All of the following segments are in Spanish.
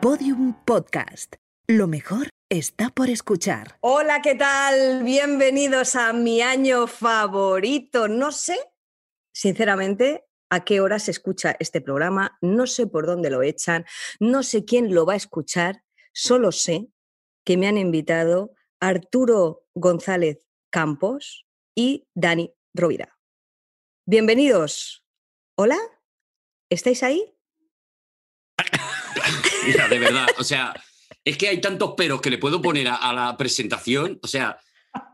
Podium Podcast. Lo mejor está por escuchar. Hola, ¿qué tal? Bienvenidos a mi año favorito. No sé, sinceramente, a qué hora se escucha este programa, no sé por dónde lo echan, no sé quién lo va a escuchar, solo sé que me han invitado Arturo González Campos y Dani Rovira. Bienvenidos. Hola, ¿estáis ahí? Mira, de verdad, o sea, es que hay tantos peros que le puedo poner a, a la presentación, o sea,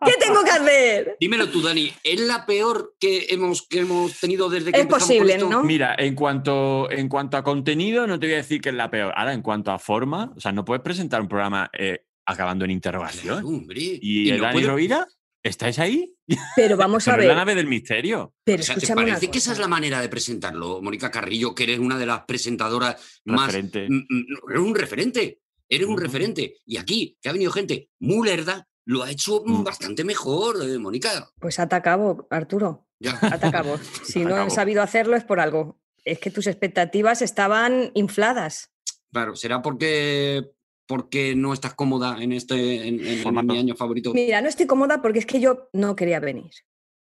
¿Qué tengo que hacer? dímelo tú, Dani, ¿es la peor que hemos, que hemos tenido desde que Es empezamos posible, con esto? ¿no? Mira, en cuanto, en cuanto a contenido, no te voy a decir que es la peor. Ahora, en cuanto a forma, o sea, no puedes presentar un programa eh, acabando en interrogación. Hombre. ¿Y, el no Dani puede- Rovira? ¿Estáis ahí? Pero vamos a Pero es la ver. nave del misterio. Pero O sea, ¿te escúchame una parece que esa es la manera de presentarlo, Mónica Carrillo, que eres una de las presentadoras más... Referente. Mm, Eres un referente, eres un referente. Y aquí, que ha venido gente muy lerda, lo ha hecho mm, bastante mejor, eh, Mónica. Pues ata cabo, Arturo. Ya. Ata cabo. Si no han sabido hacerlo es por algo. Es que tus expectativas estaban infladas. Claro, será porque, porque no estás cómoda en este en, en- en Formato. mi año favorito. Mira, no estoy cómoda porque es que yo no quería venir.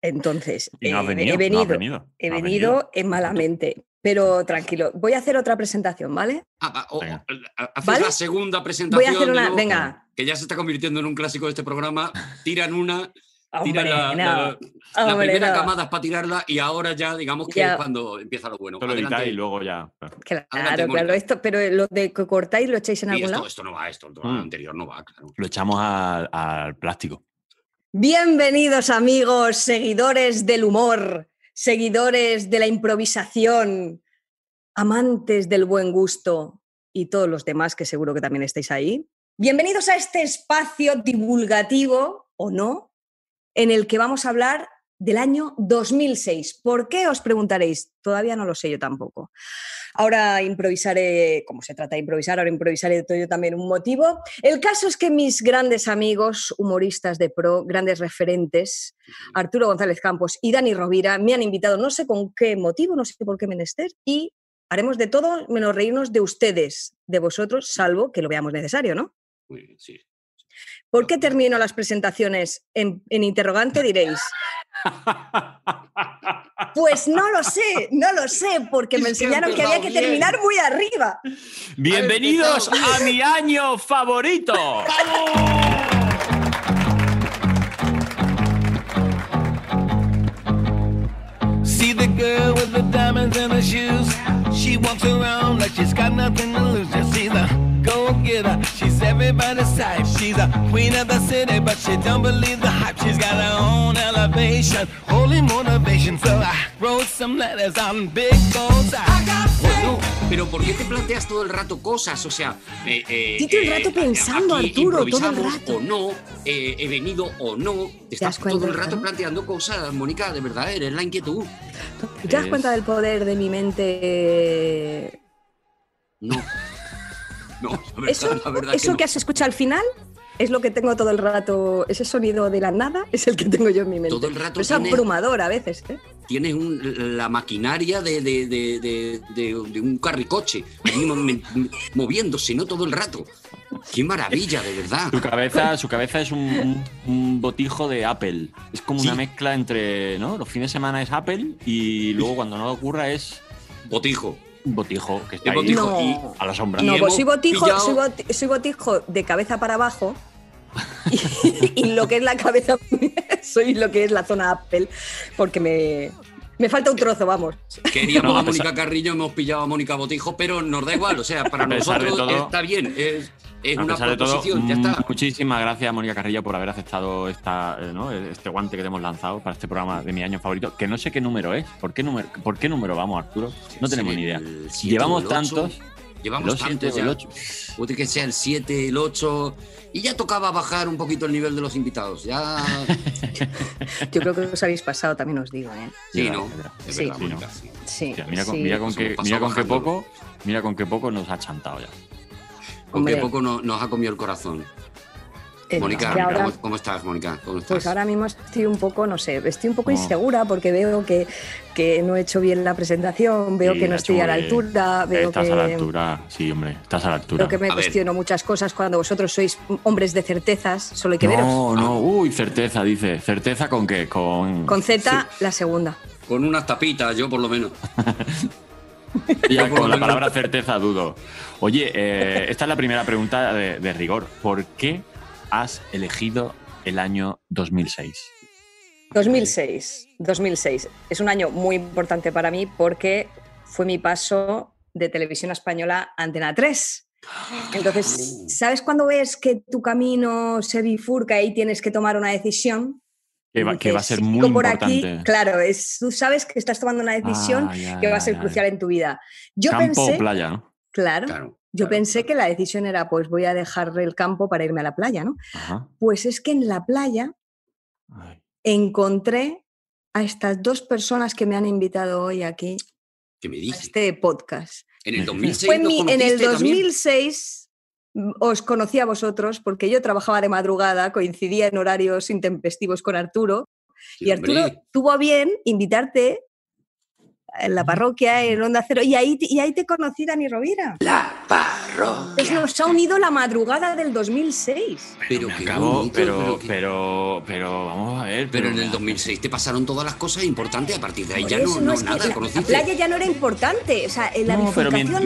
Entonces, no has eh, venido. he no has venido, he no has venido eh, malamente. Pero tranquilo, voy a hacer otra presentación, ¿vale? Ah, ah, o- Venga. o- haces ¿Vale? la segunda Voy presentación. a hacer una. nuevo, Venga. Que ya se está convirtiendo en un clásico de este programa. Tiran una, Tiran la, no, la- la hombre, primera no. camada es para tirarla y ahora ya, digamos que Ya. es cuando empieza lo bueno. Editáis y luego ya. Claro, Adelante, claro, esto, pero lo de que cortáis lo echáis en algún esto, lado. esto no va, esto el Mm. anterior no va, claro. Lo echamos al, al plástico. Bienvenidos amigos, seguidores del humor, seguidores de la improvisación, amantes del buen gusto y todos los demás que seguro que también estáis ahí. Bienvenidos a este espacio divulgativo, o no, en el que vamos a hablar del año 2006. ¿Por qué os preguntaréis? Todavía no lo sé yo tampoco. Ahora improvisaré, como se trata de improvisar, ahora improvisaré todo yo también un motivo. El caso es que mis grandes amigos, humoristas de pro, grandes referentes, Arturo González Campos y Dani Rovira, me han invitado, no sé con qué motivo, no sé por qué menester, y haremos de todo menos reírnos de ustedes, de vosotros, salvo que lo veamos necesario, ¿no? Muy bien, sí. ¿Por qué termino las presentaciones en, en interrogante? Diréis. Pues no lo sé, no lo sé, porque me enseñaron que había que terminar muy arriba. Bienvenidos a mi año favorito. See the girl with the diamonds in her shoes. She walks around like she's got nothing to lose. Just see the go getter. She's everybody's type. She's a queen of the city, but she don't believe the hype. She's got her own elevation, holy motivation. So I wrote some letters on big goals. I got Bueno, pero ¿por qué te planteas todo el rato cosas? O sea, eh, eh, Estoy todo el rato eh, pensando, aquí Arturo, todo el rato. O no, eh, he venido o no. Te estás todo el rato no? planteando cosas, Mónica, de verdad, eres la inquietud. ¿Te das Es- cuenta del poder de mi mente? No. No, la verdad, Eso, la verdad eso que, que has escuchado al final es lo que tengo todo el rato, ese sonido de la nada es el que tengo yo en mi mente. Todo el rato es tienes- abrumador a veces. ¿eh? tienes un- la maquinaria de, de- de- de- de- de un carricoche moviéndose, ¿no? Todo el rato. Qué maravilla, de verdad. Su cabeza, su cabeza es un, un- un botijo de Apple. Es como una mezcla entre, ¿no? Los fines de semana es Apple y luego cuando no ocurra es Botijo. Botijo que está ahí botijo. No. Y, a la sombra. No, pues soy botijo, soy, boti- soy botijo de cabeza para abajo. Y, y lo que es la cabeza, soy lo que es la zona Apple, porque me, me falta un trozo, vamos. Queríamos No, a Mónica Carrillo, hemos pillado a Mónica Botijo, pero nos da igual. O sea, para nosotros todo- está bien. Es, es una todo, proposición, ya mm, está. muchísimas gracias, Mónica Carrillo, por haber aceptado esta, eh, ¿no? este guante que te hemos lanzado para este programa de mi año favorito, que no sé qué número es. ¿Por qué número, ¿por qué número vamos, Arturo? No tenemos ni idea. Llevamos tantos. Llevamos Los siete el ocho. Puede que sea el 7, el 8. Y ya tocaba bajar un poquito el nivel de los invitados. Ya. Yo creo que os habéis pasado, también os digo. ¿eh? Sí, Sí, ¿no? es verdad. Sí. verdad, Sí, Mónica, ¿no? sí. Sí, Hostia, mira con, mira con qué, poco, mira con qué poco nos ha chantado ya. Con qué poco no- nos ha comido el corazón. Eh, Mónica, ahora- ¿cómo, cómo estás, Mónica? ¿Cómo estás? Pues ahora mismo estoy un poco, no sé, estoy un poco Oh. insegura porque veo que, que no he hecho bien la presentación, veo Sí, que no estoy a la altura, veo Estás que, a la altura, sí, hombre, estás a la altura. creo que me A ver. cuestiono muchas cosas cuando vosotros sois hombres de certezas, solo hay que veros. no, no, uy, certeza, dice. ¿Certeza con qué? Con. Con Z, la segunda. Con unas tapitas, yo por lo menos. Ya con la palabra certeza dudo. Oye, eh, esta es la primera pregunta de, de rigor. ¿Por qué has elegido el año 2006? 2006, 2006. Es un año muy importante para mí porque fue mi paso de televisión española a Antena 3. Entonces, ¿sabes cuando ves que tu camino se bifurca y tienes que tomar una decisión? Que va, Y que va a ser muy "Sigo por importante. aquí, claro, es, tú sabes que estás tomando una decisión Ah, ya, que va a ser ya. crucial en tu vida. Yo Campo pensé, o playa, ¿no? claro, Claro. Yo claro, pensé que la decisión era, pues voy a dejar el campo para irme a la playa, ¿no? Ajá. Pues es que en la playa Ay. encontré a estas dos personas que me han invitado hoy aquí ¿Qué me a este podcast. En el Me 2006 Fue en, nos mi- en el conociste también. 2006 mm, os conocí a vosotros porque yo trabajaba de madrugada, coincidía en horarios intempestivos con Arturo Sí, y Arturo hombre. tuvo a bien invitarte en la parroquia, en Onda Cero, y ahí, y ahí te conocí, Dani Rovira. La parroquia. Pues nos ha unido la madrugada del 2006. Pero qué acabo, bonito, pero, pero, qué- pero, pero, vamos a ver. pero en el 2006 te pasaron todas las cosas importantes. A partir de ahí Por ya eso no, no es nada. la- playa ya no era importante, o sea, en la No, pero nada.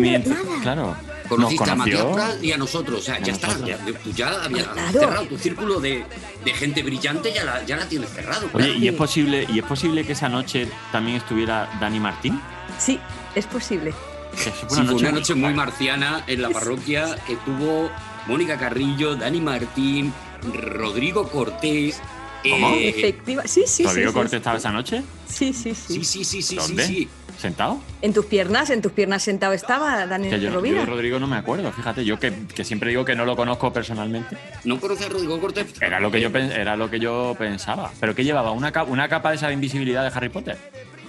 claro. Conociste a Matías. Prat y a nosotros. O sea, ya está. Ya, tú ya habías Claro. cerrado tu círculo de, de gente brillante, ya la, ya la tienes cerrado. Oye, claro. ¿y es posible, y es posible que esa noche también estuviera Dani Martín? Sí, es posible. Que fue Sí, fue una noche muy marciana en la parroquia que tuvo Mónica Carrillo, Dani Martín, Rodrigo Cortés. ¿Cómo? eh, Efectiva. Sí, sí, ¿Rodrigo sí, Cortés sí, estaba esa noche? sí, sí, sí. sí, sí, sí, sí, sí, ¿Dónde? sí. ¿Sentado? En tus piernas, en tus piernas sentado estaba Dani Que yo, yo de Rodrigo no me acuerdo, fíjate, yo que, que siempre digo que no lo conozco personalmente. ¿No conoces a Rodrigo Cortés? Era lo que yo, pen- era lo que yo pensaba. ¿Pero qué llevaba? ¿Una, ¿Una capa de esa invisibilidad de Harry Potter?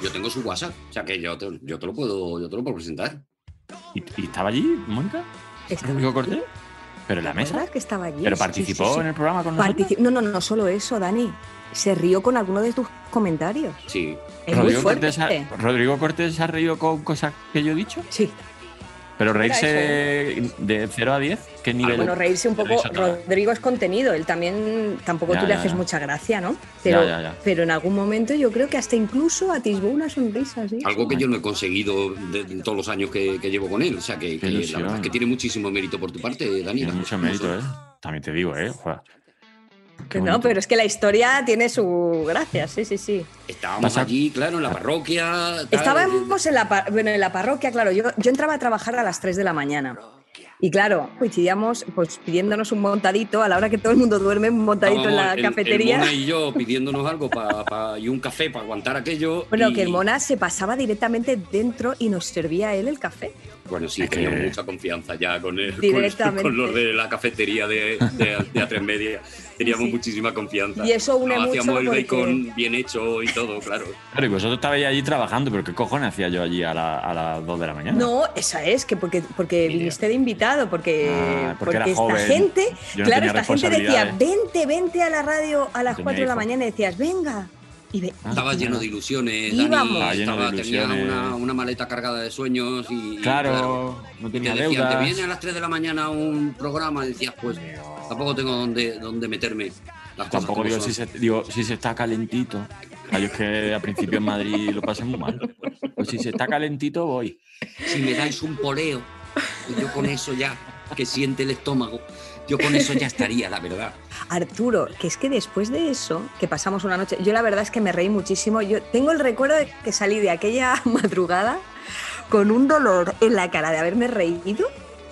Yo tengo su WhatsApp, o sea que yo te, yo te lo puedo, yo te lo puedo presentar. ¿Y, y estaba allí, Mónica? ¿Rodrigo. Cortés? ¿Pero en la ¿Te mesa? que estaba allí? ¿Pero sí, participó sí, sí. en el programa con nosotros? Partici- No, no, no, no solo eso, Dani. Se rió con alguno de tus comentarios. Sí. Es muy ¿Rodrigo fuerte. Cortés, ha, ¿Rodrigo Cortés se ha reído con cosas que yo he dicho? Sí. ¿Pero reírse de 0 a 10? ¿Qué nivel? Bueno, reírse un poco. Rodrigo es contenido. Él también, tampoco Ya, tú le haces ya. mucha gracia, ¿no? Pero, ya, ya. pero en algún momento yo creo que hasta incluso atisbó una sonrisa, ¿sí? Algo que yo no he conseguido de, de todos los años que, que llevo con él. O sea que, la verdad es que tiene muchísimo mérito por tu parte, Dani. Tiene mucho mérito, ¿eh? También te digo, ¿eh? Joder. No, pero es que la historia tiene su gracia, sí, sí, sí. Estábamos Pasa- allí, claro, en la parroquia. tal, Estábamos en la, par- bueno, en la parroquia, claro, yo, yo entraba a trabajar a las 3 de la mañana. Y claro, coincidíamos pues pidiéndonos un montadito a la hora que todo el mundo duerme, un montadito en la el- cafetería. El Mona y yo pidiéndonos algo pa- pa- y un café para aguantar aquello. bueno, y- que el Mona se pasaba directamente dentro y nos servía él el café. Bueno, sí, Es que- teníamos mucha confianza ya con, el, con, con los de la cafetería de, de, de A3 Media. Teníamos Sí. muchísima confianza. Y eso une Nos mucho Hacíamos el porque- bacon bien hecho y todo, claro. Claro, y vosotros estabais allí trabajando, pero ¿qué cojones hacía yo allí a, la- a las 2 de la mañana? No, esa es, que porque, porque viniste de invitado, porque, Ah, porque era esta joven. gente, no claro, esta gente decía, vente, vente a la radio a las Tenía 4 de la mañana y decías, venga. Y Estaba lleno de ilusiones. Dani. Estaba lleno de estaba- tenía una, una maleta cargada de sueños y. y Claro, no Te tenía decían, te viene a las 3 de la mañana un programa y decías, pues tampoco tengo dónde, dónde meterme. Las cosas Tampoco como digo son. si, se, digo si se está calentito. Yo es que al principio en Madrid lo pasé muy mal. Pues si se está calentito, voy. si me dais un poleo, yo con eso ya, que siente el estómago, yo con eso ya estaría, la verdad. Arturo, que es que después de eso, que pasamos una noche, yo la verdad es que me reí muchísimo. Yo tengo el recuerdo de que salí de aquella madrugada con un dolor en la cara de haberme reído,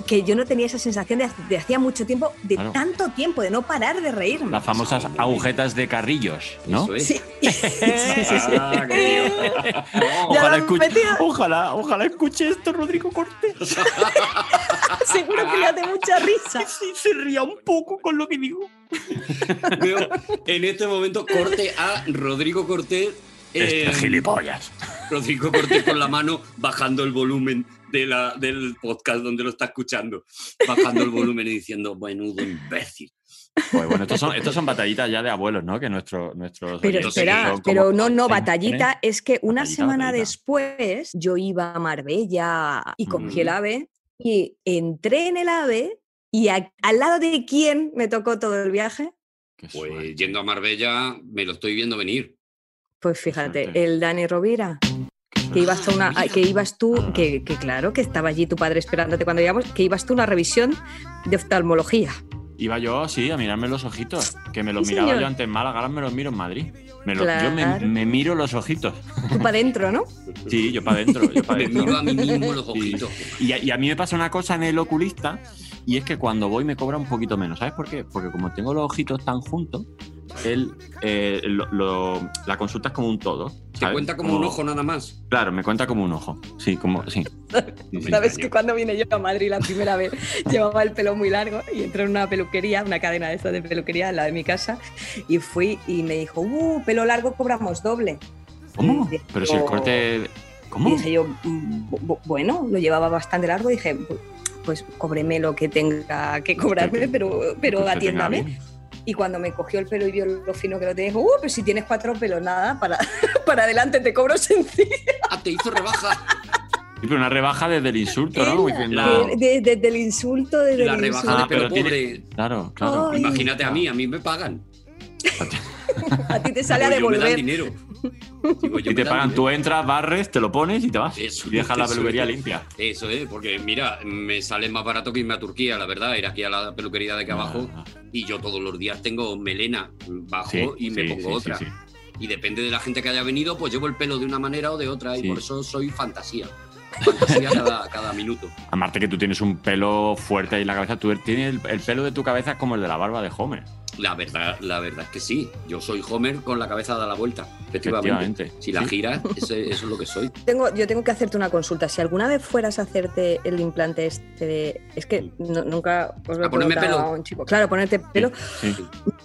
que yo no tenía esa sensación de, de hacía mucho tiempo, de Claro. tanto tiempo, de no parar de reírme. Las famosas agujetas de carrillos, ¿no? Eso es. Sí. Ah, Ojalá, escuche, metía. ojalá, ojalá escuche esto Rodrigo Cortés. Seguro que le hace mucha risa. Sí, se ría un poco con lo que digo. Veo en este momento corte a Rodrigo Cortés. eh, Este gilipollas. Rodrigo Cortés con la mano bajando el volumen de la- del podcast donde lo está escuchando, bajando el volumen y diciendo, menudo imbécil. Pues bueno, estos son, estos son batallitas ya de abuelos, ¿no? Que nuestro, nuestros Pero espera, pero no, no, batallita, es que una Batallita, semana batallita. después yo iba a Marbella y cogí el Mm. AVE y entré en el AVE y a- al lado de quién me tocó todo el viaje. Pues yendo a Marbella me lo estoy viendo venir. Pues fíjate, el Dani Rovira, que ibas, a una, que ibas tú, que, que claro, que estaba allí tu padre esperándote cuando llegamos, que ibas tú a una revisión de oftalmología. Iba yo, sí, a mirarme los ojitos. Que me los Sí, miraba señor. yo antes en Málaga, ahora me los miro en Madrid. Me lo- Yo me, miro los ojitos. Tú para adentro, ¿no? Sí, yo para adentro. Yo pa' Me dentro. miro a mí mismo los Sí. ojitos. Y a, y a mí me pasa una cosa en el oculista y es que cuando voy me cobra un poquito menos. ¿Sabes por qué? Porque como tengo los ojitos tan juntos, él, eh, lo- lo- la consulta es como un todo. Te ¿sabes? cuenta como un ojo nada más. Claro, me cuenta como un ojo. Sí, como. Sí. Sabes que cuando vine yo a Madrid la primera vez llevaba el pelo muy largo y entré en una peluquería, una cadena de estas de peluquería en la de mi casa y fui y me dijo, uh, pelo largo cobramos doble. ¿Cómo? Y Pero si el digo- corte. Y ¿Cómo? dije yo, "Mm, bu- bu- bueno, lo llevaba bastante largo, dije, "Bu- pues cóbreme lo que tenga que cobrarme, pero, pero te atiéndame. Y cuando me cogió el pelo y vio lo fino que lo tenía, dijo, uh, pues si tienes cuatro pelos, nada, para, para adelante te cobro sencillo. Ah, te hizo rebaja. Sí, pero una rebaja desde el insulto, ¿no? Como diciendo- La- De- de- Desde el insulto, desde La el rebaja insulto. Ah, de pelo pero tiene- pobre. Claro, claro. Ay. Imagínate a mí, a mí me pagan. A ti te sale a Digo, yo me dan devolver. dinero. Digo, yo Si te pagan, tú entras, barres, te lo pones y te vas. Eso, y dejas la peluquería limpia. Eso es, porque mira, me sale más barato que irme a Turquía, la verdad, ir aquí a la peluquería de aquí abajo Ah, y yo todos los días tengo melena bajo sí, y me sí, pongo sí, otra. Y depende de la gente que haya venido, pues llevo el pelo de una manera o de otra y por eso soy fantasía. Fantasía cada, cada minuto. Aparte que tú tienes un pelo fuerte ahí en la cabeza, tú tienes el, el pelo de tu cabeza es como el de la barba de Homer. La verdad, la verdad es que sí. Yo soy Homer con la cabeza dada la vuelta. Efectivamente. Efectivamente. Si la Sí. giras, eso, es lo que soy. Tengo, yo tengo que hacerte una consulta. Si alguna vez fueras a hacerte el implante este de... Es que no- nunca os lo he ¿A ponerme pelo? a un chico. Claro, ponerte pelo. Sí.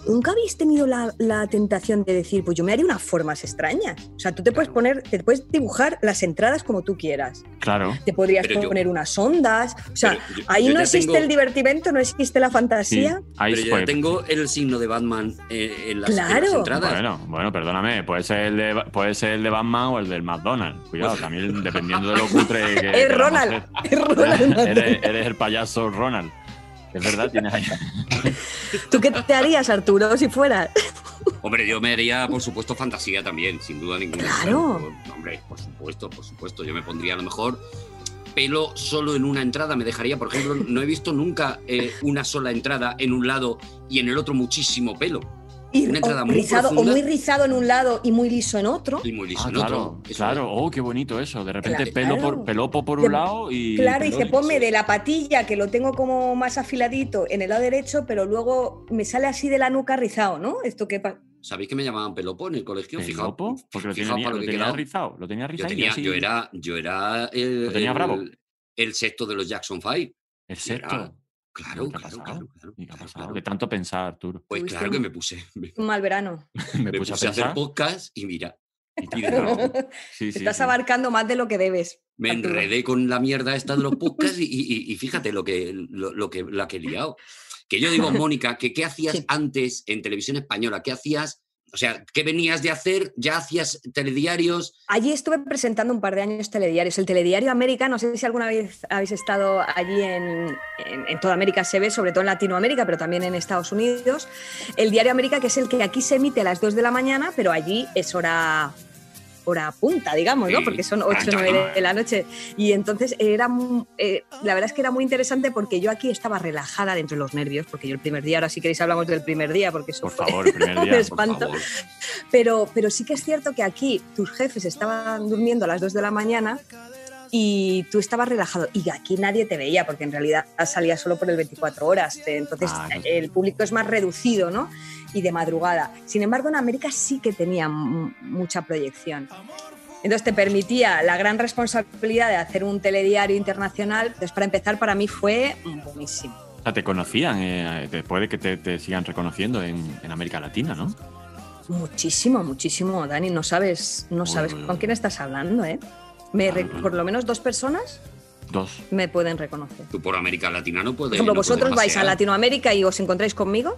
¿Nunca habéis tenido la, la tentación de decir, pues yo me haría unas formas extrañas? O sea, tú te puedes poner, te puedes dibujar las entradas como tú quieras. Claro. Te podrías Pero yo- poner unas ondas. O sea, yo- ahí yo no existe tengo- el divertimento, no existe la Sí. fantasía. Ahí Pero yo ya tengo el signo de Batman eh, en, las, en las Claro. entradas. Bueno, bueno, perdóname, puede ser, el de, puede ser el de Batman o el del McDonald's. Cuidado, también dependiendo de lo cutre que. Es Ronald. Es Ronald. Eres, eres el payaso Ronald. Es verdad, tienes ahí. ¿Tú qué te harías, Arturo, si fueras? Hombre, yo me haría, por supuesto, fantasía también, sin duda ninguna. Claro. Pero, Hombre, por supuesto, por supuesto. Yo me pondría a lo mejor pelo solo en una entrada. Me dejaría, por ejemplo, no he visto nunca eh, una sola entrada en un lado y en el otro muchísimo pelo. Y, Una entrada o, muy rizado, o muy rizado en un lado y muy liso en otro. Y muy liso Ah, en claro, otro. Eso claro. Oh, qué bonito eso. De repente Claro. pelo por, pelopo por De- un lado y. Claro, y dice, ponme de la patilla, que lo tengo como más afiladito en el lado derecho, pero luego me sale así de la nuca rizado, ¿no? Esto que. ¿Sabéis que me llamaban pelopo en el colegio? Fijaos, ¿Pelopo? Porque lo tenía, para lo lo que he tenía rizado. Lo tenía Yo, rizado. tenía, yo era, yo era el, ¿Lo tenía el- bravo? el sexto de los Jackson Five. El sexto. era- Claro, ¿Qué ha claro, claro, claro. De tanto pensar, Arturo. Pues claro que me puse. Me, un mal verano. Me, me puse, a a hacer podcast y mira, y. Sí, sí, Estás sí. abarcando más de lo que debes. me enredé con la mierda esta de los podcasts y, y- y fíjate lo que, lo, lo que, la que he liado. Que yo digo, Mónica, que ¿qué hacías Sí. antes en televisión española? ¿Qué hacías? O sea, ¿qué venías de hacer? ¿Ya hacías telediarios? Allí estuve presentando un par de años telediarios. El telediario América, no sé si alguna vez habéis estado allí en, en- en toda América, se ve, sobre todo en Latinoamérica, pero también en Estados Unidos. El diario América, que es el que aquí se emite a las 2 de la mañana, pero allí es hora hora punta, digamos, ¿no? Sí, Porque son 8 o prime 9 time. de, la noche. Y entonces era, eh, la verdad es que era muy interesante porque yo aquí estaba relajada dentro de los nervios, porque yo el primer día, ahora si queréis hablamos del primer día, porque eso Por fue favor, primer día. Por espanto. favor. Pero, pero sí que es cierto que aquí tus jefes estaban durmiendo a las 2 de la mañana y tú estabas relajado. Y aquí nadie te veía, porque en realidad salía solo por el 24 horas. Entonces Ah, sí. el público es más reducido, ¿no? Y de madrugada. Sin embargo, en América sí que tenía mucha proyección. Entonces te permitía la gran responsabilidad de hacer un telediario internacional. Entonces, para empezar, para mí fue buenísimo. O sea, te conocían, eh, te- puede que te, te sigan reconociendo en, en América Latina, ¿no? Muchísimo, muchísimo, Dani. No sabes, no Uy, sabes uy, uy. con quién estás hablando, ¿eh? Me Claro, re- claro. por lo menos dos personas Dos. me pueden reconocer. Tú por América Latina no puedes. Por ejemplo, no puedes vosotros vais a. Latinoamérica y os encontráis conmigo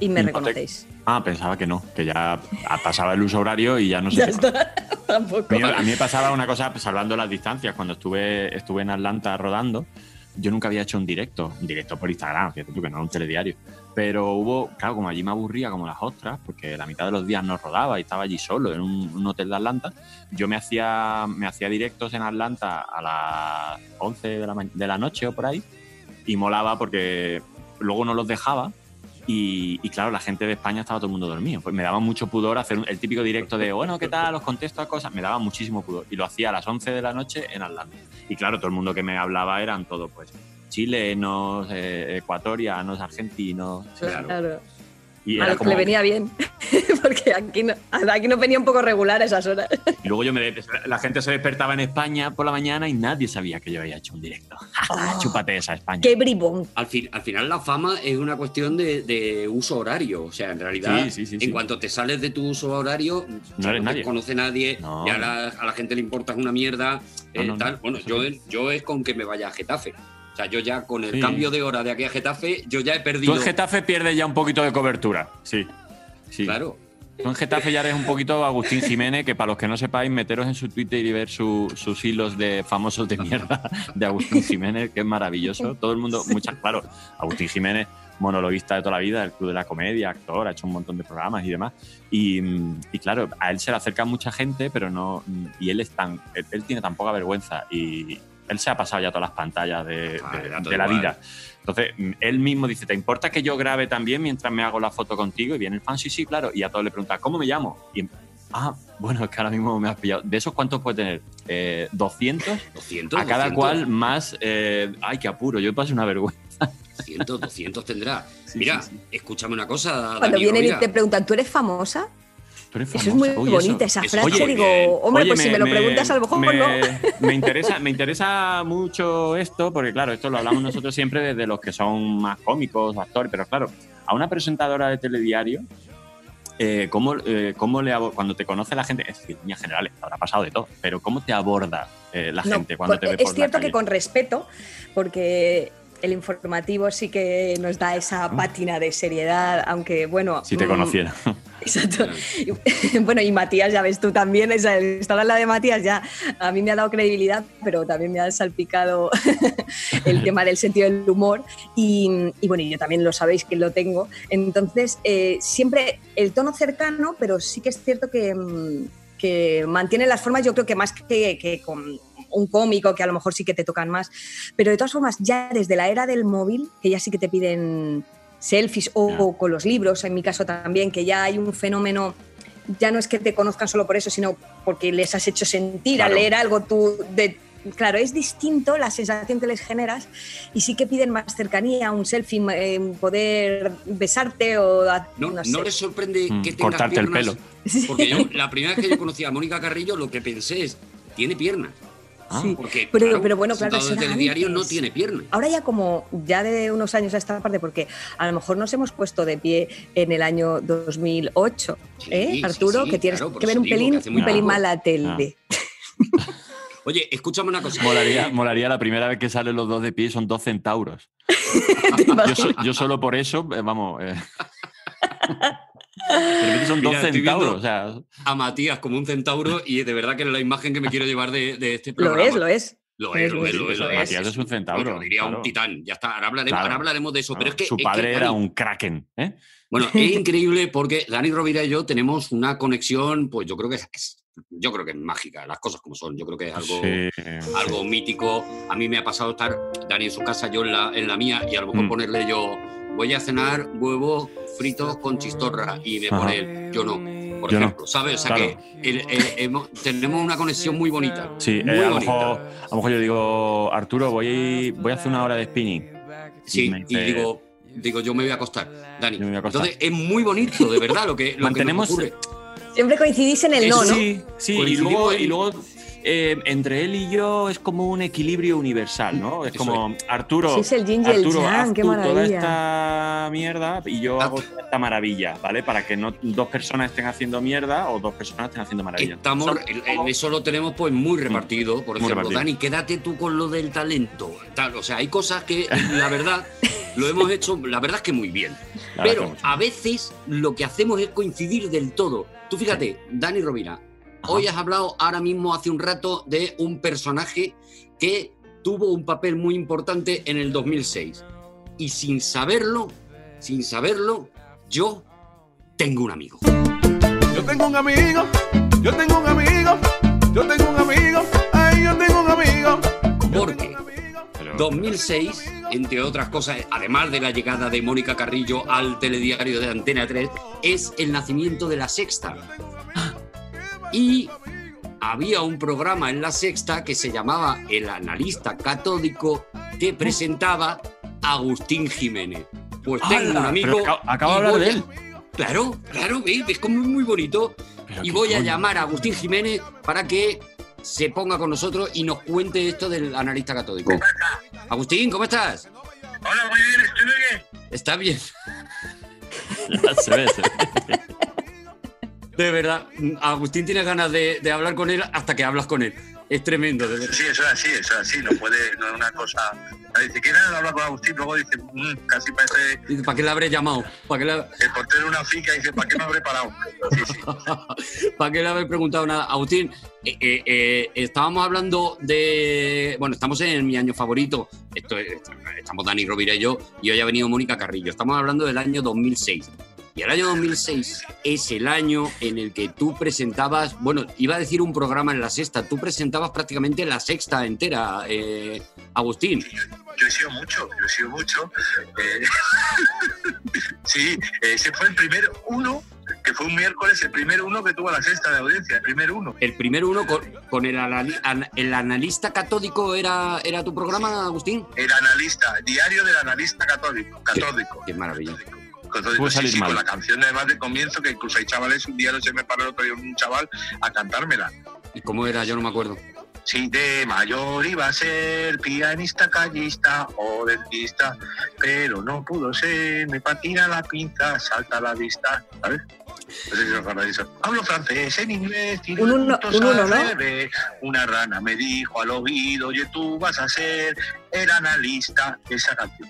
y me reconocéis. Ah, pensaba que no, que ya ha pasado el uso horario y ya no sé. Ya qué está. Tampoco. A mí, me pasaba una cosa, pues, salvando las distancias, cuando estuve, estuve en Atlanta rodando, yo nunca había hecho un directo, un directo por Instagram, fíjate tú que no era un telediario. Pero hubo, claro, como allí me aburría como las ostras, porque la mitad de los días no rodaba y estaba allí solo en un, un hotel de Atlanta, yo me hacía, me hacía directos en Atlanta a las 11 de la, de la noche o por ahí, y molaba porque luego no los dejaba y, y claro, la gente de España estaba todo el mundo dormido. Pues me daba mucho pudor hacer un- el típico directo de, bueno, ¿qué tal? Os contesto a cosas. Me daba muchísimo pudor. Y lo hacía a las 11 de la noche en Atlanta. Y claro, todo el mundo que me hablaba eran todos, pues, chilenos, eh, ecuatorianos, argentinos. Claro. Claro. Y A era como, le venía bien. Porque aquí, no, aquí nos venía un poco regular a esas horas. y luego yo me, la gente se despertaba en España por la mañana y nadie sabía que yo había hecho un directo. Oh. Chúpate esa España. ¡Qué bribón! Al, fin, al final la fama es una cuestión de, de uso horario. O sea, en realidad, Sí, sí, sí, en sí. cuanto te sales de tu uso horario, eres no nadie. te conoce nadie, No. la- a la gente le importas una mierda. eh, no, no, tal. Bueno, yo, no. yo es con que me vaya a Getafe. Sea, yo ya con el Sí. cambio de hora de aquí a Getafe, yo ya he Tú perdido. en Getafe pierdes ya un poquito de cobertura. Sí. sí. Claro. Tú en Getafe ya eres un poquito Agustín Jiménez, que para los que no sepáis, meteros en su Twitter y ver su- sus hilos de famosos de mierda de Agustín Jiménez, que es maravilloso. Todo el mundo, muchas, claro, Agustín Jiménez, monologuista de toda la vida, del Club de la Comedia, actor, ha hecho un montón de programas y demás. Y, y claro, a él se le acerca mucha gente, pero no. Y él es tan. Él, él tiene tan poca vergüenza y él se ha pasado ya todas las pantallas de, Ah, de- de la igual. vida. Entonces, él mismo dice, ¿te importa que yo grabe también mientras me hago la foto contigo? Y viene el fan, sí, sí, claro. Y a todos le pregunta, ¿cómo me llamo? Y, ah, bueno, es que ahora mismo me has pillado. ¿De esos cuántos puede tener? Eh, ¿200? 200, A cada 200, cual más... eh, ay, qué apuro, yo pasé una vergüenza. 200, 200 tendrá. Sí, Mira, sí, sí. escúchame una cosa. Cuando Dani vienen y te preguntan, ¿tú eres famosa? Eso es muy Uy, bonita esa frase. oye, digo, bien. hombre, Oye, pues si me lo preguntas, a lo mejor me, no. Me interesa, me interesa mucho esto, porque claro, esto lo hablamos nosotros siempre desde los que son más cómicos, actores, pero claro, a una presentadora de telediario, eh, ¿cómo, eh, cómo le cuando te conoce la gente, es decir, en líneas generales, habrá pasado de todo, pero ¿cómo te aborda eh, la No, gente cuando por- te ve es por cierto la calle? que con respeto, porque el informativo sí que nos da esa pátina de seriedad, aunque bueno. Si te mm, conociera. Exacto. Bueno, y Matías, ya ves tú también, esa, estar lado de Matías ya a mí me ha dado credibilidad, pero también me ha salpicado el tema del sentido del humor. Y, y bueno, y yo también lo sabéis que lo tengo. Entonces, eh, siempre el tono cercano, pero sí que es cierto que, mm, que mantiene las formas, yo creo que más que, que con un cómico, que a lo mejor sí que te tocan más. Pero de todas formas, ya desde la era del móvil, que ya sí que te piden selfies o, o con los libros, en mi caso también, que ya hay un fenómeno, ya no es que te conozcan solo por eso, sino porque les has hecho sentir Claro. al leer algo tú de... Claro, es distinto la sensación que les generas y sí que piden más cercanía, un selfie, eh, poder besarte o... a- ¿No, no no sé. les sorprende Mm, que tengas cortarte el piernas? pelo. Porque yo, la primera vez que yo conocí a Mónica Carrillo, lo que pensé es, tiene piernas. Ah, Sí. Porque, Pero- claro, pero bueno, claro, era telediario no tiene piernas. Ahora ya como ya de unos años a esta parte, porque a lo mejor nos hemos puesto de pie en el año 2008, Sí, ¿eh, Arturo? sí, que tienes claro, que ver un pelín, un pelín poco. mal la tele. Oye, escúchame una cosa. Molaría, molaría la primera vez que salen los dos de pie, son dos centauros. Yo solo por eso, eh, vamos. eh. Repente son dos Mira, estoy centauros, o sea. A Matías como un centauro y de verdad que es la imagen que me quiero llevar de, de este Lo programa. es, lo es. Lo es, lo es, lo es. lo es. Matías es un centauro. Yo diría claro. un titán. Ya está, ahora hablaremos, Claro. ahora hablaremos de eso. Pero es que, Su es que, padre era Dani, un kraken, ¿eh? Bueno, es increíble porque Dani Rovira y yo tenemos una conexión, pues yo creo que es, es- yo creo que es mágica, las cosas como son. Yo creo que es algo, Sí, algo mítico. A mí me ha pasado estar Dani en su casa, yo en la, en la mía, y a lo mejor Mm. ponerle yo, voy a cenar huevos fritos con chistorra, y me Ajá. pone él, yo no, por Yo no. ejemplo, ¿sabes? O sea Claro. que el- el- hemos- tenemos una conexión muy bonita. Sí, Muy eh, a, lo bonita. mejor, a lo mejor yo digo, Arturo, voy, voy a hacer una hora de spinning. Sí, y dice- digo, digo, yo me voy a acostar, Dani. Yo me voy a acostar. Entonces es muy bonito, de verdad, lo que, lo Mantenemos- que nos ocurre. Siempre coincidís en el no, Eso ¿no? Sí, sí, y luego, y luego eh, entre él y yo es como un equilibrio universal, ¿no? Es Eso como Arturo. Sí, es el el Arturo, haz qué tú toda esta mierda y yo Ah. hago toda esta maravilla, ¿vale? Para que no dos personas estén haciendo mierda o dos personas estén haciendo maravilla. Estamos, el- el- eso lo tenemos pues muy repartido. Por Muy ejemplo, repartido. Dani, quédate tú con lo del talento. Tal, o sea, hay cosas que la verdad lo hemos hecho, la verdad es que muy bien. La Pero a veces lo que hacemos es coincidir del todo. Tú fíjate, Dani Rovira, Ajá. hoy has hablado ahora mismo hace un rato de un personaje que tuvo un papel muy importante en el 2006. Y sin saberlo, sin saberlo, yo tengo un amigo. Yo tengo un amigo, yo tengo un amigo, yo tengo un amigo, ay, yo tengo un amigo. Yo ¿Por tengo qué? un amigo. Pero- 2006, entre otras cosas, además de la llegada de Mónica Carrillo al telediario de Antena 3, es el nacimiento de la Sexta. Y había un programa en la Sexta que se llamaba El Analista Catódico que presentaba Agustín Jiménez. Pues tengo un amigo. Pero acabo- acabo de hablar de él. Claro, claro, es como muy bonito. pero Y voy a coño. llamar a Agustín Jiménez para que se ponga con nosotros y nos cuente esto del analista catódico. Agustín, ¿cómo estás? Hola, muy bien, estoy bien. Está bien. Ya se ve, se ve. De verdad, Agustín tiene ganas de, de hablar con él hasta que hablas con él. Es tremendo, de verdad. Sí, eso es así, eso es así, no puede, no es una cosa. Dice, ¿quién habla con Agustín? Luego dice, "Mm, casi parece Dice, ¿Para qué le habré llamado? ¿Para qué le, el portero de una finca y dice, ¿para qué me habré parado? Sí, sí. ¿Para qué le habré preguntado nada? Agustín, eh, eh, eh, estábamos hablando de. Bueno, estamos en mi año favorito. Esto es- estamos Dani Rovira y yo, y hoy ha venido Mónica Carrillo. Estamos hablando del año 2006. Y el año 2006 es el año en el que tú presentabas, bueno, iba a decir un programa en la sexta, tú presentabas prácticamente la sexta entera, eh, Agustín. Yo he sido mucho, yo he sido mucho. eh, sí, ese fue el primer uno, que fue un miércoles, el primer uno que tuvo la sexta de audiencia, el primer uno. El primer uno con, con el, el analista catódico era, era tu programa, Agustín. El analista, diario del analista católico. católico. Qué maravilla. Puede sí, salir sí, mal. con la canción además de comienzo, que incluso hay chavales, un día no se me paró el otro día un chaval a cantármela. ¿Y cómo era? Yo no me acuerdo. Si de mayor iba a ser pianista, callista o dentista, pero no pudo ser, me patina la pinza, salta a la vista, ¿sabes? No sé si os eso. Hablo francés, en inglés, tiro Un uno- un. Una rana me dijo al oído, oye, tú vas a ser el analista. Esa canción.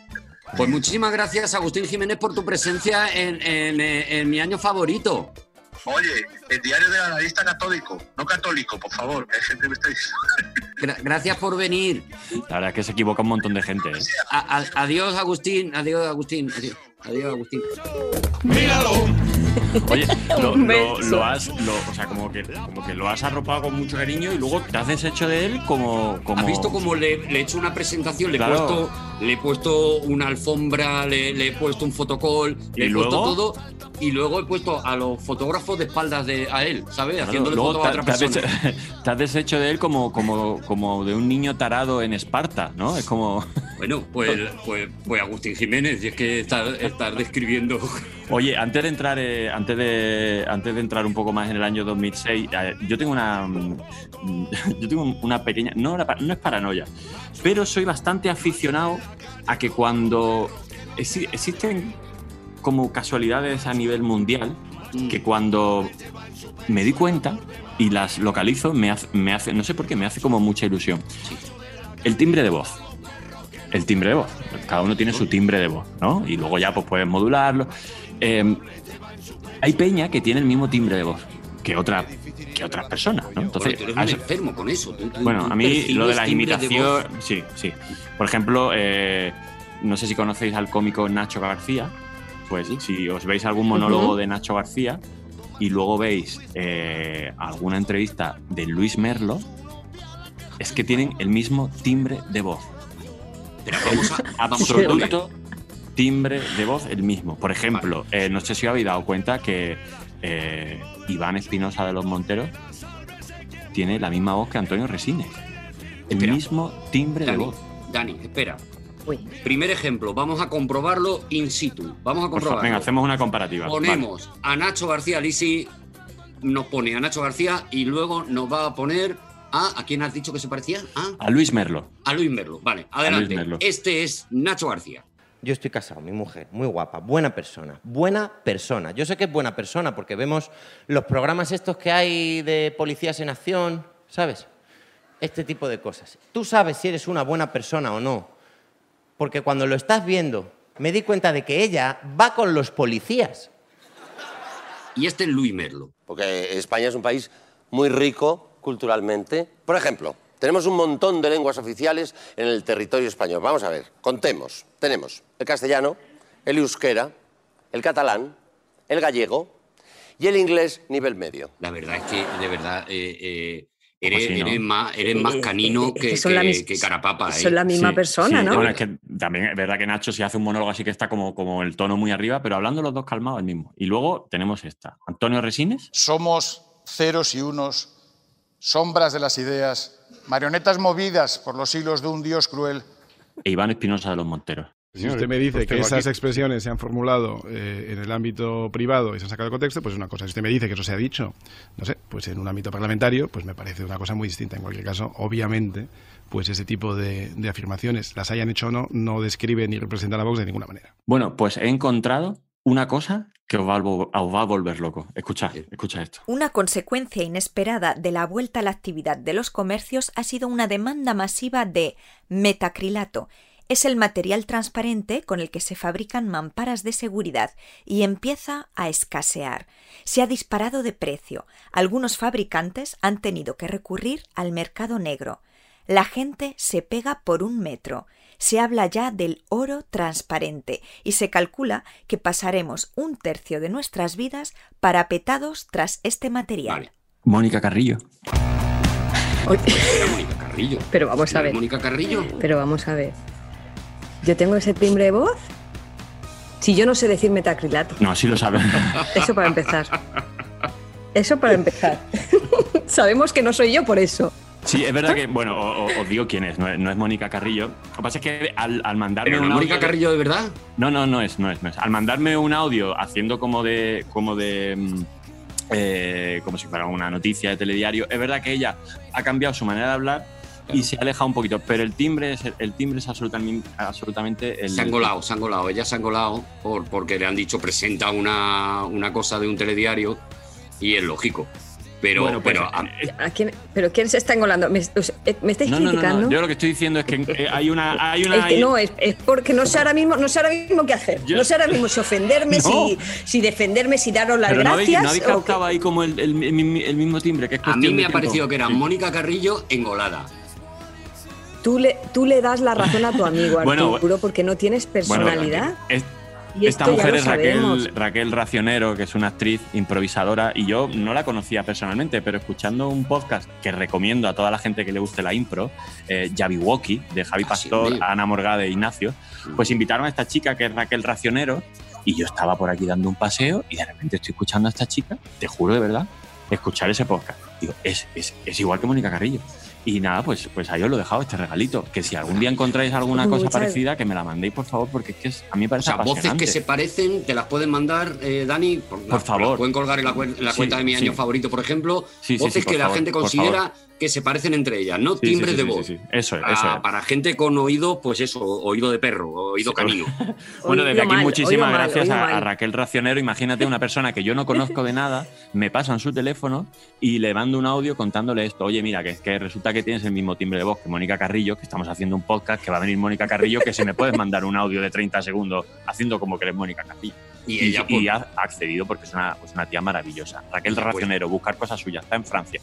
Pues muchísimas gracias, Agustín Jiménez, por tu presencia en, en, en mi año favorito. Oye, el diario del analista católico, no católico, por favor, que hay gente que me está diciendo. Gra- gracias por venir. La verdad es que se equivoca un montón de gente. ¿eh? Adiós, Agustín. Adiós, Agustín. Adiós, adiós Agustín. Míralo. Oye, lo, has, lo- o sea, como que, como que lo has arropado con mucho cariño y luego te has deshecho de él como, como ¿Has visto cómo le, le he hecho una presentación? Le he, Claro. puesto, le he puesto una alfombra, le, le he puesto un fotocall, le ¿Y he puesto todo. Y luego he puesto a los fotógrafos de espaldas de, a él, ¿sabes? Claro, Haciéndole fotos a otra persona. deshecho, te has deshecho de él como, como, como de un niño tarado en Esparta, ¿no? Es como, Bueno, pues, pues, pues Agustín Jiménez, y es que estar, estar describiendo. Oye, antes de entrar, eh, antes de, antes de entrar un poco más en el año 2006, eh, yo tengo una, mm, yo tengo una pequeña, no, no es paranoia, pero soy bastante aficionado a que cuando exi- existen como casualidades a nivel mundial, que cuando me di cuenta y las localizo, me hace, me hace, no sé por qué, me hace como mucha ilusión. El timbre de voz. El timbre de voz. Cada uno tiene su timbre de voz, ¿no? Y luego ya pues puedes modularlo. Eh, hay peña que tiene el mismo timbre de voz que, otra, que otras personas, ¿no? Entonces, eres un enfermo con eso. tú- tú- bueno, tú a mí lo de las imitaciones, sí, sí. Por ejemplo, eh, no sé si conocéis al cómico Nacho García. Pues si os veis algún monólogo de Nacho García y luego veis eh, alguna entrevista de Luis Merlo, es que tienen el mismo timbre de voz. Pero vamos a, vamos a Absoluto timbre de voz el mismo. Por ejemplo, eh, no sé si os habéis dado cuenta que eh, Iván Espinosa de los Monteros tiene la misma voz que Antonio Resines. El Espera. mismo timbre de voz. Dani, espera. Uy. Primer ejemplo, vamos a comprobarlo in situ. Vamos a favor, comprobarlo. venga, hacemos una comparativa. Ponemos a Nacho García Lisi, nos pone a Nacho García y luego nos va a poner a, ¿a quién has dicho que se parecía? A, A Luis Merlo. a Luis Merlo. Vale, adelante. Merlo. Este es Nacho García. Yo estoy casado, mi mujer, muy guapa, buena persona, buena persona. Yo sé que es buena persona porque vemos los programas estos que hay de policías en acción, ¿sabes? Este tipo de cosas. Tú sabes si eres una buena persona o no, porque cuando lo estás viendo me di cuenta de que ella va con los policías. Y este es Luis Merlo. porque España es un país muy rico culturalmente. Por ejemplo, tenemos un montón de lenguas oficiales en el territorio español. Vamos a ver, contemos. Tenemos el castellano, el euskera, el catalán, el gallego y el inglés nivel medio. La verdad es que, de verdad, eh, eh, eres, así, no? eres más, eres más Eh, canino que que, son la que- que carapapa. ¿eh? Son la misma Sí, persona, sí. ¿no? Bueno, es que también es verdad que Nacho si hace un monólogo así que está como, como el tono muy arriba, pero hablando los dos calmados el mismo. Y luego tenemos esta. Antonio Resines. Somos ceros y unos, sombras de las ideas, marionetas movidas por los hilos de un dios cruel. e Iván Espinosa de los Monteros. Si usted me dice pues que esas aquí- expresiones se han formulado eh, en el ámbito privado y se han sacado de contexto, pues es una cosa. Si usted me dice que eso se ha dicho, no sé, pues en un ámbito parlamentario, pues me parece una cosa muy distinta. En cualquier caso, obviamente, pues ese tipo de, de afirmaciones, las hayan hecho o no, no describe ni representa a la Vox de ninguna manera. Bueno, pues he encontrado una cosa que os va a, vol- os va a volver loco. Escuchad, escucha esto. Una consecuencia inesperada de la vuelta a la actividad de los comercios ha sido una demanda masiva de metacrilato. Es el material transparente con el que se fabrican mamparas de seguridad y empieza a escasear. Se ha disparado de precio. Algunos fabricantes han tenido que recurrir al mercado negro. La gente se pega por un metro. Se habla ya del oro transparente y se calcula que pasaremos un tercio de nuestras vidas parapetados tras este material. Mónica Carrillo. Era Mónica Carrillo. Pero vamos a ¿No es ver. Mónica Carrillo. Pero vamos a ver. ¿Yo tengo ese timbre de voz? Si yo no sé decir metacrilato. No, sí lo saben. Eso para empezar. Eso para empezar. Sabemos que no soy yo por eso. Sí, es verdad que, bueno, os digo quién es, no es, no es Mónica Carrillo. Lo que pasa es que al, al mandarme Pero un es Mónica audio- Carrillo de verdad. No, no, no es, no es, no es. Al mandarme un audio haciendo como de, como de, mm, eh, como si fuera una noticia de telediario, es verdad que ella ha cambiado su manera de hablar y se ha alejado un poquito, pero el timbre es, el timbre es absolutamente, absolutamente el. Se han golado, se han golado. Ella se han golado por, porque le han dicho presenta una, una cosa de un telediario y es lógico. Pero, Bueno, pues, pero a- ¿A quién, ¿Pero quién se está engolando? ¿Me, o sea, eh, ¿me estáis No, no, no, criticando? no. Yo lo que estoy diciendo es que eh, hay una, hay una. Es que no, es, es porque no sé ahora mismo, no sé ahora mismo qué hacer. Yo- No sé ahora mismo si ofenderme, No. si, si defenderme, si daros las pero gracias. no habéis o qué. captado ahí como el, el- el- el mismo timbre, que es a mí me ha parecido que era Sí. Mónica Carrillo engolada. Tú le, tú le das la razón a tu amigo, Bueno, Arturo, porque no tienes Bueno, personalidad. es- y Esta esto ya mujer lo es Raquel. Raquel Racionero, que es una actriz improvisadora, y yo no la conocía personalmente, pero escuchando un podcast que recomiendo a toda la gente que le guste la impro, eh, Walkie, de Javi Ah, sí, Pastor. Ana Morgade e Ignacio, pues invitaron a esta chica que es Raquel Racionero, y yo estaba por aquí dando un paseo y de repente estoy escuchando a esta chica, te juro de verdad, escuchar ese podcast. Digo, es, es, es igual que Mónica Carrillo. Y nada, pues, pues ahí os lo he dejado, este regalito. Que si algún día encontráis alguna cosa Muchas- parecida, que me la mandéis, por favor, porque es que es- a mí me O parece sea, voces que se parecen, te las pueden mandar, eh, Dani. Por, Por favor. las pueden colgar en la, en la Sí, cuenta de mi sí. año favorito, por ejemplo. Sí, sí, voces por que la favor, gente considera que se parecen entre ellas, no Sí, sí, timbres sí, de sí, voz. sí, sí. Eso es, eso es. Para gente con oído, pues eso, oído de perro, oído canino. Bueno, desde aquí mal, muchísimas mal, gracias a. Raquel Racionero. Imagínate una persona que yo no conozco de nada, me pasan su teléfono y le mando un audio contándole esto. Oye, mira, que es que resulta que tienes el mismo timbre de voz que Mónica Carrillo, que estamos haciendo un podcast, que va a venir Mónica Carrillo, que se me puedes mandar un audio de 30 segundos haciendo como que eres Mónica Carrillo. Y ella, y pues, ha accedido porque es una, es una tía maravillosa. Raquel pues, Racionero, buscar cosas suyas, está en Francia.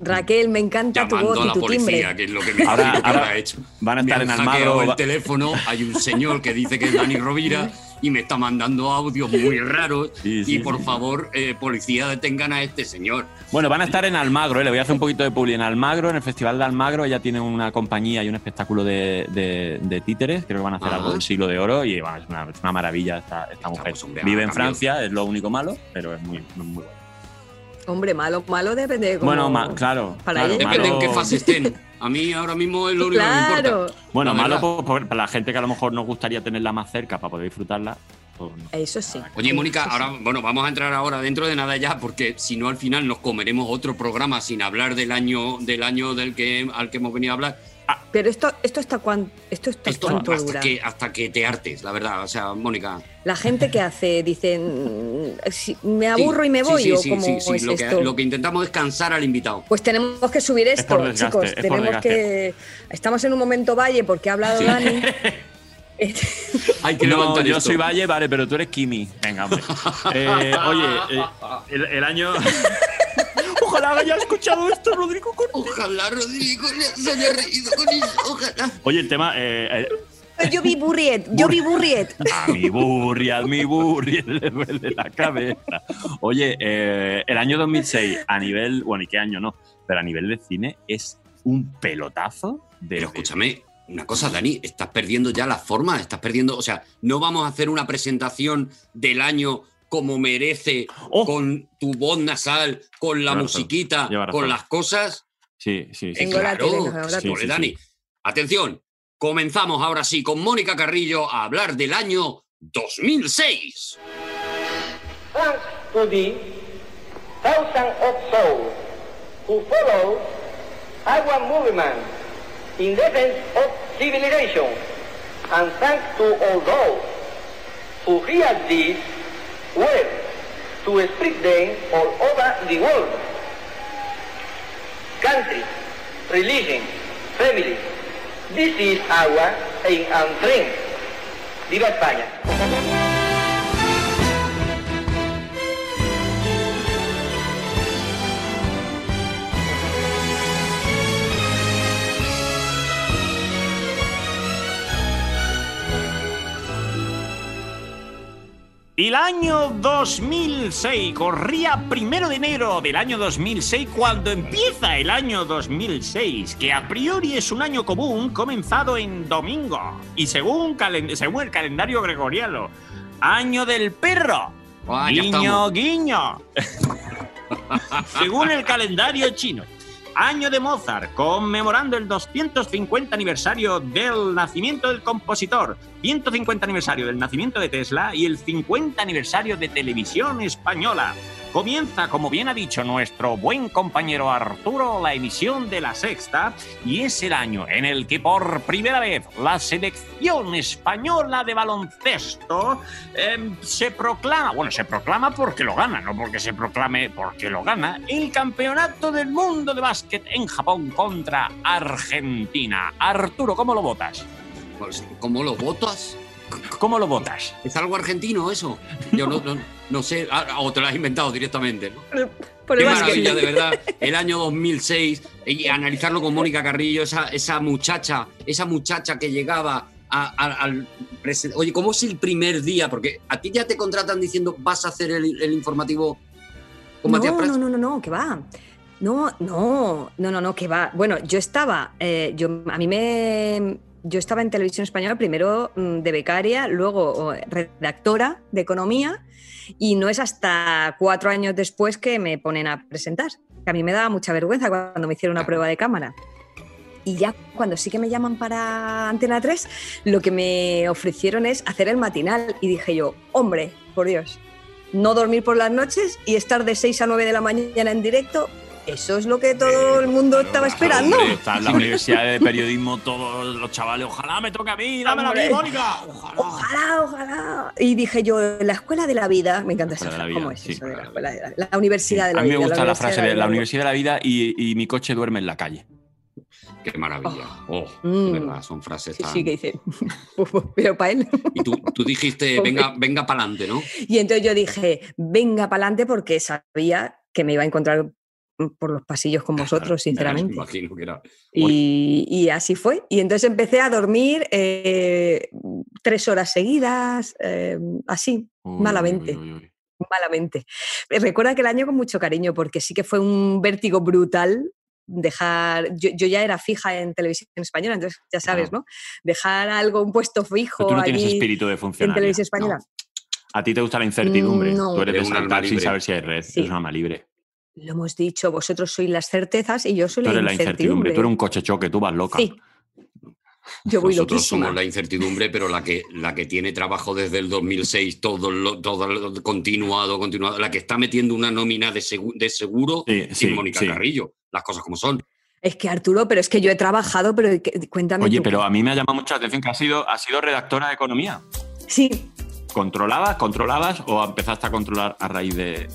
Raquel, me encanta tu voz a y la tu policía, timbre. que es lo que me Ahora- ahora habrá hecho. Van a Me estar han en Almagro. el teléfono, hay un señor que dice que es Dani Rovira y me está mandando audios muy raros. Sí, sí, y por sí. favor, eh, policía, detengan a este señor. Bueno, van a estar en Almagro, ¿eh? le voy a hacer un poquito de publi. En Almagro, en el Festival de Almagro, ella tiene una compañía y un espectáculo de, de- de títeres. Creo que van a hacer algo del siglo de oro y bueno, es, una, es una maravilla esta, esta mujer. Vive ha en. Francia, es lo único malo, pero es muy, muy, muy bueno. Hombre, malo, malo depende de cómo- Bueno, ma- claro. Para claro, ella. Depende en qué fase estén. A mí ahora mismo es lo único que me Claro. importa. Bueno, La malo por- por- para la gente que a lo mejor nos gustaría tenerla más cerca para poder disfrutarla. Pues no. Eso sí. Oye, Mónica, Eso sí. ahora, bueno, vamos a entrar ahora dentro de nada ya, porque si no al final nos comeremos otro programa sin hablar del año, del año del que, al que hemos venido a hablar. Pero esto, esto está cuan- esto está Esto cuánto hasta dura. que, hasta que te hartes, la verdad. O sea, Mónica. La gente que hace, dicen, si me aburro Sí, y me voy, sí, o sí, cómo sí, sí, es lo, que, esto. lo que intentamos es cansar al invitado. Pues tenemos que subir Es esto, por desgaste, chicos. es por tenemos desgaste. que. Estamos en un momento valle porque ha hablado Dani. Hay que no, yo esto. soy Valle, vale, pero tú eres Kimi. Venga, hombre. Eh, oye, eh, el, el año. Ojalá haya escuchado esto, Rodrigo Cortés. Ojalá Rodrigo se haya reído con eso. Ojalá. Oye, el tema. eh, eh, Yo vi Burriet, yo vi Burriet. a mi burri, a mi burri, le duele la cabeza. Oye, eh, el año 2006, a nivel. Bueno, ¿y qué año no? Pero a nivel de cine, es un pelotazo de. Pero escúchame, una cosa, Dani, estás perdiendo ya la forma, estás perdiendo. O sea, no vamos a hacer una presentación del año como merece, con tu voz nasal, con la Lleva musiquita, razón. con las cosas. Sí, sí, sí. Claro, ahora sí, sí, Dani. Atención, comenzamos ahora sí con Mónica Carrillo a hablar del año 2006. thanks to the thousands of souls who follow our movement in defense of civilization, and thanks to all those who hear this word to spread them all over the world. Country, religion, family, this is our aim and dream. ¡Viva España! El año 2006 corría primero de enero del año 2006 cuando empieza el año 2006, que a priori es un año común comenzado en domingo y según, según el calendario gregoriano, año del perro. Ah, guiño, guiño. según el calendario chino. Año de Mozart, conmemorando el 250 aniversario del nacimiento del compositor, 150 aniversario del nacimiento de Tesla y el 50 aniversario de Televisión Española. Comienza, como bien ha dicho nuestro buen compañero Arturo, la emisión de la sexta y es el año en el que por primera vez la selección española de baloncesto em, se proclama, bueno, se proclama porque lo gana, no porque se proclame porque lo gana, el campeonato del mundo de básquet en Japón contra Argentina. Arturo, ¿cómo lo votas? Pues, ¿Cómo lo votas? ¿Cómo lo votas? ¿Es algo argentino eso? Yo no, no- no sé, ah, o te lo has inventado directamente. ¿no? Por Qué maravilla, de verdad. El año 2006, y analizarlo con Mónica Carrillo, esa, esa muchacha, esa muchacha que llegaba a- a- al... Oye, ¿cómo es el primer día? Porque a ti ya te contratan diciendo vas a hacer el, el informativo con Matías No, Prats. no, no, no, no, que va. No, no, no, no, no, que va. Bueno, yo estaba, eh, yo, a mí me, yo estaba en televisión española primero mm, de becaria, luego redactora de economía y no es hasta cuatro años después que me ponen a presentar. Que a mí me daba mucha vergüenza cuando me hicieron una prueba de cámara. Y ya cuando sí que me llaman para Antena 3, lo que me ofrecieron es hacer el matinal. Y dije yo, hombre, por Dios, no dormir por las noches y estar de 6 a 9 de la mañana en directo, eso es lo que todo el mundo estaba esperando. Hombre, está en la universidad de periodismo todos los chavales. Ojalá me toque a mí, dámela a mí. Mónica. Ojalá. Ojalá, ojalá. Y dije yo, la escuela de la vida, me encanta esa la frase, ¿cómo vida, es sí. eso de la escuela de la, la universidad de la A mí me vida? gusta la frase de la vida. Universidad de la Vida y, y mi coche duerme en la calle. Qué maravilla. Oh, Mm. de verdad, son frases Sí, tan... sí, que dice, pero para él. Y tú, tú dijiste, venga, venga para adelante, ¿no? Y entonces yo dije, venga para adelante porque sabía que me iba a encontrar por los pasillos con vosotros, Me sinceramente. imagino que era... Y, y así fue. Y entonces empecé a dormir eh, tres horas seguidas, eh, así, Uy, malamente. uy, uy, uy. Malamente. Eh, Recuerda aquel año con mucho cariño, porque sí que fue un vértigo brutal dejar. Yo, yo ya era fija en televisión española, entonces ya sabes, ¿no? Dejar algo, un puesto fijo. Pero tú no tienes espíritu de en funcionario. televisión española. A ti te gusta la incertidumbre. No. Tú eres de saltar sin saber si hay red. Sí. Eres un alma libre. Lo hemos dicho, vosotros sois las certezas y yo soy Tú la eres la incertidumbre. incertidumbre. Tú eres un coche choque, tú vas loca. Sí. Yo voy Nosotros loquísima. somos la incertidumbre, pero la que, la que tiene trabajo desde el 2006, todo, lo, todo lo continuado, continuado, la que está metiendo una nómina de, segu- de seguro Sí, sin sí, Mónica sí. Carrillo. Las cosas como son. Es que Arturo, pero es que yo he trabajado, pero que- cuéntame. Oye, tú. pero a mí me ha llamado mucho la atención que has sido, has sido redactora de economía. Sí, ¿Controlabas, controlabas o empezaste a controlar a raíz de...?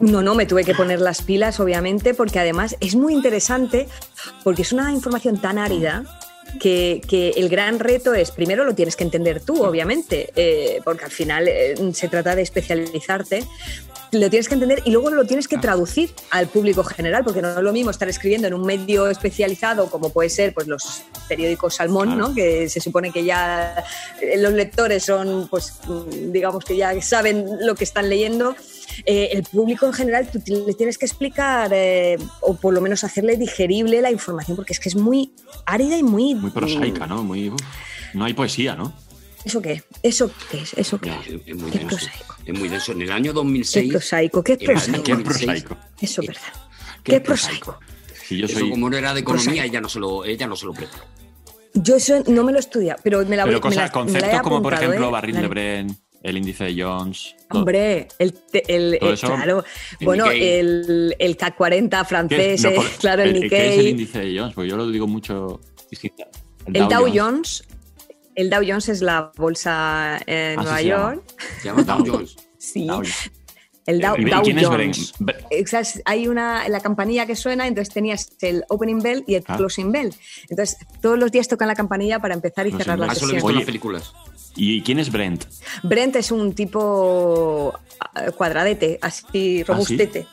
No, no, me tuve que poner las pilas, obviamente, porque además es muy interesante, porque es una información tan árida que, que el gran reto es, primero lo tienes que entender tú, obviamente, eh, porque al final eh, se trata de especializarte, lo tienes que entender y luego lo tienes que traducir al público general, porque no es lo mismo estar escribiendo en un medio especializado como puede ser pues, los periódicos Salmón, ¿no? que se supone que ya eh, los lectores son, pues digamos que ya saben lo que están leyendo. Eh, el público en general tú le tienes que explicar eh, o por lo menos hacerle digerible la información porque es que es muy árida y muy... Muy prosaica, ¿no? Muy, uf, no hay poesía, ¿no? ¿Eso qué? ¿Eso qué es? ¿Eso qué es? Es, es muy Qué denso. prosaico. Es muy denso. En el año ¿Qué 2006. prosaico? ¿Qué en el año prosaico? Qué 2006, prosaico. Eso es verdad. Qué ¿Qué prosaico? Si yo Eso soy... como no era de economía, prosaico. ella no se lo, ella no se lo preparó. Yo eso no me lo estudia, pero me la voy Pero me la- cosas, me la he conceptos como por apuntado, ejemplo ¿eh? barril de Bren, el índice de Jones... Hombre, el, te- el, eso, claro, el bueno, Nikkei. el, el K40 ¿Qué francés, es? No, eh, por- claro, el, ¿Qué es el Nikkei, índice de Jones? Porque yo lo digo mucho distinto. el Dow Jones. El Dow Jones es la bolsa en Así Nueva se llama. York. Se llama Dow Jones. Sí, Dow Jones. el Dow, ¿Y Dow quién es Jones. Exacto, Hay una, la campanilla que suena, entonces tenías el opening bell y el Ah. closing bell. Entonces, todos los días tocan la campanilla para empezar y Closing cerrar la bell. Ah, eso lo he visto en las películas. ¿Y quién es Brent? Brent es un tipo ah, cuadradete, así robustete.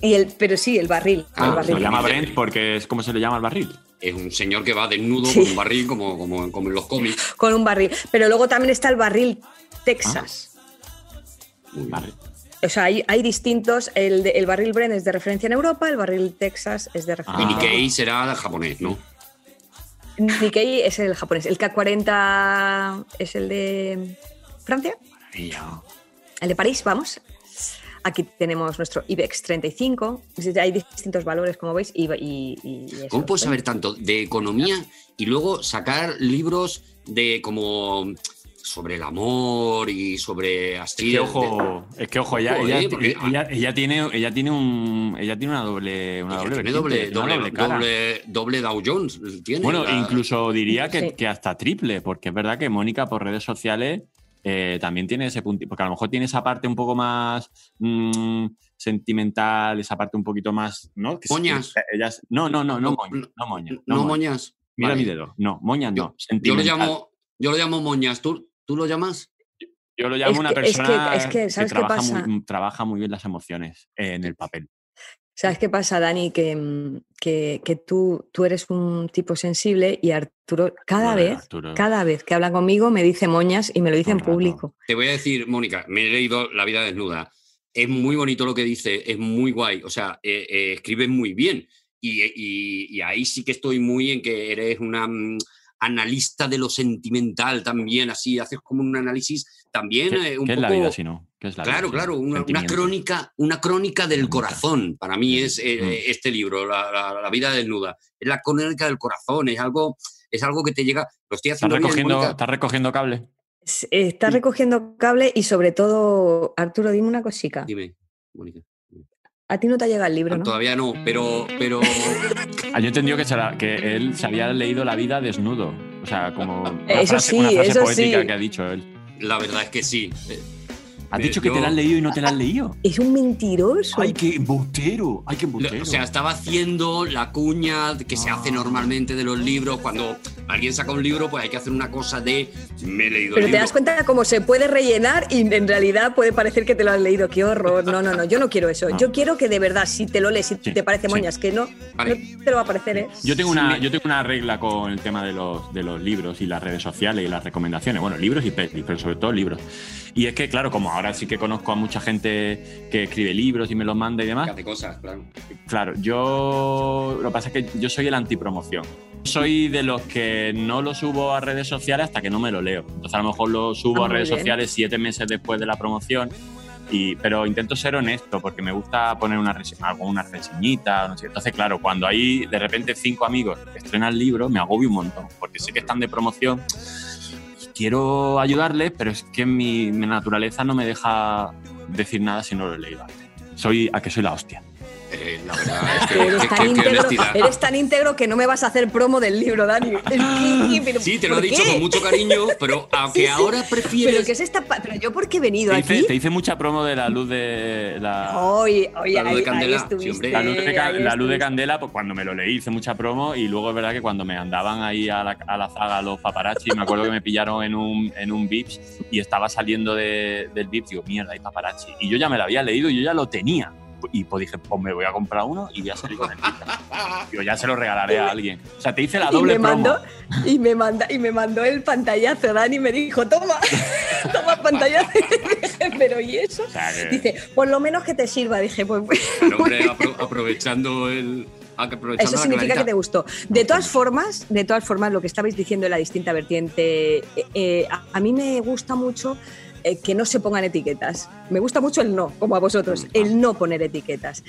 Y el, pero sí, el barril. Ah, el Se lo llama Brent porque es como se le llama al barril. Es un señor que va desnudo Sí. con un barril como, como, como en los cómics. Con un barril. Pero luego también está el barril Texas. Barril. O sea, hay, hay distintos. El, de- el barril Brent es de referencia en Europa, el barril Texas es de Y referencia en Nikkei será japonés, ¿no? Nikkei es el japonés. El K40 es el de Francia. Maravilla. El de París, vamos. Aquí tenemos nuestro IBEX 35. Hay distintos valores, como veis. Y, y- y eso, ¿Cómo puedes saber tanto de economía y luego sacar libros de como sobre el amor y sobre Es así? que de- ojo, es que ojo, ella, Ojo, ella, eh, porque- ella, ella tiene, ella tiene un, ella tiene una doble, una doble, tiene doble, tiene doble, doble cara. doble, doble Dow Jones. Tiene Bueno, la- incluso diría que, Sí. que hasta triple, porque es verdad que Mónica por redes sociales eh, también tiene ese punto, porque a lo mejor tiene esa parte un poco más mm, sentimental, esa parte un poquito más, ¿no? Que sí, Moñas. que ellas, no, no, no, no, No, moñas, no moñas, No, no moñas. Mira Vale. mi dedo, no, moñas no, Yo lo llamo, yo lo llamo moñas. ¿Tú, tú lo llamas? Yo lo llamo Es una que- es que- persona es que, ¿sabes qué trabaja, pasa? Muy, trabaja muy bien las emociones en el papel. ¿Sabes qué pasa, Dani? Que, mm, que, que tú, tú eres un tipo sensible y Arturo, cada vez, Arturo. cada vez que habla conmigo me dice moñas y me lo dice en público. Te voy a decir, Mónica, me he leído La vida desnuda. Es muy bonito lo que dice, es muy guay. O sea, eh, eh, escribes muy bien. Y, y- y ahí sí que estoy muy en que eres una mm, analista de lo sentimental también, así, haces como un análisis también ¿Qué, eh, un qué es poco... la vida si no? ¿Qué es la Claro, vida, claro, una, crónica, una crónica del corazón. Para mí es eh, Mm. este libro, la, la- La vida desnuda. Es la crónica del corazón, es algo, es algo que te llega. Lo estoy ¿Estás haciendo bien, recogiendo, Mónica? estás recogiendo cable? Está recogiendo cable y sobre todo, Arturo, dime una cosica. Dime, Mónica. A ti no te ha llegado el libro, ¿no? Todavía no, pero, pero Ah, yo he entendido que, se la- que él se había leído la vida desnudo. O sea, como una Eso frase, sí, una frase eso poética sí. que ha dicho él. la verdad es que sí. Has dicho que te yo- la has leído y no te la has leído. Es un mentiroso. ¡Ay, qué embustero! ¡Ay, qué embustero! O sea, estaba haciendo la cuña que se hace normalmente de los libros. Cuando alguien saca un libro, pues hay que hacer una cosa de me he leído Pero el te libro. das cuenta de cómo se puede rellenar y en realidad puede parecer que te lo has leído. ¡Qué horror! No, no, no, yo no quiero eso. No. Yo quiero que de verdad, si te lo lees, si Sí, te parece sí. moñas, que no, Vale. no te lo va a parecer, ¿eh? Yo tengo, Sí, una, yo tengo una regla con el tema de los, de los libros y las redes sociales y las recomendaciones. Bueno, libros y pelis, pero sobre todo libros. Y es que, claro, como ahora sí que conozco a mucha gente que escribe libros y me los manda y demás, Que hace cosas, claro. Claro, yo lo que pasa es que yo soy el antipromoción. Soy de los que no lo subo a redes sociales hasta que no me lo leo. Entonces a lo mejor lo subo Ah, a redes bien. sociales siete meses después de la promoción Y, pero intento ser honesto porque me gusta poner una, rese- alguna reseñita. No sé. Entonces, claro, cuando hay de repente cinco amigos que estrenan libros, me agobio un montón porque sé que están de promoción. Quiero ayudarles, pero es que mi, naturaleza no me deja decir nada si no lo he leído. Soy, a que soy la hostia. Eh, la verdad es que, Eres que- tan, que- que íntegro, honestidad. eres tan íntegro que no me vas a hacer promo del libro, Dani. Que- pero Sí, te lo he ¿por dicho qué? con mucho cariño, pero aunque Sí, sí. ahora Pero, prefieres. ¿qué es esta pero yo por qué he venido Te aquí. hice, te hice mucha promo de la luz de la, Oye, oye, La luz de ahí, candela. La luz de, la luz candela, pues cuando me lo leí hice mucha promo y luego es verdad que cuando me andaban ahí a la, a la zaga los paparazzi, me acuerdo que me pillaron en un, en un Vips y estaba saliendo de- del Vips, digo, mierda, hay paparazzi. Y yo ya me lo había leído, yo ya lo tenía. Y pues dije, pues me voy a comprar uno y voy a salir con el. Digo, ya se lo regalaré a alguien. O sea, te hice la Y doble me promo. mandó y me manda y me mandó el pantallazo Dani y me dijo toma toma pantallazo Dije, pero y eso O sea, que- dice por lo menos que te sirva dije pues Claro, hombre, apro- aprovechando el. aprovechando Eso significa clarita. que te gustó. De todas formas, de todas formas, lo que estabais diciendo en la distinta vertiente, eh, eh, a, a mí me gusta mucho eh, que no se pongan etiquetas. Me gusta mucho el no, como a vosotros, el no poner etiquetas.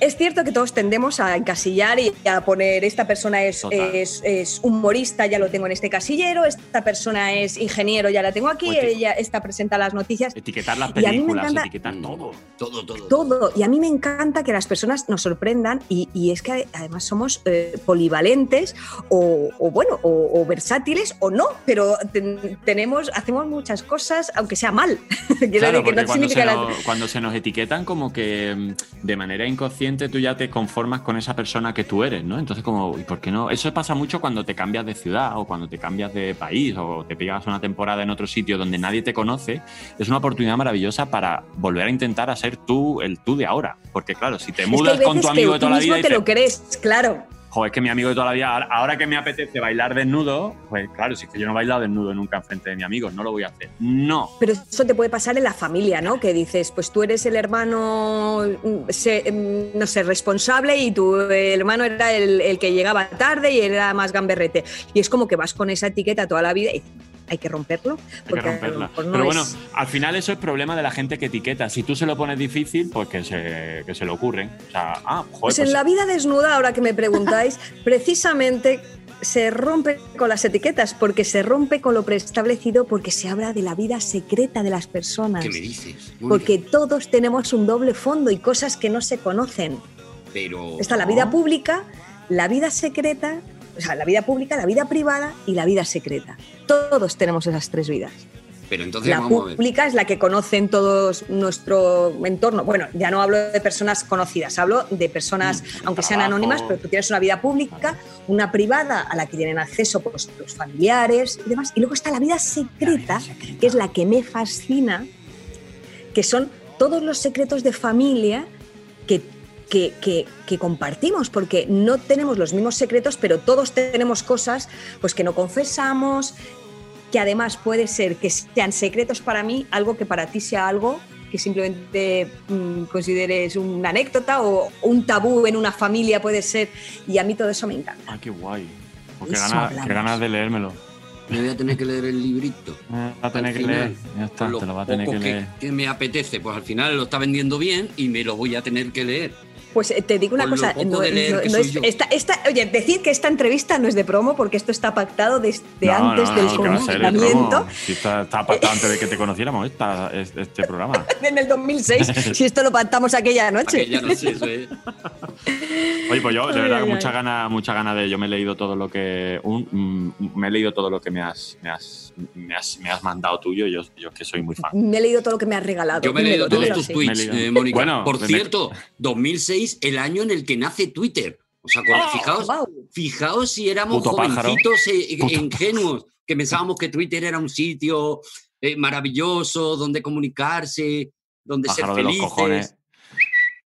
Es cierto que todos tendemos a encasillar y a poner esta persona es, Total. es, es humorista, ya lo tengo en este casillero, esta persona es ingeniero, ya la tengo aquí, ella esta presenta las noticias. Etiquetar las Y a mí me películas, encanta- etiquetar todo. Todo, todo. Todo. Y a mí me encanta que las personas nos sorprendan y, y es que además somos eh, polivalentes o, o bueno, o, o versátiles o no, pero ten- tenemos, hacemos muchas cosas, aunque sea mal. Claro, decir que porque no cuando se, significa la- nos, cuando se nos etiquetan como que mm, de manera inconsciente tú ya te conformas con esa persona que tú eres, ¿no? Entonces como, ¿y por qué no? Eso pasa mucho cuando te cambias de ciudad o cuando te cambias de país o te pegas una temporada en otro sitio donde nadie te conoce. Es una oportunidad maravillosa para volver a intentar a ser tú, el tú de ahora. Porque claro, si te Es que mudas con tu amigo que de toda la vida te dices, lo crees, claro. Joder, es que mi amigo de toda la vida, ahora, que me apetece bailar desnudo, pues claro, si es que yo no he bailado desnudo nunca enfrente de mi amigo, no lo voy a hacer. No. Pero eso te puede pasar en la familia, ¿no? Que dices, pues tú eres el hermano, mm, mm, no sé, responsable y tu hermano era el, el que llegaba tarde y era más gamberrete. Y es como que vas con esa etiqueta toda la vida y hay que romperlo. Hay que lo romperla. no Pero bueno, es- al final eso es problema de la gente que etiqueta. Si tú se lo pones difícil, pues que se, que se le ocurren. O sea, ah, joder, Pues pues en la vida desnuda, ahora que me preguntáis, precisamente se rompe con las etiquetas, porque se rompe con lo preestablecido, porque se habla de la vida secreta de las personas. ¿Qué me dices? Porque todos tenemos un doble fondo y cosas que no se conocen. Pero. Está la vida pública, la vida secreta, o sea, la vida pública, la vida privada y la vida secreta. Todos tenemos esas tres vidas. Pero entonces La pública es la que conocen todos nuestro entorno. Bueno, ya no hablo de personas conocidas, hablo de personas, aunque sean trabajo. anónimas, pero tú tienes una vida pública, una privada a la que tienen acceso pues, tus familiares y demás. Y luego está la vida secreta, que es la que me fascina, que son todos los secretos de familia que, que, que- que compartimos, porque no tenemos los mismos secretos, pero todos tenemos cosas pues, que no confesamos, que además puede ser que sean secretos para mí, algo que para ti sea algo que simplemente mm, consideres una anécdota o un tabú en una familia puede ser, y a mí todo eso me encanta. Ah, qué guay. Qué ganas, qué ganas de leérmelo. Me voy a tener que leer el librito. Eh, va a tener que final, leer. Ya está, te lo va a tener que que, leer. que me apetece, pues al final lo está vendiendo bien y me lo voy a tener que leer. Pues eh, te digo una cosa, no, es- esta- esta- oye, decir que esta entrevista no es de promo porque esto está pactado desde No, antes no, del confinamiento. Si está, está pactado antes de que te conociéramos esta, este programa. en el 2006, si esto lo pactamos aquella noche. Aquella noche, es. Oye, pues yo, de verdad, mucha ay. gana, mucha gana de. Yo me he leído todo lo que. un- mm, me he leído todo lo que me has, me has, me has, me has mandado tuyo. Yo, yo que soy muy fan. Me he leído todo lo que me has regalado. Yo me he leído todos tus tweets, eh, Mónica. Bueno, Por me- cierto, 2006, el año en el que nace Twitter. O sea, con- Oh, fijaos, fijaos si éramos Puto jovencitos e- Puto ingenuos, que pensábamos que Twitter era un sitio eh, maravilloso donde comunicarse, donde Pájaro ser de los felices. cojones.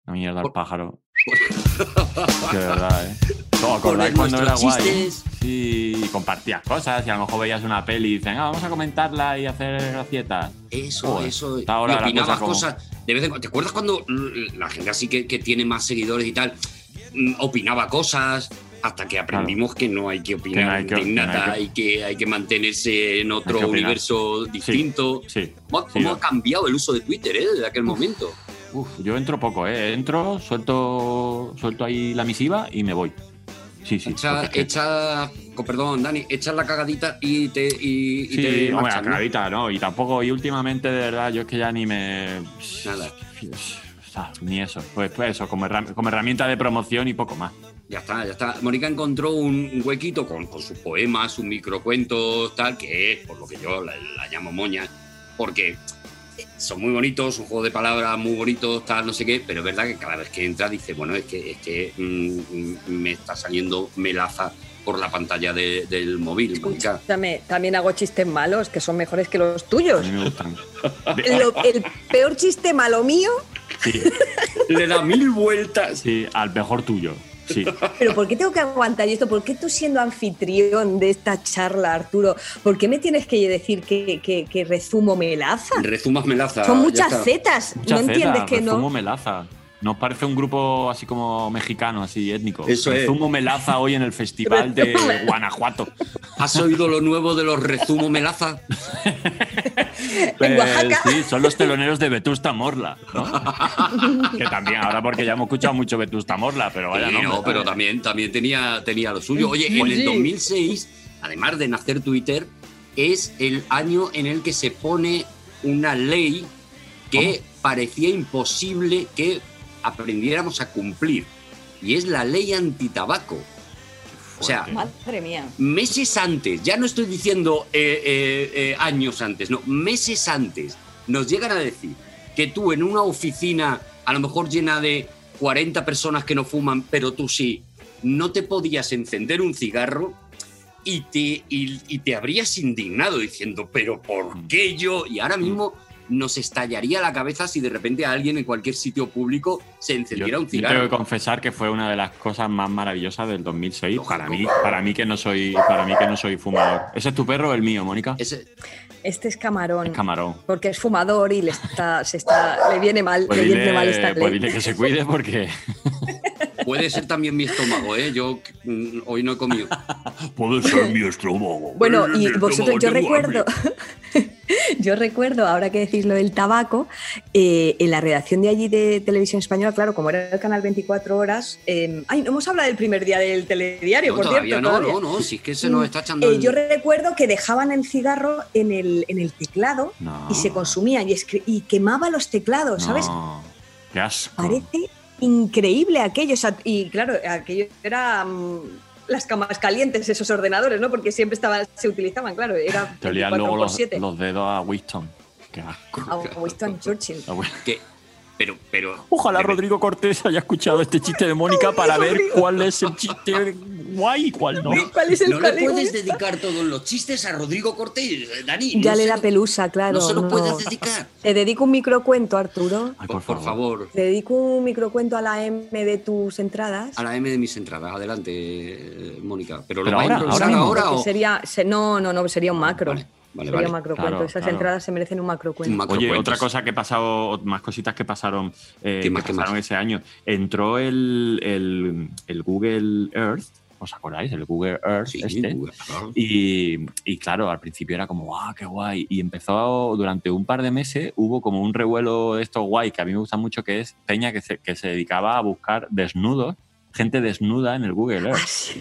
La mierda, el pájaro. De verdad, ¿eh? ¿Os acordáis cuando era guay? Sí, y compartías cosas y a lo mejor veías una peli y dicen, ah, vamos a comentarla y hacer gracietas. Eso, Joder, eso. y opinabas como- cosas. De vez en cuando. ¿Te acuerdas cuando la gente así que, que tiene más seguidores y tal mm, opinaba cosas? hasta que aprendimos que no hay que opinar Que no hay que- de que no hay nada que- y que hay que mantenerse en otro Hay universo distinto. Sí. ¿Cómo, Sí, cómo ha cambiado el uso de Twitter eh, desde aquel momento? Uf, yo entro poco, ¿eh? Entro, suelto, suelto ahí la misiva y me voy. Sí, sí. Echa, echa- con perdón, Dani, echas la cagadita y te, y, y Sí, te hombre, la marchas, ¿no? cagadita, ¿no? Y tampoco, y últimamente, de verdad, yo es que ya ni me. Nada. O sea, ni eso. Pues, pues eso, como, herram- como herramienta de promoción y poco más. Ya está, ya está. Mónica encontró un, un huequito con, con sus poemas, sus microcuentos, tal, que es por lo que yo la, la llamo moña, porque son muy bonitos, un juego de palabras muy bonitos, tal, no sé qué, pero es verdad que cada vez que entra dice, bueno, es que, es que mm, mm, me está saliendo melaza por la pantalla de- del móvil. Escúchame, también hago chistes malos que son mejores que los tuyos. A mí me gustan. Lo- el peor chiste malo mío, Sí, Le da mil vueltas. sí, al mejor tuyo. Sí. pero ¿por qué tengo que aguantar esto? ¿Por qué tú siendo anfitrión de esta charla, Arturo? ¿Por qué me tienes que decir que, que- que rezumo melaza? Rezumas melaza. Son muchas zetas, Mucha ¿no entiendes que Rezumo no? Melaza. Nos parece un grupo así como mexicano, así étnico. Eso es. Rezumo Melaza hoy en el festival de. Guanajuato. ¿Has oído lo nuevo de los rezumo melaza? En Oaxaca. Eh, sí, son los teloneros de Vetusta Morla, ¿no? que también, ahora porque ya hemos escuchado mucho Vetusta Morla, pero vaya Sí, nombre, no, pero también, también tenía, tenía lo suyo. Oye, Sí, en el sí. 2006, además de nacer Twitter, es el año en el que se pone una ley que parecía imposible que aprendiéramos a cumplir. Y es la ley antitabaco. O sea, Madre mía. meses antes, ya no estoy diciendo eh, eh, eh, años antes, no, meses antes, nos llegan a decir que tú en una oficina, a lo mejor llena de 40 personas que no fuman, pero tú sí, no te podías encender un cigarro y te, y, y te habrías indignado diciendo, pero ¿por qué yo? Y ahora mismo nos estallaría la cabeza si de repente a alguien en cualquier sitio público se Yo, encendiera un yo tengo cigarro. que confesar que fue una de las cosas más maravillosas del 2006 para mí, para mí que no soy, para mí que no soy fumador. ¿Ese es tu perro o el mío, Mónica? Ese- Este es camarón. Es camarón. Porque es fumador y le, está, se está, le viene mal, Pues le viene dile, mal esta pues dile que se cuide porque puede ser también mi estómago, ¿eh? Yo mm, hoy no he comido. puede ser mi estómago. Bueno, y estómago, vosotros, yo recuerdo, yo recuerdo, ahora que decís lo del tabaco, eh, en la redacción de allí de Televisión Española, claro, como era el canal 24 horas, eh, ay, no hemos hablado del primer día del telediario, No, por todavía cierto. no, todavía. no, no, si es que se nos está echando. Eh, el- yo recuerdo que dejaban el cigarro en el, en el teclado No. y se consumían y, y quemaba los teclados, ¿sabes? No, qué asco. Parece increíble aquello. o sea, y claro, aquello era mm, las camas calientes, esos ordenadores, ¿no? Porque siempre estaban, se utilizaban, claro, era Te olían 24 luego por los, 7. los dedos a Winston. Qué asco. A Winston Churchill. Que- pero, pero. Ojalá Rodrigo Cortés haya escuchado este chiste de Mónica para ver cuál es el chiste guay y cuál no. No, ¿Cuál es el no le puedes esta? dedicar todos los chistes a Rodrigo Cortés, eh, Dani. Ya no le da lo- pelusa, claro. No se lo no. puedes dedicar. Te dedico un microcuento, Arturo. Ay, Por, por favor. Te dedico un microcuento a la M de tus entradas. A la M de mis entradas. Adelante, eh, Mónica. Pero lo Pero ahora, ahora ahora, Porque o. sería, se- no, no, no, sería un macro. Vale, vale, sería vale. un macrocuento. Claro, Esas claro. entradas se merecen un macrocuento. Macro Oye, cuentos. otra cosa que ha pasado, más cositas que pasaron, eh, ¿Qué que más, qué pasaron más? ese año. Entró el, el, el Google Earth, ¿os acordáis? El Google Earth Sí, este. Google, claro. Y, y claro, al principio era como, ¡ah, qué guay! Y empezó durante un par de meses, hubo como un revuelo de estos guay que a mí me gusta mucho, que es Peña que se, que se dedicaba a buscar desnudos, gente desnuda en el Google Earth.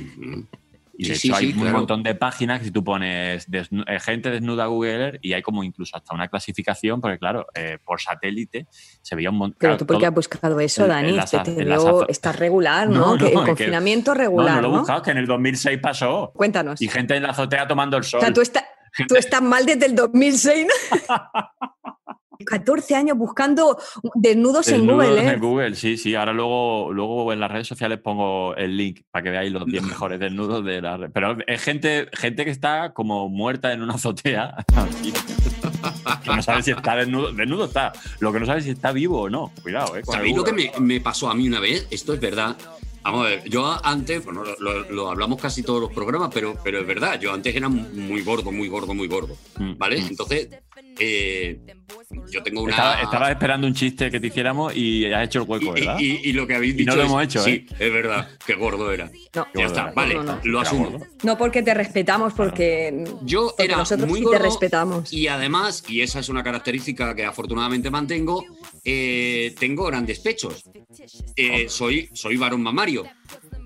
Y de sí, hecho hay sí, un claro. montón de páginas que si tú pones desnu- eh, gente desnuda Google Earth y hay como incluso hasta una clasificación, porque claro, eh, por satélite se veía un montón. Pero tú, ¿por qué has buscado eso, en- Dani? en las Te- az- te en las veo- azo- estás regular, ¿no? No, Que no, el que- confinamiento regular, no ¿no? lo he buscado, que en el 2006 pasó. Cuéntanos. Y gente en la azotea tomando el sol. O sea, tú, está- tú estás mal desde el 2006, ¿no? 14 años buscando desnudos en Google, ¿eh? en Google, sí, sí. Ahora luego, luego en las redes sociales pongo el link para que veáis los 10 mejores desnudos de la red. Pero es gente, gente que está como muerta en una azotea. que no sabe si está desnudo. Desnudo está. Lo que no sabe si está vivo o no. Cuidado, ¿eh? ¿Sabéis lo que me, me pasó a mí una vez? Esto es verdad. Vamos a ver, yo antes, bueno, lo, lo- lo hablamos casi todos los programas, pero, pero es verdad, yo antes era muy gordo, muy gordo, muy gordo, Mm, ¿vale? mm. Entonces, eh, yo tengo una. Estaba- estabas esperando un chiste que te hiciéramos y has hecho el hueco, y, ¿verdad? y- y lo que habéis Y dicho no lo es- hemos hecho, Sí, ¿eh? es verdad, qué gordo era. No. Ya está, vale, no, no. lo asumo. No porque te respetamos, porque, Yo porque era nosotros muy sí te respetamos. y además, y esa es una característica que afortunadamente mantengo, eh, tengo grandes pechos. Eh, soy, soy varón mamario.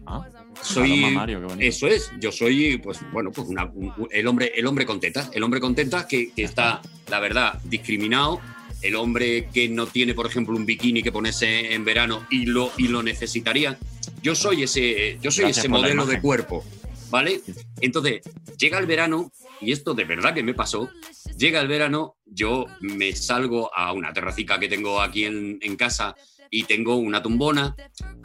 Ah, Soy, bonito. eso es, yo soy, pues bueno, pues una- un- un- el hombre, el hombre con tetas, el hombre con tetas que, que está, la verdad, discriminado, el hombre que no tiene, por ejemplo, un bikini que ponerse en verano y lo, y lo necesitaría. Yo soy ese, yo soy Gracias ese modelo de cuerpo, ¿vale? Entonces, llega el verano, y esto de verdad que me pasó, llega el verano, yo me salgo a una terracica que tengo aquí en, en casa y tengo una tumbona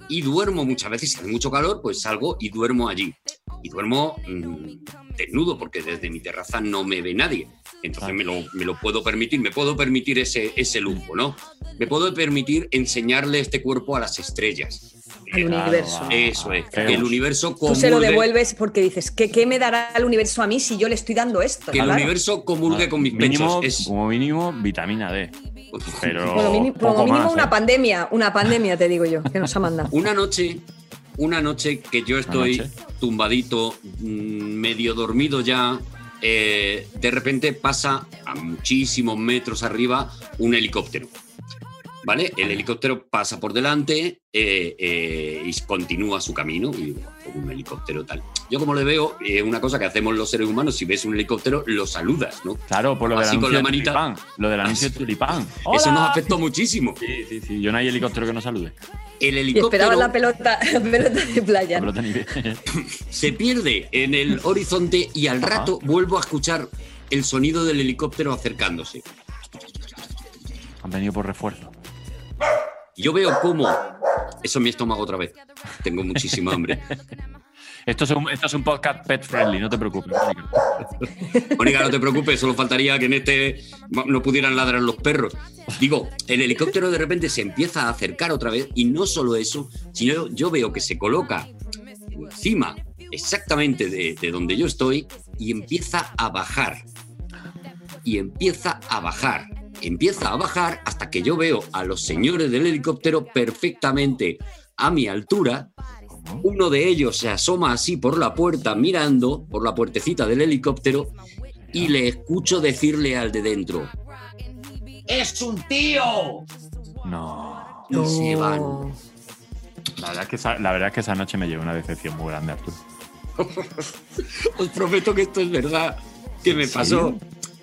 y duermo muchas veces, si hace mucho calor, pues salgo y duermo allí. Y duermo mm, desnudo porque desde mi terraza no me ve nadie. Entonces me lo, me lo puedo permitir, me puedo permitir ese, ese lujo, ¿no? Me puedo permitir enseñarle este cuerpo a las estrellas. Al universo. Eso es, que el universo Tú se lo comulgue- devuelves porque dices, ¿qué, ¿qué me dará el universo a mí si yo le estoy dando esto? que el Claro. universo comulgue con mis mínimo, pechos. Es, Como mínimo, vitamina D. Pero Como mínimo, como poco mínimo más, una ¿eh? pandemia, una pandemia te digo yo, que nos ha mandado. Una noche, una noche que yo estoy tumbadito, mm, medio dormido ya, eh, de repente pasa a muchísimos metros arriba un helicóptero. ¿Vale? El helicóptero pasa por delante eh, eh, y continúa su camino. Y digo, "Pues un helicóptero tal. Yo, como le veo, es una cosa que hacemos los seres humanos: si ves un helicóptero, lo saludas, ¿no? Claro, por lo del Así con anuncio la de manita. Tulipán. Lo del anuncio de Tulipán. Eso nos ¡Hola! afectó muchísimo. Sí, sí, sí. Yo no hay helicóptero que no salude. El Y helicóptero. esperabas la pelota, la pelota de playa. La pelota se pierde en el horizonte y al Ajá. rato vuelvo a escuchar el sonido del helicóptero acercándose. Han venido por refuerzo. Yo veo cómo. Eso es mi estómago otra vez. Tengo muchísima hambre. Esto es, un, esto es un podcast pet friendly, no te preocupes. Mónica. Mónica, no te preocupes, solo faltaría que en este no pudieran ladrar los perros. Digo, el helicóptero de repente se empieza a acercar otra vez y no solo eso, sino yo veo que se coloca encima exactamente de, de donde yo estoy y empieza a bajar. Y empieza a bajar. Empieza a bajar hasta que yo veo a los señores del helicóptero perfectamente a mi altura. Uno de ellos se asoma así por la puerta mirando, por la puertecita del helicóptero, y le escucho decirle al de dentro, ¡Es un tío! No. Y se van. La verdad, es que esa, la verdad es que esa noche me llevó una decepción muy grande, Arturo. Os prometo que esto es verdad, que me ¿En pasó. serio?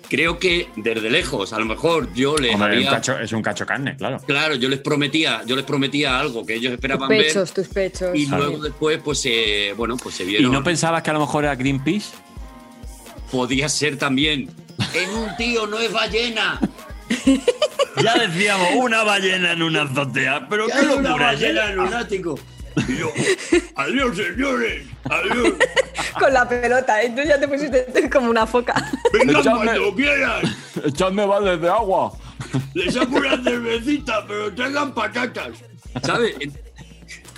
Creo que desde lejos, a lo mejor yo les Hombre, había- un cacho- es un cacho carne, claro. Claro, yo les prometía, yo les prometía algo que ellos Tus esperaban pechos, tus pechos. ver y sí. luego después, pues, eh, bueno, pues se ¿Y vieron. no pensabas que a lo mejor era Greenpeace? Podía ser también. En un tío no es ballena. Ya decíamos, una ballena en una azotea, pero ¿Qué es una ballena lunático? Y yo, adiós, señores, adiós. Con la pelota, ¿eh? tú ya te pusiste como una foca. Vengan Echadme- cuando quieran. Echadme vales de agua. Les saco una cervecita, pero traigan patatas. ¿Sabes?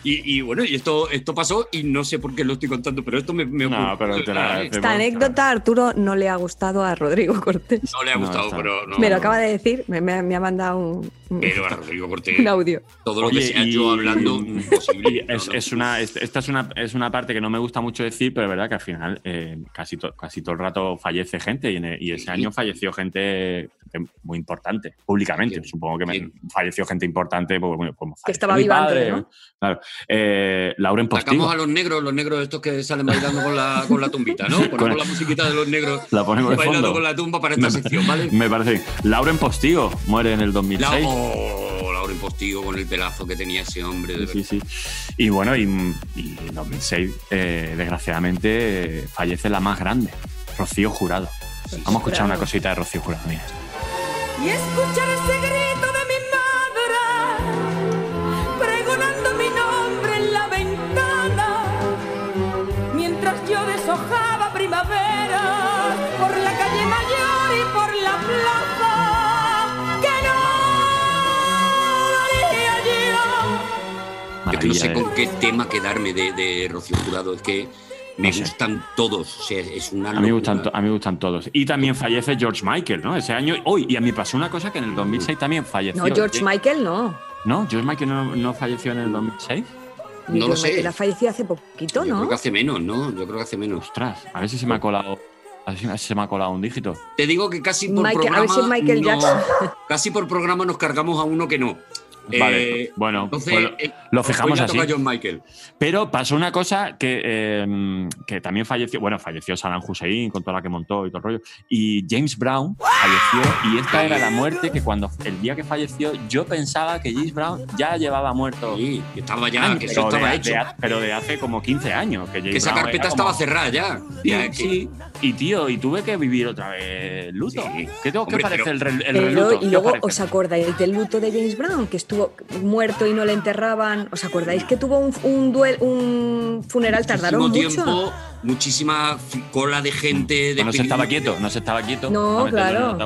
Y, y bueno, y esto, esto pasó y no sé por qué lo estoy contando, pero esto me, me No. Esta anécdota a Arturo no le ha gustado a Rodrigo Cortés. No le ha gustado, pero no. Me lo no. acaba de decir, me, me- me ha mandado un, un- Pero a Rodrigo Cortés, un audio. todo lo que sea y- yo hablando, imposible. Es, No, no. es una, es- esta es una, es una parte que no me gusta mucho decir, pero es verdad que al final eh, casi, to- casi todo el rato fallece gente y, en y ese Sí. año falleció gente, gente muy importante, públicamente. ¿Quién? Supongo que falleció gente importante, pues, bueno, como falleció estaba mi viva antes, ¿no? Claro. Eh, Lauren Postigo. Sacamos a los negros, los negros estos que salen bailando con la, con la tumbita, ¿no? Ponemos Con- la musiquita de los negros La ponemos de bailando fondo. con la tumba para esta Me- sección, ¿vale? Me parece bien. Lauren Postigo muere en el La, 2006. oh, Lauren Postigo con el pelazo que tenía ese hombre. de Sí, sí. Y bueno, y, y en 2006, eh, desgraciadamente, eh, fallece la más grande, Rocío Jurado. Vamos a escuchar una cosita de Rocío Jurado. Mira. Y escuchar ese grito de mi madre pregonando mi nombre en la ventana mientras yo deshojaba primavera por la calle mayor y por la plaza que no daría yo Yo que no sé con qué tema quedarme de, de Rocío Jurado. Es que Me No sé. gustan todos. O sea, es una A mí, gustan, to- a mí me gustan todos. Y también fallece George Michael, ¿no? Ese año. Hoy, y a mí pasó una cosa que en el 2006 también falleció. No, George Michael no. No, George Michael no, no falleció en el 2006. No lo sé. Michael ha fallecido hace poquito, Yo ¿no? creo que hace menos, ¿no? Yo creo que hace menos. Ostras, a ver si se me ha colado. A ver si se me ha colado un dígito. Te digo que casi por Michael- a ver si Michael no- Jackson. Casi por programa nos cargamos a uno que no. Vale, Eh, bueno, entonces, pues lo- eh, lo fijamos así. John Michael. Pero pasó una cosa que, eh, que también falleció. Bueno, falleció Saddam Hussein con toda la que montó y todo el rollo. Y James Brown falleció. Y esta era la muerte que cuando el día que falleció, yo pensaba que James Brown ya llevaba muerto. Sí, que estaba ya, años, que eso estaba de- hecho. de pero de hace como 15 años. Que, James Que esa Brown carpeta como- estaba cerrada ya. Sí, Ya, que- sí. Y tío, y tuve que vivir otra vez luto. Sí. ¿Qué, tengo, ¿qué Hombre, parece pero- el, el Pero, reluto? y ¿Qué luego? ¿os acordáis del luto de James Brown? Que estuvo muerto y no le enterraban. ¿Os acordáis que tuvo un, un, duel, un funeral? Tardaron mucho. tiempo, muchísima cola de gente. De no se estaba quieto, no se estaba quieto. No, claro.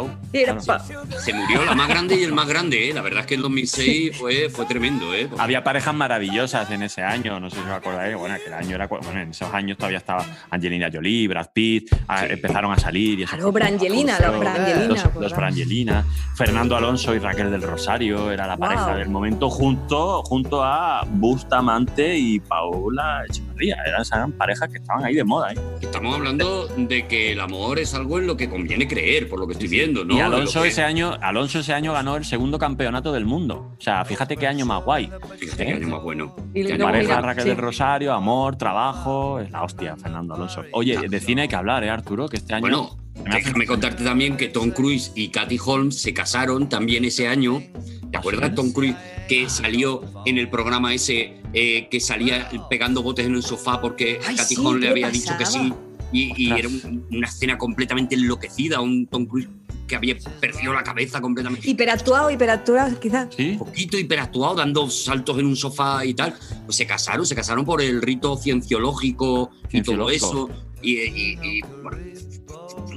Se murió la más grande y el más grande, ¿eh? La verdad es que el 2006 fue, fue tremendo, ¿eh? Había parejas maravillosas en ese año, no sé si os acordáis. Bueno, que el año era. Bueno, en esos años todavía estaba Angelina Jolie, Brad Pitt, a- empezaron a salir. Y Claro. Brangelina, la Brangelina, Los, los. Brangelina. Fernando Alonso y Raquel del Rosario era la pareja. Del momento, junto, junto a Bustamante y Paula Eran esas parejas que estaban ahí de moda. ¿eh? Estamos hablando de que el amor es algo en lo que conviene creer, por lo que estoy viendo, ¿no? y Alonso que- ese año, Alonso ese año ganó el segundo campeonato del mundo. O sea, fíjate qué año más guay. Fíjate qué año más bueno. Y Pareja mira. Raquel sí. del Rosario, amor, trabajo, es la hostia, Fernando Alonso. Oye, de cine hay que hablar, ¿eh, Arturo? Que este año. Bueno, déjame contarte también que Tom Cruise y Katy Holmes se casaron también ese año. ¿Te ¿Ah, acuerdas? Tom Cruise que salió en el programa ese eh, que salía pegando botes en el sofá porque Ay, Katy sí, le ¿qué había dicho que sí? Y, era un- una escena completamente enloquecida, un Tom Cruise que había perdido la cabeza completamente. Hiperactuado, hiperactuado, quizás. Sí. Un poquito hiperactuado, dando saltos en un sofá y tal. Pues se casaron, se casaron por el rito cienciológico y todo eso. Y, y- y, bueno,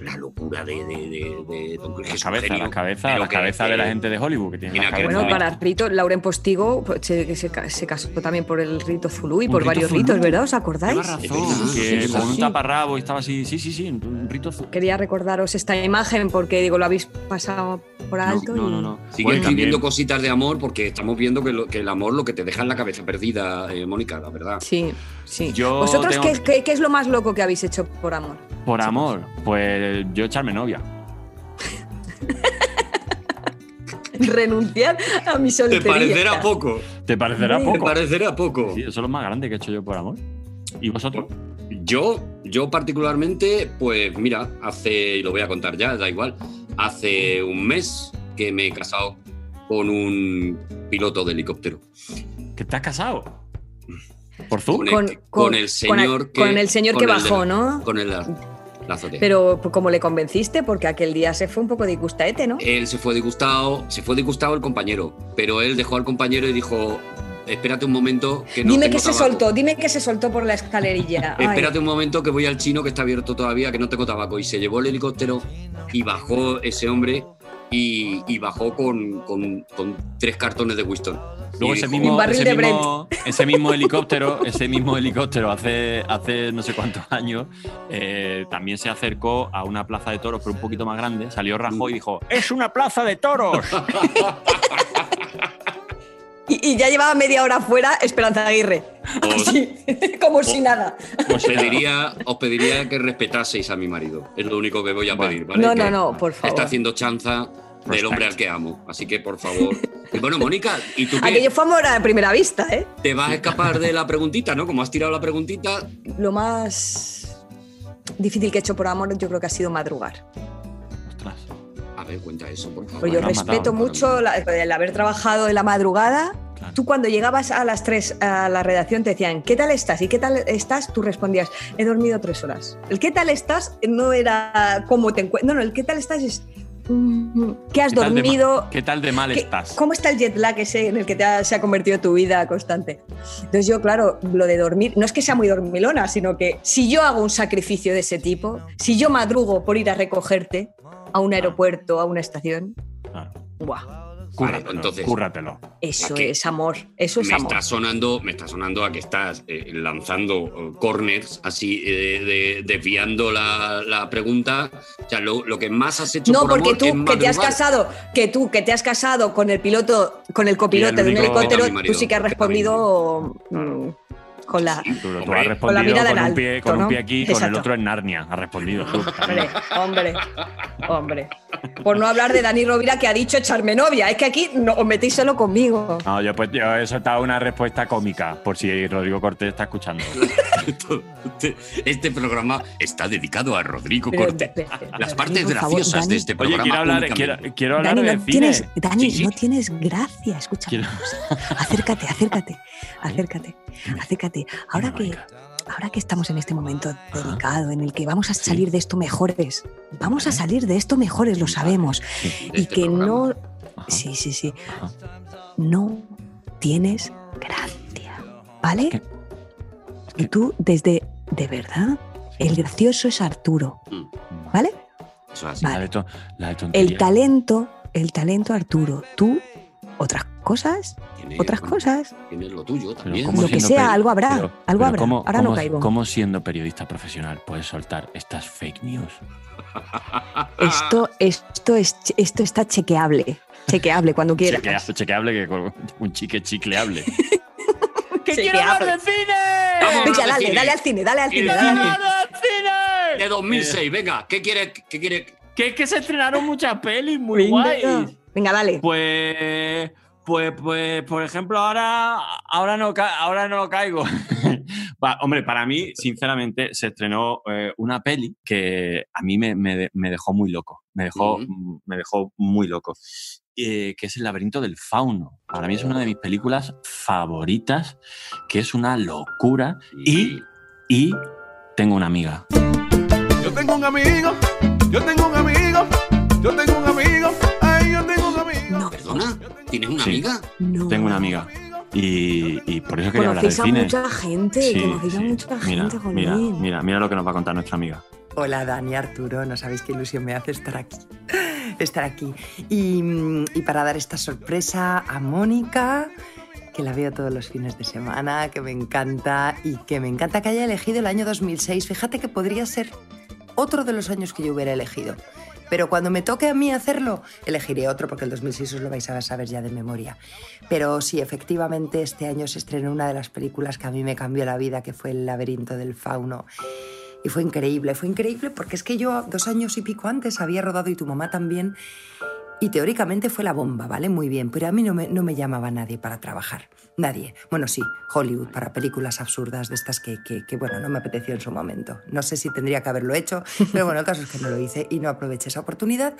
la locura de, de, de, de Cruise. La un cabeza, genio, la cabeza, pero la que- cabeza que- de la gente de Hollywood que tiene que. Bueno, para Rito, Lauren Postigo pues, se, se ca- se casó también por el rito Zulú y Un por rito varios Zulú. ritos, ¿verdad? ¿Os acordáis? razón, que sí, con un sí. taparrabo y estaba así, sí, sí, sí, un rito azul. Quería recordaros esta imagen porque digo, lo habéis pasado por alto. No, y- no, no. Sigue Bueno, escribiendo también- cositas de amor porque estamos viendo que, lo- que el amor lo que te deja en la cabeza perdida, eh, Mónica, la verdad. Sí, sí. Yo ¿Vosotros tengo- qué, qué- qué es lo más loco que habéis hecho por amor? Por amor, pues yo echarme novia. Renunciar a mi Te soltería. parecerá poco. ¿Te parecerá Sí. Te poco? parecerá poco. Sí, eso es lo más grande que he hecho yo por amor. ¿Y vosotros? Yo, yo particularmente, pues mira, hace, y lo voy a contar ya, da igual, hace un mes que me he casado con un piloto de helicóptero. ¿Que te has casado? ¿Por Zoom? Con el, Con- con con- el con señor que. con el señor que de bajó, ¿no? Con el la. Pero pues, como le convenciste, porque aquel día se fue un poco disgustaete, ¿no? Él se fue disgustado, se fue disgustado el compañero, pero él dejó al compañero y dijo: Espérate un momento que no dime tengo que se tabaco". soltó, dime que se soltó por la escalerilla. Espérate un momento que voy al chino que está abierto todavía, que no tengo tabaco. Y se llevó el helicóptero y bajó ese hombre y, y bajó con, con- con tres cartones de Winston. Luego ese mismo, Un barril ese, de mismo, ese mismo helicóptero, ese mismo helicóptero hace, hace no sé cuántos años eh, también se acercó a una plaza de toros, pero un poquito más grande. Salió Rajoy y dijo: ¡Es una plaza de toros! Y, y ya llevaba media hora fuera Esperanza Aguirre. Os- Así, como si nada. Os pediría, os pediría que respetaseis a mi marido. Es lo único que voy a pedir, ¿vale? No, no, no, por favor. Está haciendo chanza del hombre al que amo. Así que, por favor. Y bueno, Mónica, ¿y tú qué? Aquello fue amor a primera vista, ¿eh? Te vas a escapar de la preguntita, ¿no? Como has tirado la preguntita, Lo más difícil que he hecho por amor yo creo que ha sido madrugar. Ostras. A ver, cuenta eso, por favor. Pues yo respeto matado, mucho la- el haber trabajado en la madrugada. Claro. Tú cuando llegabas a las 3 a la redacción te decían, ¿qué tal estás? ¿Y qué tal estás? Tú respondías, he dormido tres horas. El ¿qué tal estás? no era cómo te encuentras. No, no, el ¿qué tal estás? es ¿qué has ¿Qué tal ma- dormido? ¿Qué tal de mal ¿Qué- estás? ¿Cómo está el jet lag ese en el que te ha- se ha convertido tu vida constante? Entonces yo, claro, lo de dormir, no es que sea muy dormilona, sino que si yo hago un sacrificio de ese tipo, si yo madrugo por ir a recogerte a un aeropuerto, a una estación, Claro. ¡buah! Cúrratelo, entonces- cúrratelo. Eso es amor, eso es me amor. está sonando, me está sonando a que estás eh, lanzando eh, corners así, eh, de- desviando la, la pregunta. O sea, lo, lo que más has hecho No, por porque amor es tú que te has casado, que tú que te has casado con el piloto, con el copiloto Y el de un helicóptero, marido, tú sí que has respondido mm, con la Tú, tú Hombre, has con respondido la mirada con, en un pie, alto, con un ¿no? pie aquí y con el otro en Narnia. Has respondido tú. hombre, hombre, hombre. Por no hablar de Dani Rovira que ha dicho echarme novia. Es que aquí no, os metéis solo conmigo. No, yo, pues, yo he soltado una respuesta cómica, por si Rodrigo Cortés está escuchando. Este, programa está dedicado a Rodrigo Pero, Cortés. Las partes graciosas de este Oye, programa. quiero hablar, quiero, quiero hablar Dani, de no cine. tienes, Dani, Sí, sí. no tienes gracia. Escucha, Quiero- acércate, acércate, acércate, Ahora que, ahora que estamos en este momento delicado en el que vamos a salir de esto mejores, vamos a salir de esto mejores, lo sabemos. Y este que no, sí, sí, sí, no tienes gracia, ¿vale? Y tú desde, de verdad, el gracioso es Arturo, Mm, ¿vale? eso es así. Vale. La de, la. El talento, el talento Arturo, tú otras cosas, Tiene- otras cosas. Tiene lo tuyo también. ¿cómo Lo que sea, algo habrá, pero- algo pero habrá. ¿cómo- Ahora no caigo. ¿Cómo siendo periodista profesional puedes soltar estas fake news? Esto, esto, es, esto está chequeable. Chequeable cuando quieras. Chequea- chequeable que con un chique chicleable. ¡Que quiero hablar de cine! Venga, dale, cine. dale al cine, dale al cine, Cine, dale al cine. cine. De 2006, venga, ¿qué quiere? ¿Qué quiere? Que es que se estrenaron muchas pelis muy Venga, guays. venga, dale. Pues, pues, pues, por ejemplo, ahora, ahora, no, ahora no caigo. Hombre, para mí, sinceramente, se estrenó eh, una peli que a mí me, me de- me dejó muy loco. Me dejó, me dejó muy loco. eh, que es El laberinto del fauno. Para mí es una de mis películas favoritas, que es una locura. Y, y tengo una amiga. Yo tengo un amigo, yo tengo un amigo, yo tengo un amigo, ¿Tienes una Sí. amiga? no. Tengo una amiga. Y, y por eso quería hablar del Conocéis a cine. mucha gente, Sí, conocéis a sí. mucha Mira, gente, mira, jolín. mira, mira lo que nos va a contar nuestra amiga. Hola Dani, Arturo, no sabéis qué ilusión me hace estar aquí. Estar aquí. Y, y para dar esta sorpresa a Mónica, que la veo todos los fines de semana, que me encanta y que me encanta que haya elegido el año 2006. Fíjate que podría ser otro de los años que yo hubiera elegido. Pero cuando me toque a mí hacerlo, elegiré otro porque el 2006 os lo vais a saber ya de memoria. Pero sí, efectivamente, este año se estrenó una de las películas que a mí me cambió la vida, que fue El laberinto del fauno. Y fue increíble, fue increíble porque es que yo dos años y pico antes había rodado y tu mamá también. Y teóricamente fue la bomba, ¿vale? Muy bien, pero a mí no me, no me llamaba nadie para trabajar. Nadie. Bueno, sí, Hollywood, para películas absurdas de estas que, que, que, bueno, no me apeteció en su momento. No sé si tendría que haberlo hecho, pero bueno, el caso es que no lo hice y no aproveché esa oportunidad.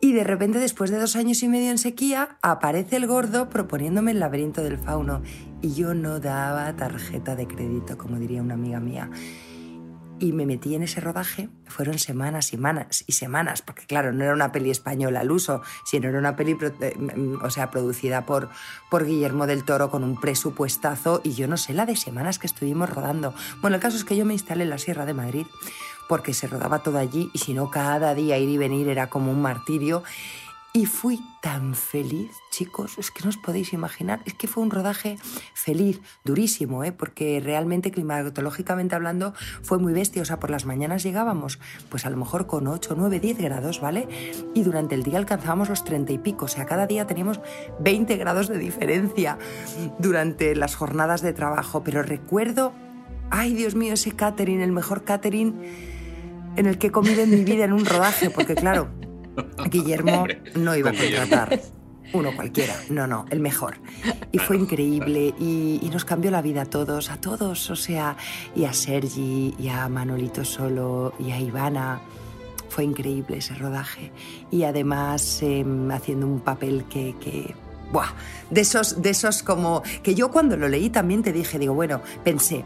Y de repente, después de dos años y medio en sequía, aparece el gordo proponiéndome el laberinto del fauno. Y yo no daba tarjeta de crédito, como diría una amiga mía y me metí en ese rodaje. Fueron semanas y semanas y semanas, porque claro, no era una peli española al uso, sino era una peli, eh, o sea, producida por, por Guillermo del Toro con un presupuestazo y yo no sé la de semanas que estuvimos rodando. Bueno, el caso es que yo me instalé en la Sierra de Madrid porque se rodaba todo allí y si no, cada día ir y venir era como un martirio. Y fui tan feliz, chicos, es que no os podéis imaginar, es que fue un rodaje feliz, durísimo, ¿eh? porque realmente climatológicamente hablando fue muy bestia, o sea, por las mañanas llegábamos pues a lo mejor con 8, 9, 10 grados, ¿vale? Y durante el día alcanzábamos los 30 y pico, o sea, cada día teníamos 20 grados de diferencia durante las jornadas de trabajo, pero recuerdo, ay Dios mío, ese catering, el mejor catering en el que he comido en mi vida en un rodaje, porque claro, Guillermo no iba a contratar uno cualquiera, no, no, el mejor. Y fue increíble y, y nos cambió la vida a todos, a todos, o sea, y a Sergi, y a Manolito Solo, y a Ivana. Fue increíble ese rodaje. Y además em, haciendo un papel que... que Buah, de esos, de esos como que yo cuando lo leí también te dije, digo, bueno, pensé,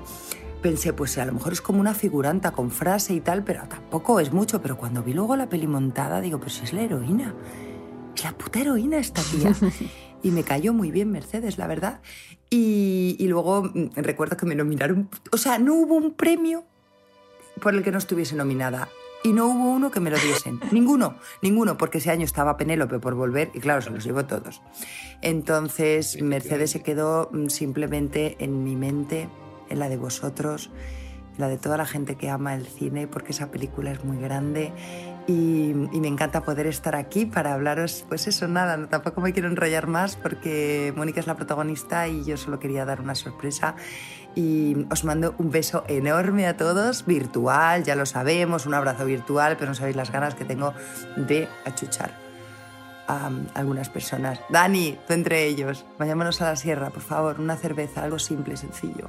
pensé, pues a lo mejor es como una figuranta con frase y tal, pero tampoco es mucho. Pero cuando vi luego la peli montada, digo, pues es la heroína. Es la puta heroína esta tía. Y me cayó muy bien Mercedes, la verdad. Y, y luego mm, recuerdo que me nominaron. O sea, no hubo un premio por el que no estuviese nominada. y no hubo uno que me lo diesen. ninguno, ninguno, porque ese año estaba Penélope por volver y claro, se los llevó todos. Entonces Mercedes se quedó mm, simplemente en mi mente, en la de vosotros, en la de toda la gente que ama el cine, porque esa película es muy grande y, y me encanta poder estar aquí para hablaros, pues eso, nada, no, tampoco me quiero enrollar más porque Mónica es la protagonista y yo solo quería dar una sorpresa y os mando un beso enorme a todos, virtual, ya lo sabemos, un abrazo virtual, pero no sabéis las ganas que tengo de achuchar a algunas personas. Dani, tú entre ellos, vayámonos a la sierra, por favor, una cerveza, algo simple, sencillo.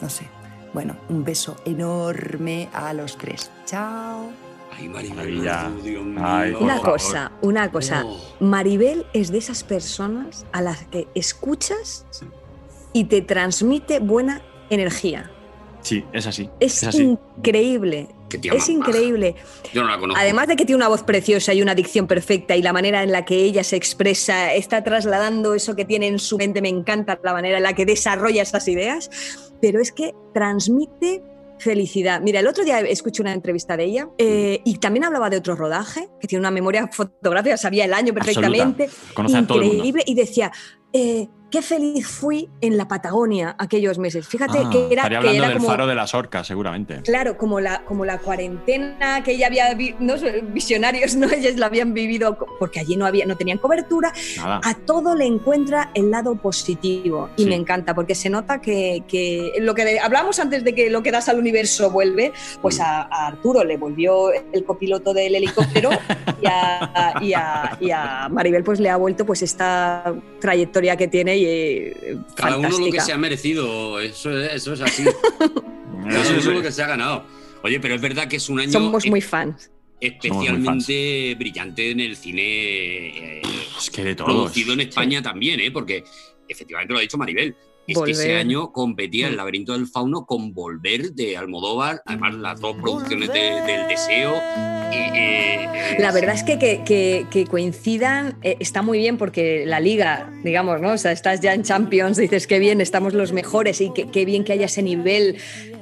No sé. Bueno, un beso enorme a los tres. Chao. Ay, Maribel. Ay, Una favor. cosa, una cosa. No. Maribel es de esas personas a las que escuchas y te transmite buena energía. Sí, es así. Es, Es así. increíble. Es increíble. Yo no la conozco. Además de que tiene una voz preciosa y una dicción perfecta y la manera en la que ella se expresa, está trasladando eso que tiene en su mente, me encanta la manera en la que desarrolla esas ideas, pero es que transmite felicidad. Mira, el otro día escuché una entrevista de ella eh, y también hablaba de otro rodaje, que tiene una memoria fotográfica, sabía el año perfectamente, a todo el mundo. increíble, y decía, eh, qué feliz fui en la Patagonia aquellos meses. Fíjate Ah, que era, estaría que hablando era del como... faro de las orcas, seguramente. Claro, como la, como la cuarentena que ella había, no visionarios, ¿no? Ellas la habían vivido porque allí no había, no tenían cobertura. Nada. A todo le encuentra el lado positivo y Sí. me encanta porque se nota que, que lo que hablamos antes de que lo que das al universo vuelve, pues a, a Arturo le volvió el copiloto del helicóptero y a, y a- y a Maribel pues le ha vuelto pues esta trayectoria que tiene y eh, Cada uno lo que se ha merecido, eso es, eso es así. Cada Eso es- uno lo que se ha ganado. Oye, pero es verdad que es un año Somos muy fans. especialmente brillante en el cine eh, Es que de todo. producido en España también, ¿eh? porque efectivamente lo ha dicho Maribel. Es que ese año competía Mm. el laberinto del fauno con Volver de Almodóvar, además las dos producciones de- del Deseo. y, eh, eh, La verdad es que, que, que- que coincidan eh, está muy bien porque la liga, digamos, ¿no? O sea, estás ya en Champions, dices qué bien, estamos los mejores y qué, qué bien que haya ese nivel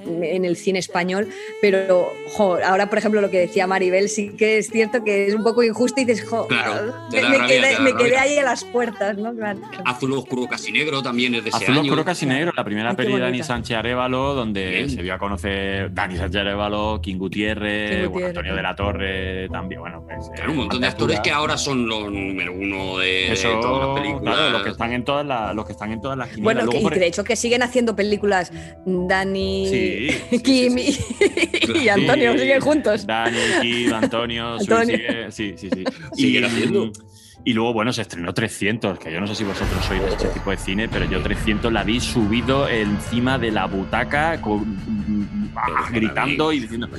en el cine español, pero jo, ahora, por ejemplo, lo que decía Maribel, sí que es cierto que es un poco injusto y dices, jo, Claro, me, rabia, quedé, me ahí a las puertas, ¿no? Claro. Azul Oscuro Casi Negro también es de ese Azul año. Casi Negro, la primera Ay, peli de Dani. Sánchez Arevalo, donde Bien. se dio a conocer Dani Sánchez Arevalo, King Gutiérrez, King bueno, Gutiérrez. Antonio de la Torre también, bueno, pues... eh, Claro, un montón de Altura. actores que ahora son los número uno de, todas las películas. claro, los que están en todas las, los que están en todas las quinielas. Bueno, Luego, que, y de hecho que siguen haciendo películas Dani, Sí, sí, Kim y- y Antonio, Sí, siguen juntos. Dani, Kim, Antonio, Sui Antonio. sigue- sí, sí, sí. Siguen haciendo. Y luego, bueno, se estrenó 300, que yo no sé si vosotros sois de este tipo de cine, pero yo 300 la vi subido encima de la butaca, con- ah, gritando y diciendo,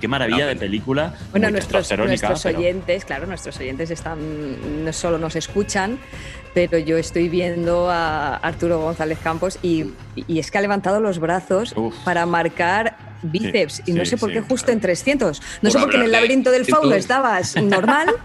qué maravilla de película. Bueno, nuestros, pero- oyentes, claro, nuestros oyentes están, no solo nos escuchan, pero yo estoy viendo a Arturo González Campos y, y es que ha levantado los brazos Uf. para marcar bíceps. y no sí, sé por sí, qué justo en 300. No sé Por qué en el laberinto del fauno 300. estabas normal.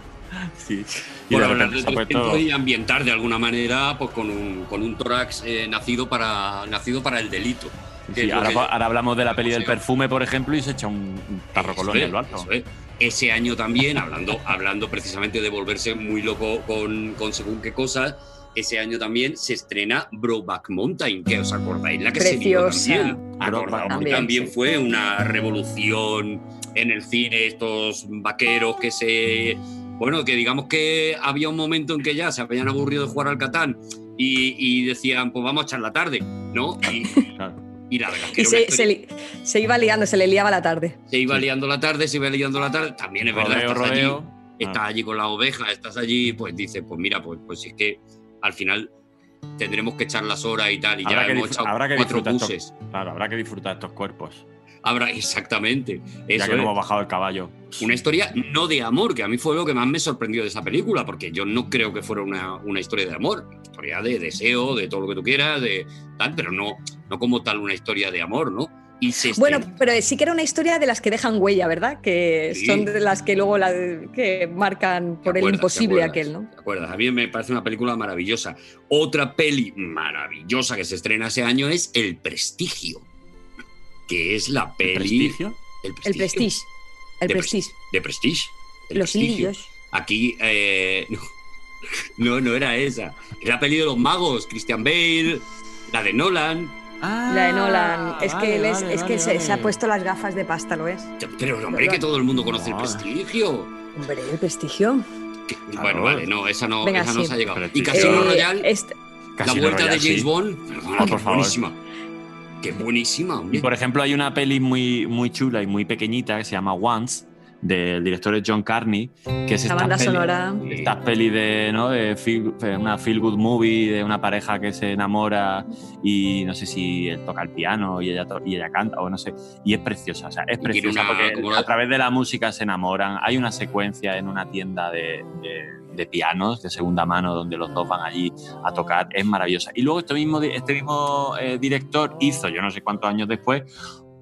Sí. Y Por hablar de se ha puesto- 300 y ambientar de alguna manera pues con un, con un tórax eh, nacido, para, nacido para el delito. Sí, ahora, que- ahora hablamos de la peli del perfume, por ejemplo, y se echa un, un tarro Eso colón en es, lo alto. eso es. Ese año también, hablando, hablando precisamente de volverse muy loco con, con según qué cosas, ese año también se estrena Brokeback Mountain, que os acordáis, la que Preciosa. se vio también. Brokeback Acordaos, Mountain. también sí. fue una revolución en el cine, estos vaqueros que se... Bueno, que digamos que había un momento en que ya se habían aburrido de jugar al Catán y, y decían, pues vamos a echar la tarde, ¿no? Y, Claro. y la verdad es que Y se, se li- se iba liando, se le liaba la tarde. se iba liando la tarde, se iba liando la tarde, también es verdad, estás rodeo. allí, estás allí con la oveja, estás allí, pues dices, pues mira, pues, pues es que al final tendremos que echar las horas y tal, y Habrá ya que, hemos echado habrá que cuatro disfrutar buses. estos, claro, habrá que disfrutar estos cuerpos. Habrá, exactamente. ya que no hemos bajado el caballo. Una historia no de amor, que a mí fue lo que más me sorprendió de esa película, porque yo no creo que fuera una, una historia de amor, una historia de deseo, de todo lo que tú quieras, de tal, pero no, no como tal una historia de amor, ¿no? Y se Bueno, pero sí que era una historia de las que dejan huella, ¿verdad? Que Sí. son de las que luego la, que marcan por ¿Te el imposible aquel, ¿no? ¿Te acuerdas? A mí me parece una película maravillosa. Otra peli maravillosa que se estrena ese año es El Prestigio, que es la peli... ¿Prestigio? El El Prestige. El de pres- Prestige. De Prestige. el Los Prestigio. Aquí, eh, no, no, no era esa. Era la peli de los magos, Christian Bale, la de Nolan. La de Nolan. Es vale, que él es, vale, es que vale, se, se ha puesto las gafas de pasta, ¿lo es? Pero, hombre, que todo el mundo conoce el prestigio. Hombre, el prestigio. Bueno, vale, no, esa no, Venga, esa no se ha llegado. Y Prestigio. Casino Eh, Royale, este- la Casino vuelta Royale, de James sí. Bond. Perdona, Oh, qué por favor. Qué buenísima, hombre. Y por ejemplo, hay una peli muy, muy chula y muy pequeñita que se llama Once, del director es John Carney, que es La esta banda peli, sonora. Esta peli de, ¿no? de feel- de una feel good movie de una pareja que se enamora y no sé si él toca el piano y ella, to- y ella canta o no sé. Y es preciosa, o sea, es preciosa una- porque a través de la música se enamoran. Hay una secuencia en una tienda de, de- de pianos de segunda mano donde los dos van allí a tocar. Es maravillosa. Y luego este mismo, este mismo eh, director hizo, yo no sé cuántos años después,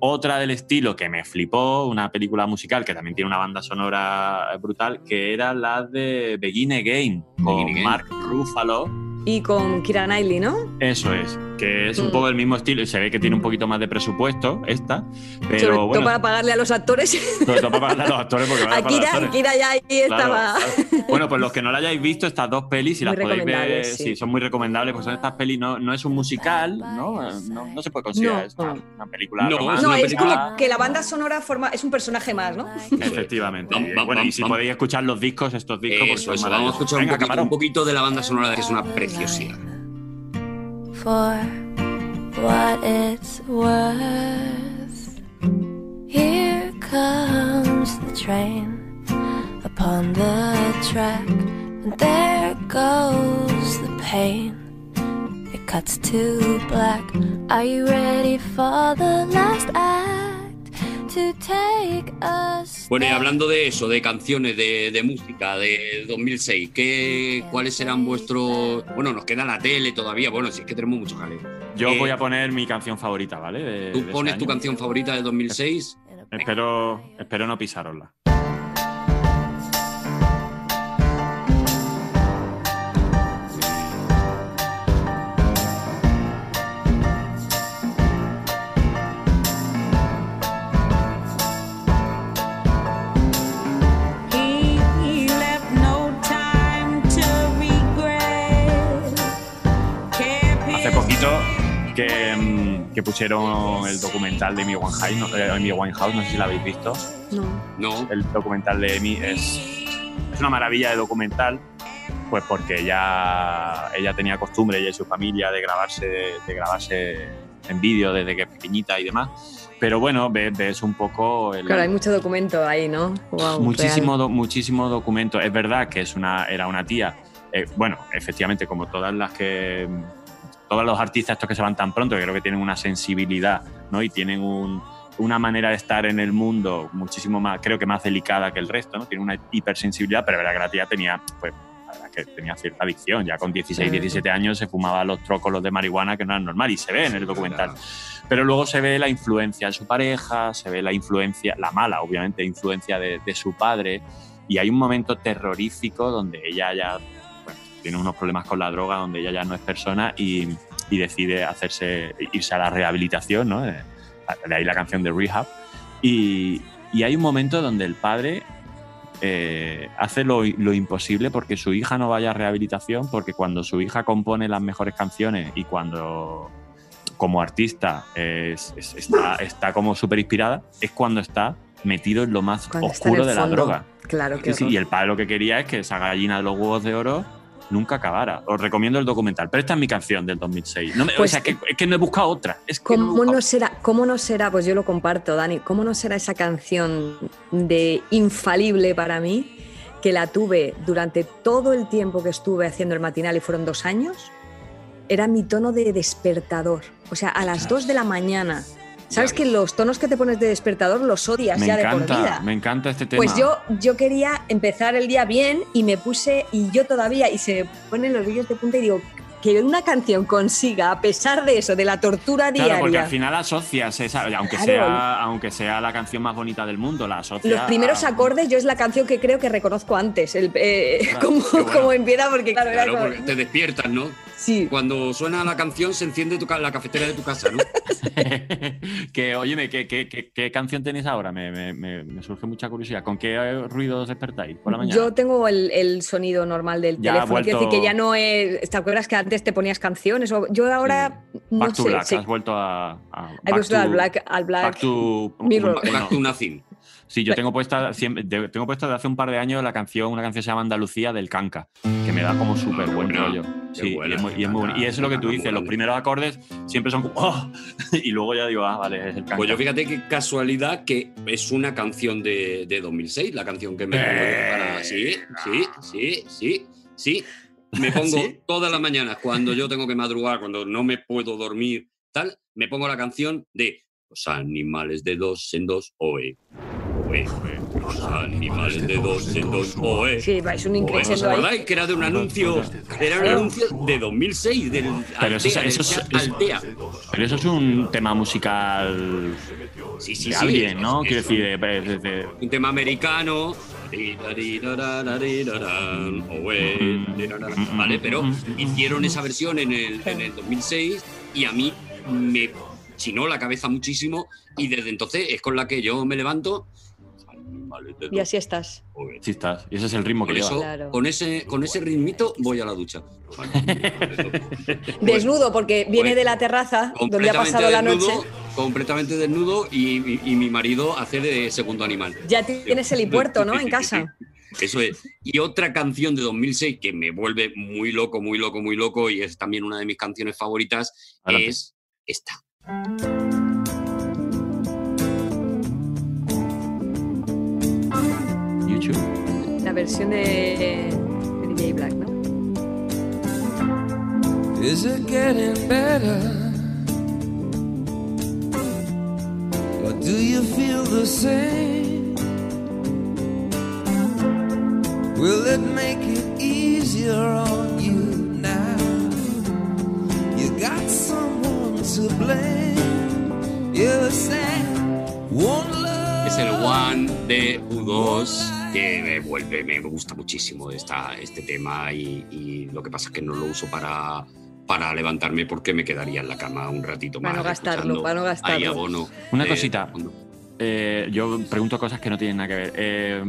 otra del estilo que me flipó, una película musical que también tiene una banda sonora brutal, que era la de Begin Again, con Again. Mark Ruffalo. Y con Kira Knightley, ¿no? Eso es, que es un Mm. poco el mismo estilo y se ve que tiene un poquito más de presupuesto esta, Sobre pero todo bueno, para pagarle a los actores. sobre todo para pagarle a los actores porque vaya A para los actores. Kira ya ahí Claro, estaba. claro. Bueno, pues los que no la hayáis visto, estas dos pelis, si Muy las podéis ver, sí. sí. son muy recomendables, pues son estas pelis, no, no es un musical, ¿no? No, no se puede considerar, No. es una, una película No. No, es como que la banda sonora forma, es un personaje más, ¿no? Efectivamente. Bueno, y si vamos. podéis escuchar los discos, estos discos, Eso, son eso. Vamos a escuchar un, poquito, un poquito de la banda sonora, que es una preciosidad. For what it's worth. Here comes the train upon the track, and there goes the pain. It cuts to black. Are you ready for the last act? Bueno, y hablando de eso, de canciones, de, de música, de 2006, ¿qué, ¿cuáles serán vuestros...? Bueno, nos queda la tele todavía, bueno, si es que tenemos mucho jaleo. Yo Eh, voy a poner mi canción favorita, ¿vale? De- ¿Tú de ese pones tu canción favorita del 2006? Espero, espero no pisarosla. Que, mm, que pusieron el documental de Amy Winehouse, no, Amy Winehouse, no sé si la habéis visto. No. No. El documental de Amy es, es una maravilla de documental, pues porque ella, ella tenía costumbre, ella y su familia, de grabarse, de grabarse en vídeo desde que es pequeñita y demás. Pero bueno, ves, ves un poco el, Claro, hay mucho documento ahí, ¿no? Guau, muchísimo, do- muchísimo documento. Es verdad que es una, era una tía, eh, bueno, efectivamente, como todas las que. Todos los artistas estos que se van tan pronto, que creo que tienen una sensibilidad, ¿no? Y tienen un- una manera de estar en el mundo muchísimo más, creo que más delicada que el resto, ¿no? Tiene una hipersensibilidad, pero es verdad que la tía tenía, pues, la verdad que tenía cierta adicción. Ya con 16, Mm. 17 años se fumaba los trócolos de marihuana que no eran normal y se ve en el documental. Pero luego se ve la influencia de su pareja, se ve la influencia, la mala, obviamente, influencia de, de su padre. Y hay un momento terrorífico donde ella ya tiene unos problemas con la droga, donde ella ya no es persona y, y decide hacerse, irse a la rehabilitación, ¿no? De, de ahí la canción de Rehab. Y, y hay un momento donde el padre eh, hace lo, lo imposible porque su hija no vaya a rehabilitación, porque cuando su hija compone las mejores canciones y cuando como artista es- es- está, está como súper inspirada, es cuando está metido en lo más Cuando en oscuro de la fondo. droga. Claro, qué Sí, y el padre lo que quería es que esa gallina de los huevos de oro nunca acabara. Os recomiendo el documental, pero esta es mi canción del 2006. No me- Pues- o sea, que, es que no he buscado otra. Es que no ¿Cómo buscado no será? ¿Cómo no será? Pues yo lo comparto, Dani. ¿Cómo no será esa canción de infalible para mí que la tuve durante todo el tiempo que estuve haciendo el matinal y fueron dos años? Era mi tono de despertador. O sea, a las dos de la mañana. ¿Sabes que los tonos que te pones de despertador los odias me ya de por encanta, vida? me encanta este tema. Pues yo, yo quería empezar el día bien y me puse, y yo todavía, y se me ponen los vídeos de punta y digo, que una canción consiga, a pesar de eso, de la tortura Claro, porque diaria, al final asocias esa, aunque, Claro. sea, aunque sea la canción más bonita del mundo, la asocias. los primeros a- acordes, yo es la canción que creo que reconozco antes, el, eh, Claro, bueno. cómo empieza, porque claro, era como- porque te despiertas, ¿no? Sí. Cuando suena la canción se enciende tu ca- la cafetera de tu casa, ¿no? que, óyeme, ¿qué, qué, qué- qué canción tenéis ahora? Me, me- me- me surge mucha curiosidad. ¿Con qué eh, ruidos despertáis por la mañana? Yo tengo el, el sonido normal del Ya teléfono. Quiero decir vuelto- que ya no es. ¿Te acuerdas que antes te ponías canciones? O- Yo ahora no Back to sé. Black, sí. has vuelto a. a back vuelto al to- Black, al Black Back to Mirror. Back to nothing. Sí, yo tengo puesta, de- tengo puesta desde hace un par de años la canción, una canción que se llama Andalucía del Canca, que me da como súper buen rollo. Sí, buena, y, es muy, y es Canca, muy bueno. Y eso es lo que tú dices, los primeros acordes siempre son como "Oh", y luego ya digo, ah, vale, es el Canca. Pues yo fíjate qué casualidad que es una canción de, de 2006, la canción que me para... Sí, sí, sí, sí, sí. Me pongo ¿Sí? todas las mañanas cuando yo tengo que madrugar, cuando no me puedo dormir, tal, me pongo la canción de Los animales de dos en dos, oe. Los animales de dos en dos, oe. Sí, vais un Oe. ¿Os increciendo ahí. acordáis que era de un anuncio? Era un anuncio de 2006, del Pero eso, es- Altea, eso es- del es- Altea. pero eso es un tema musical Sí, sí, de sí, alguien, es- ¿no? es Quiero un- decir, de- de- de- un tema americano. Vale, pero hicieron esa versión en el, en el 2006 y a mí me chinó la cabeza muchísimo y desde entonces es con la que yo me levanto. Y así estás. sí estás. Y ese es el ritmo que Por lleva. eso, Claro. con ese, con ese ritmito voy a la ducha. Desnudo, porque viene pues, de la terraza donde ha pasado la desnudo, noche. completamente desnudo y, y- y mi marido hace de segundo animal. Ya tienes el helipuerto, ¿no? En casa. Eso es. Y otra canción de 2006 que me vuelve muy loco, muy loco, muy loco y es también una de mis canciones favoritas Adelante. es esta. La versión de, de DJ Black, ¿no? Is it getting better? Or do you feel the same? Will it make it easier on you now? You got someone to blame. You said one love. Es el One de U2 que me vuelve, me gusta muchísimo esta, este tema y, y lo que pasa es que no lo uso para, para levantarme porque me quedaría en la cama un ratito más. Para no gastarlo, para no gastarlo. ahí abono Una de cosita. Eh, yo pregunto cosas que no tienen nada que ver. Eh,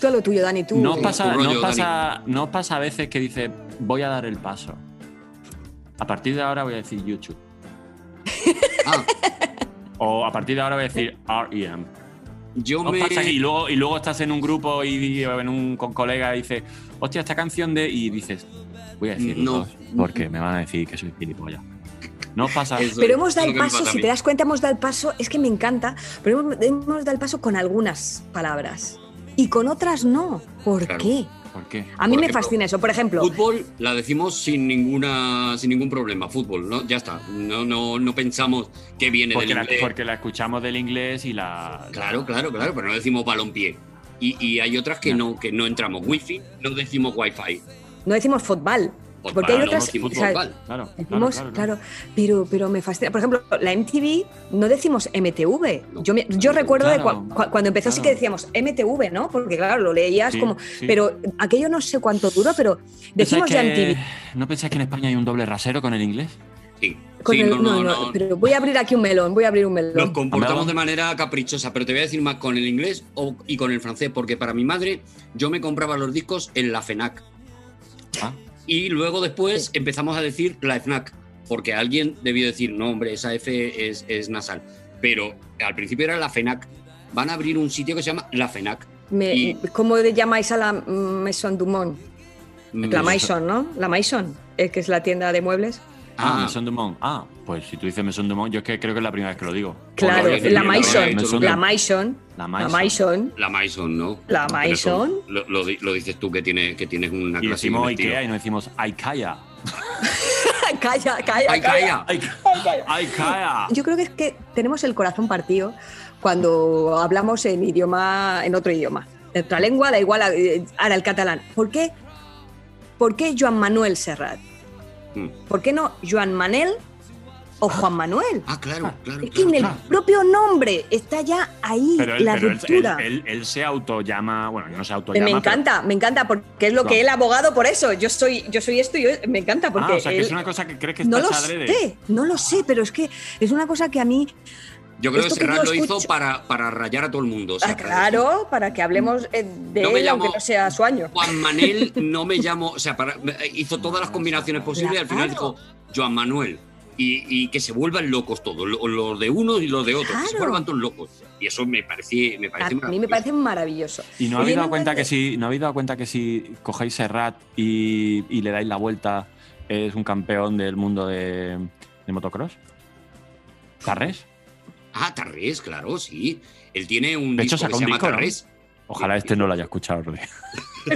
Tú a lo tuyo, Dani, tú. ¿No os pasa, rollo, no pasa, no os pasa a veces que dice voy a dar el paso? A partir de ahora voy a decir YouTube. Ah, O a partir de ahora voy a decir REM. Yo ¿No os me... y, luego, y luego estás en un grupo y, y en un, con colegas y dices, hostia, esta canción de. Y dices, voy a decir No. dos, porque me van a decir que soy gilipollas. No os pasa. Eso- Pero hemos dado el paso, si te das cuenta, hemos dado el paso, es que me encanta, pero hemos, hemos dado el paso con algunas palabras y con otras no. ¿Por Claro. qué? ¿Por qué? A mí Por me ejemplo, fascina eso. Por ejemplo, Fútbol la decimos sin ninguna sin ningún problema. Fútbol, ¿no? Ya está. No, no, no pensamos que viene Porque del la, inglés. porque la escuchamos del inglés y la. Claro, claro, claro, pero no decimos balompié. Y, y hay otras que no, que no entramos. Wifi, no decimos wifi. no decimos fútbol, Fútbol, porque hay otras. o sea. Claro, claro, decimos- claro, claro, pero, pero me fascina. Por ejemplo, la MTV no decimos MTV. No, yo me- yo recuerdo de cua- cuando empezó sí que decíamos MTV, ¿no? Porque claro, lo leías Sí, como. sí. Pero aquello no sé cuánto duró, pero decimos ya ¿Pensáis que- MTV. ¿No pensáis que en España hay un doble rasero con el inglés? Sí. Con Sí, el- no, no, no, pero voy a abrir aquí un melón, voy a abrir un melón. Nos comportamos de manera caprichosa, pero te voy a decir más con el inglés o- y con el francés, porque para mi madre yo me compraba los discos en la FENAC. Ah. Y luego después empezamos a decir la FNAC, porque alguien debió decir, no, hombre, esa F es, es nasal. Pero al principio era la FENAC. Van a abrir un sitio que se llama la FENAC. Me- Y- ¿Cómo le llamáis a la Maison Dumont? La Mm, Maison, ¿no? La Maison, eh, que es la tienda de muebles. Ah, Ah. Maison Dumont. Ah, pues si tú dices Maison Dumont, yo es que creo que es la primera vez que lo digo. Claro, lo a la Maison, la. Maison, La Maison. La Maison, ¿no? La Maison. Lo, lo di- lo dices tú que, tiene, que tienes una Y clase decimos. Ikea y no decimos Ikea. calla, calla, ¡Ay, calla. Yo creo que es que tenemos el corazón partido cuando hablamos en idioma, en otro idioma. En otra lengua, da igual, eh, ahora el catalán. ¿Por qué? ¿Por qué Joan Manuel Serrat? Mm. ¿Por qué no Joan Manel o Juan Manuel. Ah, claro, claro. Es que en el propio nombre está ya ahí Pero, él, la pero ruptura. él- él- él se autollama, bueno, no se autollama. me pero- encanta, me encanta, porque es lo No. que él ha abogado por eso. Yo soy, yo soy esto y yo- me encanta porque ah, o sea, que él- es una cosa que crees que no está lo adrede. sé, no lo sé, pero es que es una cosa que a mí Yo creo que Esto que Serrat lo hizo para, para rayar a todo el mundo. o sea, Ah, claro, para que hablemos eh, de No me él, aunque no sea su año. Juan Manel no me llamo, o sea, para- hizo todas las combinaciones posibles y al final dijo Joan Manuel. Y, y que se vuelvan locos todos, lo- los de unos y los de otros, que se vuelvan todos locos. Y eso me parece, me A parece mí me parece maravilloso. Y no habéis dado cuenta que si no habéis dado cuenta que si cogéis Serrat y, y le dais la vuelta es un campeón del mundo de, de motocross. Tarrés. Ah, Tarrés, claro, sí. Él tiene un De hecho, disco que se un llama disco, ¿no? Tarrés. Ojalá este no lo haya escuchado, Rodrigo.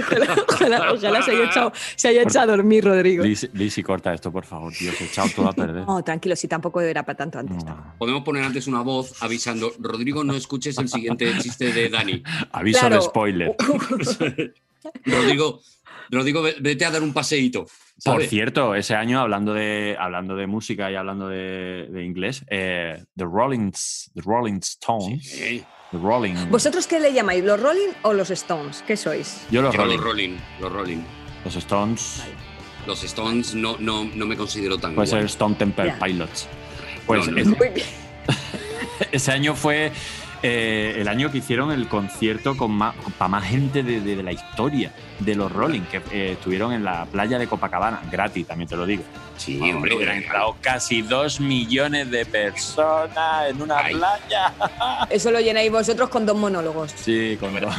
Ojalá, ojalá se haya echado, se haya echado a dormir, Rodrigo. Lisi, Lisi, corta esto, por favor, tío. Se ha echado todo a perder. No, tranquilo, si tampoco era para tanto antes. Podemos poner antes una voz avisando, Rodrigo, no escuches el siguiente chiste de Dani. Aviso Claro. de spoiler. Rodrigo, Rodrigo, ve- vete a dar un paseíto. Por cierto, ese año, hablando de, hablando de música y hablando de, de inglés, eh, The, Rolling, the Rolling Stones. The Rolling. ¿Vosotros qué le llamáis? ¿Los Rolling o los Stones? ¿Qué sois? Yo los Yo Rolling. los Rolling, los Rolling. Los Stones. Los Stones no, no, no me considero tan Puede ser. Stone Temple. Pilots. Pues No, no, ese, año fue eh, el año que hicieron el concierto con más, para más gente de, de- de la historia de los Rolling, que eh, estuvieron en la playa de Copacabana, gratis, también te lo digo. Sí, Vamos, hombre, hubieran era- entrado casi dos millones de personas en una playa. Eso lo llenáis vosotros con dos monólogos. Sí, con dos.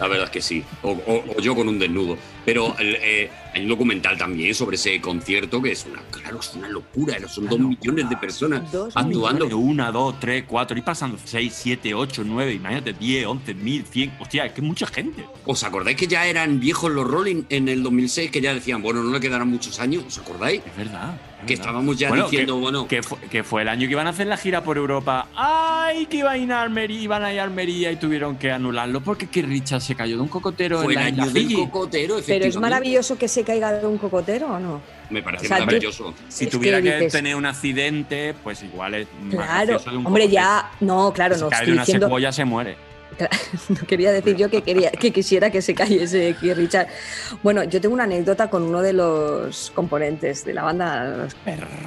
La verdad es que sí. O, o- o yo con un desnudo. Pero eh, hay un documental también sobre ese concierto que es una, claro, es una locura. Son dos millones de personas actuando. Una, dos, tres, cuatro, y pasando seis, siete, ocho, nueve, imagínate, diez, once, mil, cien. Hostia, es que es mucha gente. ¿Os acordáis que ya eran viejos los Rolling en el 2006? Que ya decían, bueno, no le quedarán muchos años. ¿Os acordáis? Es verdad. Que estábamos ya Bueno, diciendo, que, bueno. Que fue, que fue el año que iban a hacer la gira por Europa. ¡Ay! Que iban a ir a Almería, iban a ir a Almería y tuvieron que anularlo porque que Richard se cayó de un cocotero Fue en el la año del Fiji. cocotero, Pero es maravilloso que se caiga de un cocotero o no. Me parece O sea, yo- maravilloso. Si tuviera que que, dices- tener un accidente, pues igual es Claro, de un hombre, cocotero. ya. No, claro, Si no cae estoy de una diciendo. secuoya se muere. No quería decir yo que quería que quisiera que se cayese Keith Richard. Bueno, yo tengo una anécdota con uno de los componentes de la banda.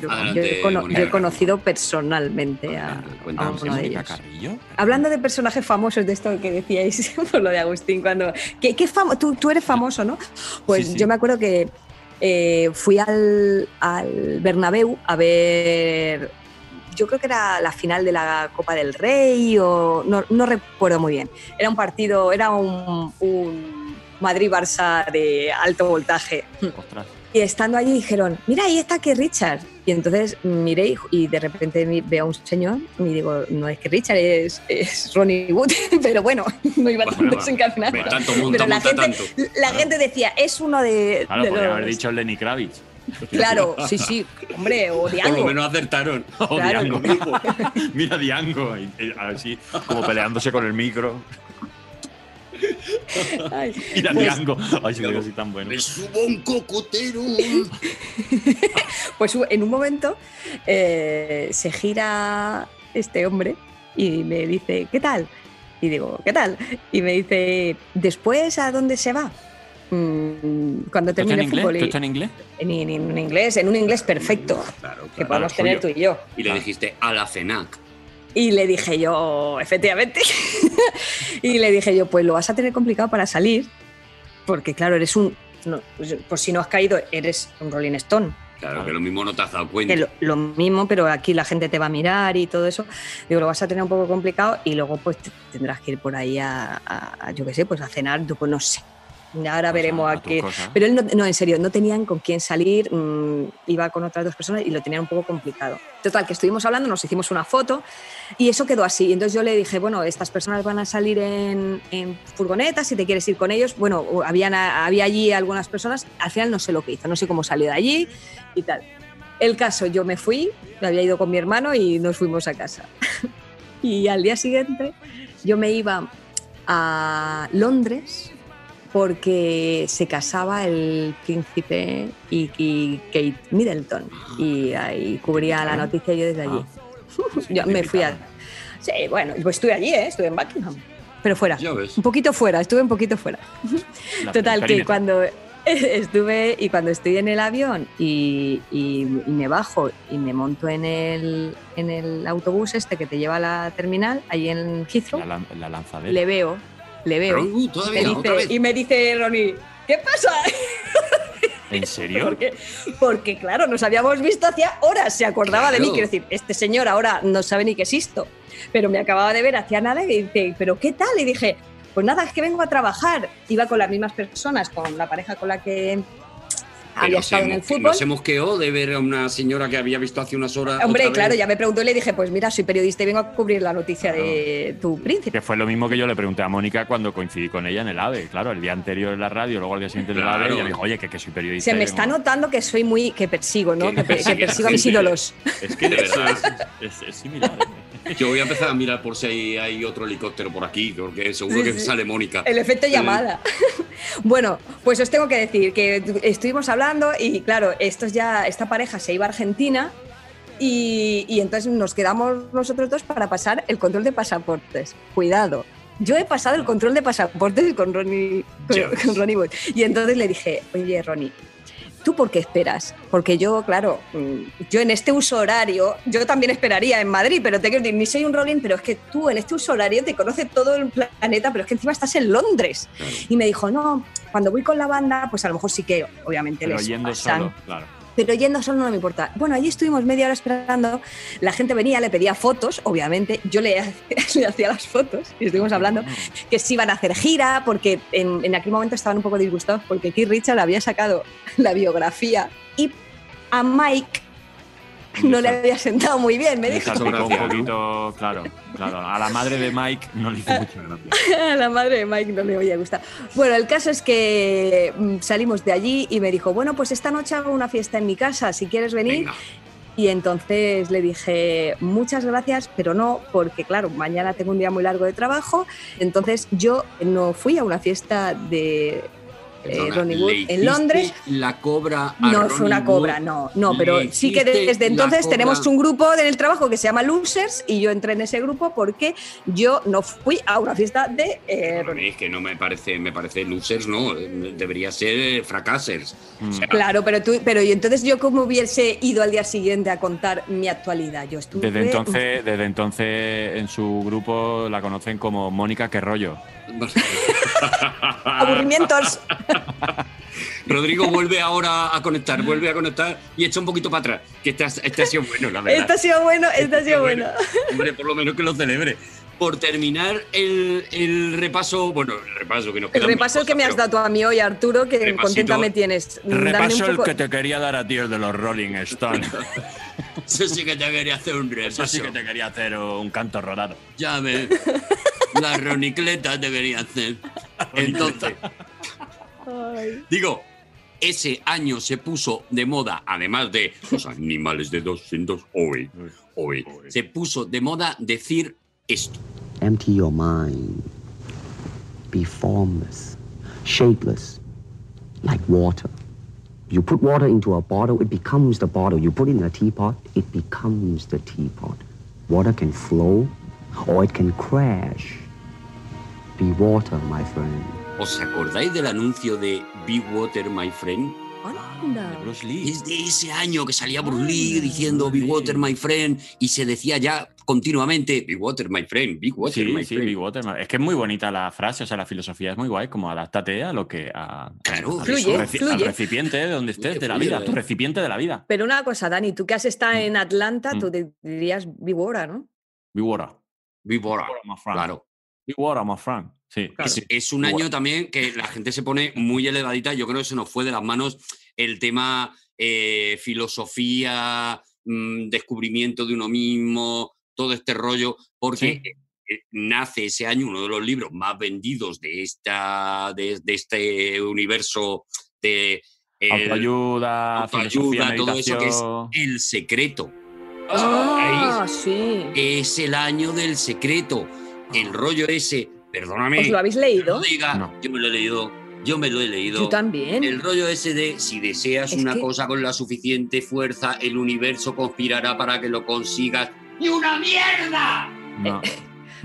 Yo, yo he, yo conocido personalmente a, uno de ellos. Carrillo. Hablando de personajes famosos de esto que decíais por lo de Agustín, cuando. ¿Qué, qué famo- tú, tú eres famoso, ¿no? Pues Sí, sí. yo me acuerdo que eh, fui al, al Bernabéu a ver. Yo creo que era la final de la Copa del Rey o no, no recuerdo muy bien. Era un partido, era un, un Madrid-Barça de alto voltaje. Ostras. Y estando allí dijeron, mira, ahí está que Richard. Y entonces miré y, de repente veo a un señor y digo, no es que Richard, es, es Ronnie Wood. Pero bueno, no iba tan Bueno, desencadenado. ve tanto, monta, Pero la gente, la gente decía, es uno de, Claro, de podría los- haber dicho Lenny Kravitz. Claro, sí, sí, hombre, o Por lo Diango. menos acertaron. Oh, Claro. Diango. Mira Diango. y Así, como peleándose con el micro. Ay, Mira pues- Diango. Ay, se me así tan bueno. Me subo un cocotero. Pues en un momento eh, se gira este hombre y me dice, ¿qué tal? Y digo, ¿qué tal? Y me dice, ¿después a dónde se va? Mm, cuando ¿Tú estás termine en el fútbol. inglés? ¿Tú estás en inglés? en, en- inglés, en un inglés perfecto, Claro, que claro. podemos tener tú y yo. Y le dijiste a la CENAC. Y le dije yo, efectivamente, y le dije yo, pues lo vas a tener complicado para salir, porque claro, eres un, no, pues, por si no has caído, eres un Rolling Stone. Claro, que lo mismo no te has dado cuenta. Lo, lo mismo, pero aquí la gente te va a mirar y todo eso. Digo, lo vas a tener un poco complicado y luego pues te- tendrás que ir por ahí a, a- a, yo qué sé, pues a cenar, yo, pues no sé. Ahora veremos a qué. Pero él no, no, en serio, no tenían con quién salir, mm, iba con otras dos personas y lo tenían un poco complicado. Total, que estuvimos hablando, nos hicimos una foto y eso quedó así. Entonces yo le dije, bueno, estas personas van a salir en, en furgonetas, si te quieres ir con ellos. Bueno, habían, había allí algunas personas, al final no sé lo que hizo, no sé cómo salió de allí y tal. El caso, yo me fui, me había ido con mi hermano y nos fuimos a casa. y al día siguiente yo me iba a Londres porque se casaba el príncipe y, y Kate Middleton y ahí cubría la noticia yo desde allí. yo me fui a... Sí, bueno, pues estuve allí, ¿eh? estuve en Buckingham. Pero fuera, un poquito fuera, estuve un poquito fuera. La- Total, que cuando estuve y cuando estoy en el avión y, y- y me bajo y me monto en el, en el autobús este que te lleva a la terminal, ahí en Heathrow, La, la le veo, le veo. Pero, uh, todavía, me otra dice- vez. y me dice Ronnie, ¿qué pasa? ¿En serio? Porque, porque, claro, nos habíamos visto hacía horas, se acordaba de mí. Quiero decir, este señor ahora no sabe ni que existo, pero me acababa de ver hacía nada y dice, ¿pero qué tal? Y dije, pues nada, es que vengo a trabajar. Iba con las mismas personas, con la pareja con la que había Pero estado en el fútbol. No se mosqueó de ver a una señora que había visto hace unas horas. Hombre, otra claro, vez. ya me preguntó y le dije, pues mira, soy periodista y vengo a cubrir la noticia de tu príncipe. Que fue lo mismo que yo le pregunté a Mónica cuando coincidí con ella en el AVE. Claro, el día anterior en la radio, luego al día siguiente en el AVE, Claro. y ella me dijo, oye, que, que soy periodista. Se me está vengo- notando que soy muy, que persigo, ¿no? Que, persigo a mis ídolos. Es que De verdad. es, es- es similar. Yo voy a empezar a mirar por si hay, hay otro helicóptero por aquí, porque seguro Sí, que sí. sale Mónica. El efecto Eh, llamada. bueno, pues os tengo que decir que tu- estuvimos hablando y claro, estos ya, esta pareja se iba a Argentina y, y entonces nos quedamos nosotros dos para pasar el control de pasaportes. Cuidado. Yo he pasado el control de pasaportes con Ronnie, con, con Ronnie Wood. Y entonces le dije, oye, Ronnie, ¿tú por qué esperas? Porque yo, claro, mm, yo en este uso horario, yo también esperaría en Madrid, pero te quiero decir, ni soy un rolling, pero es que tú en este uso horario te conoce todo el planeta, pero es que encima estás en Londres. Y me dijo, no, cuando voy con la banda, pues a lo mejor sí que, obviamente, Pero les yendo pasan. solo, claro. Pero yendo solo no me importa. Bueno, allí estuvimos media hora esperando. La gente venía, le pedía fotos, obviamente. Yo le, le hacía las fotos y estuvimos hablando que se iban a hacer gira, porque en, en aquel momento estaban un poco disgustados porque Keith Richard había sacado la biografía y a Mike no le había sentado muy bien, me dijo. un poquito, claro, claro. A la madre de Mike no le hizo mucha gracia. A la madre de Mike no le voy a gustar. Bueno, el caso es que mm, salimos de allí y me dijo, bueno, pues esta noche hago una fiesta en mi casa, si quieres venir. Y entonces le dije, muchas gracias, pero no, porque claro, mañana tengo un día muy largo de trabajo. Entonces yo no fui a una fiesta de Perdona, Ronnie Wood ¿le en Londres. La cobra a No fue una Ronnie cobra, Wood? no, no, ¿Le pero sí que desde entonces tenemos un grupo en el trabajo que se llama Losers y yo entré en ese grupo porque yo no fui a una fiesta de eh, mí es que no me parece, me parece losers, no, debería ser fracasers. O sea, Claro, pero tú, pero y entonces yo como hubiese ido al día siguiente a contar mi actualidad. Yo estuve Desde entonces, desde entonces en su grupo la conocen como Mónica Que rollo. aburrimientos. Rodrigo vuelve ahora a conectar, vuelve a conectar y echa un poquito para atrás. Que este, ha- este ha sido bueno, la verdad. Este ha sido bueno, este ha sido bueno. Hombre, por lo menos que lo celebre. Por terminar el, el repaso, bueno, el repaso que nos El queda. repaso que me has dado a mí hoy, Arturo, que Repasito. contenta me tienes. Repaso un el que te quería dar a ti, el de los Rolling Stones. Eso sí que te quería hacer un repaso. Eso sí que te quería hacer un canto rodado. Ya ves. La ronicleta te quería hacer. Entonces, digo, ese año se puso de moda, además de los animales de dos en dos, hoy, hoy, se puso de moda decir esto. Empty your mind. Be formless, shapeless, like water. You put water into a bottle, it becomes the bottle. You put it in a teapot, it becomes the teapot. Water can flow or it can crash. Be water, my friend. ¿Os acordáis del anuncio de Be Water, my friend? Anda. Bruce Lee. Es de ese año que salía Bruce Lee diciendo Be Water, my friend, y se decía ya continuamente Be Water, my friend, Be Water, Sí, my sí, friend. Big Water. Es que es muy bonita la frase, o sea, la filosofía es muy guay, como adáptate a lo que. A, Claro, al- Fluye, al reci- fluye. al recipiente de donde estés, de la vida, eh. tu recipiente de la vida. Pero una cosa, Dani, tú que has estado en Atlanta, Mm. tú te dirías Vigora, ¿no? Big Water. Be Water, my friend. claro. Big Water, my friend. Sí. Es, es un año también que la gente se pone muy elevadita. Yo creo que se nos fue de las manos el tema eh, filosofía, mm, descubrimiento de uno mismo, todo este rollo, porque eh, nace ese año uno de los libros más vendidos de, esta, de, de este universo de el- Autoayuda, todo eso que es el secreto. Ah, sí. Es el año del secreto. El rollo ese, perdóname. ¿Os lo habéis leído? no diga, yo me lo he leído. Yo me lo he leído. Yo también. El rollo ese de si deseas Es una que- cosa con la suficiente fuerza, el universo conspirará para que lo consigas. ¡Y una mierda! No.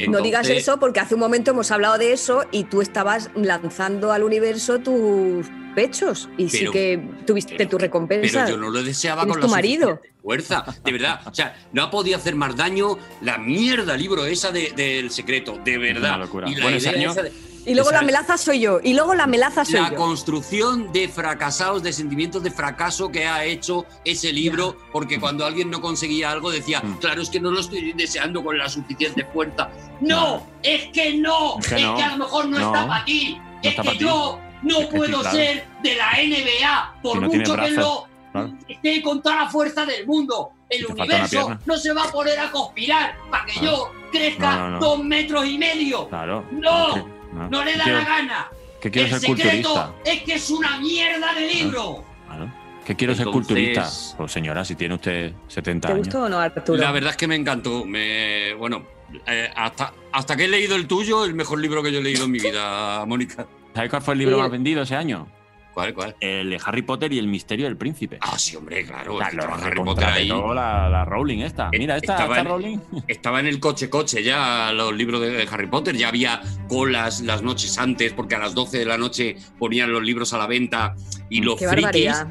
no digas eso porque hace un momento hemos hablado de eso y tú estabas lanzando al universo tus pechos y sí que tuviste tu recompensa. Pero yo no lo deseaba con tu la marido. suficiente fuerza, de verdad. O sea, no ha podido hacer más daño la mierda libro esa de- del secreto, de verdad. una locura. Y la Bueno, ese idea año- esa de- Y luego la melaza soy yo. Y luego la melaza soy la yo. construcción de fracasados, de sentimientos de fracaso que ha hecho ese libro, porque cuando alguien no conseguía algo decía, Mm. claro, es que no lo estoy deseando con la suficiente fuerza. No, es que no, Es es que no. a lo mejor no, No. está para ti, es que yo no Es que puedo sí, claro. ser de la NBA, por Si no tiene mucho que lo claro. esté con toda la fuerza del mundo. El universo no se va a poner a conspirar para que yo crezca No, no, no. dos metros y medio. Claro. No, no le da quiero- la gana. Que quiero el ser secreto culturista. es que es una mierda de libro. Claro. Que quiero ser culturista. Pues señora, si tiene usted 70 ¿Te años. gustó o no, Arturo? La verdad es que me encantó. Me, bueno, eh, hasta, hasta que he leído el tuyo, el mejor libro que yo he leído en mi vida, Mónica. ¿Sabes cuál fue el libro Sí. más vendido ese año? ¿Cuál, cuál? El de Harry Potter y el misterio del príncipe. Ah, sí, hombre, claro. O sea, es que lo estaba Harry Potter ahí. la, la Rowling esta. Eh, Mira, esta, estaba esta en- Rowling. Estaba en el coche-coche ya los libros de de Harry Potter, ya había colas las noches antes, porque a las 12 de la noche ponían los libros a la venta y los Qué frikis, barbaridad.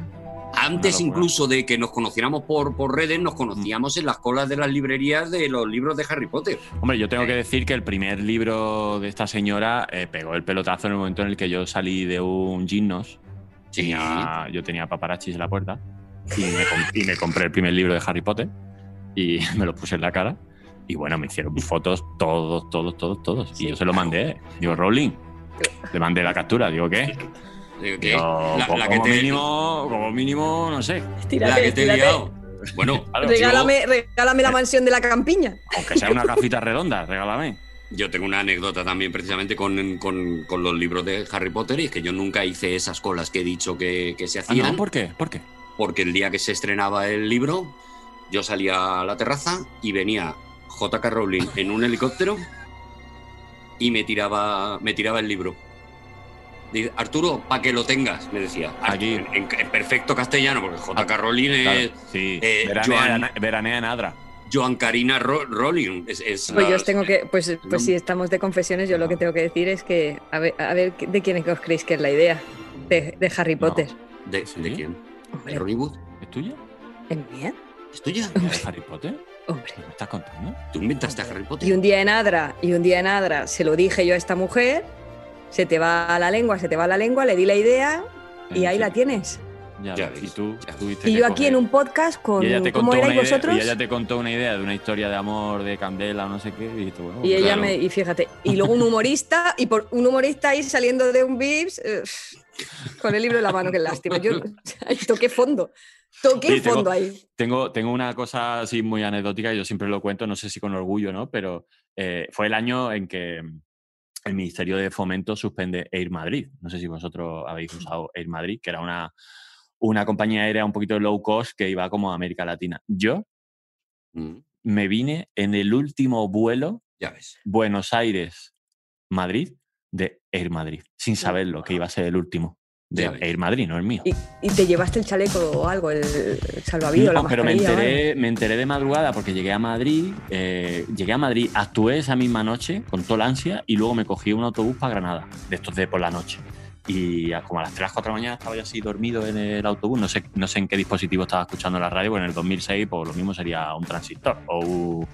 Antes incluso de que nos conociéramos por, por redes, nos conocíamos en las colas de las librerías de los libros de Harry Potter. Hombre, yo tengo que decir que el primer libro de esta señora eh, pegó el pelotazo en el momento en el que yo salí de un gimnos. Tenía- yo tenía paparachis en la puerta y me, y me compré el primer libro de Harry Potter y me lo puse en la cara. Y bueno, me hicieron fotos todos, todos, todos, todos. Y yo se lo mandé. Digo, Rowling, le mandé la captura. Digo, ¿qué? Digo, ¿qué? Digo, La- como, la que te- mínimo, como mínimo, no sé. La que te he tírate. liado. Bueno, Claro, Regálame, regálame la mansión de la campiña. Aunque sea una gafita redonda, regálame. Yo tengo una anécdota también precisamente con, con- con los libros de Harry Potter y es que yo nunca hice esas colas que he dicho que, que se Ah, hacían. no, ¿por qué? ¿Por qué? Porque el día que se estrenaba el libro, yo salía a la terraza y venía J.K. Rowling en un helicóptero y me tiraba, me tiraba el libro. Dice, Arturo, para que lo tengas, me decía. Aquí. En, en- en perfecto castellano, porque J.K. Rowling es Claro, sí. eh, veranea, Joan, veranea en Adra. Joan Carina Ro- Rowling. Es, es Pues la- yo os tengo que, pues, pues si estamos de confesiones, yo lo que tengo que decir es que a ver, a ver de quién os creéis que es la idea de, de Harry Potter. ¿De, de quién? Hombre. ¿De Ronnie Wood? ¿Es tuya? ¿Es mía? ¿Es tuya? ¿De Harry Potter? Hombre. ¿Qué me estás contando? ¿Tú inventaste a Harry Potter? Y un día en Adra, y un día en Adra se lo dije yo a esta mujer, se te va la lengua, se te va la lengua, le di la idea y Eh, ahí sí. la tienes. Ya, Ya ves, y tú tuviste Y yo aquí coger- en un podcast con y ella te ¿cómo erais idea- vosotros? Y ella te contó una idea de una historia de amor, de candela, no sé qué. Y, dijiste, bueno, Y ella claro. me, y fíjate, y luego un humorista, y por un humorista ahí saliendo de un Vips, eh, con el libro en la mano, qué lástima. Yo ahí toqué fondo, toqué tengo- fondo ahí. Tengo, tengo una cosa así muy anecdótica, y yo siempre lo cuento, no sé si con orgullo, ¿no? Pero eh, fue el año en que el Ministerio de Fomento suspende Air Madrid. No sé si vosotros habéis usado Air Madrid, que era una, una compañía aérea un poquito low cost que iba como a América Latina. Yo Mm, me vine en el último vuelo ya ves. Buenos Aires, Madrid, de Air Madrid, sin saberlo, que iba a ser el último de. Air Madrid, no el mío. Y, y te llevaste el chaleco o algo, el, salvavidas, la No, pero me enteré, me enteré de madrugada porque llegué a Madrid, eh, llegué a Madrid, actué esa misma noche con toda la ansia y luego me cogí un autobús para Granada, de estos de por la noche. Y a- como a las 3 4 de la mañana estaba yo así dormido en el autobús, no sé, no sé en qué dispositivo estaba escuchando la radio, porque en el 2006 pues lo mismo sería un transistor o, un-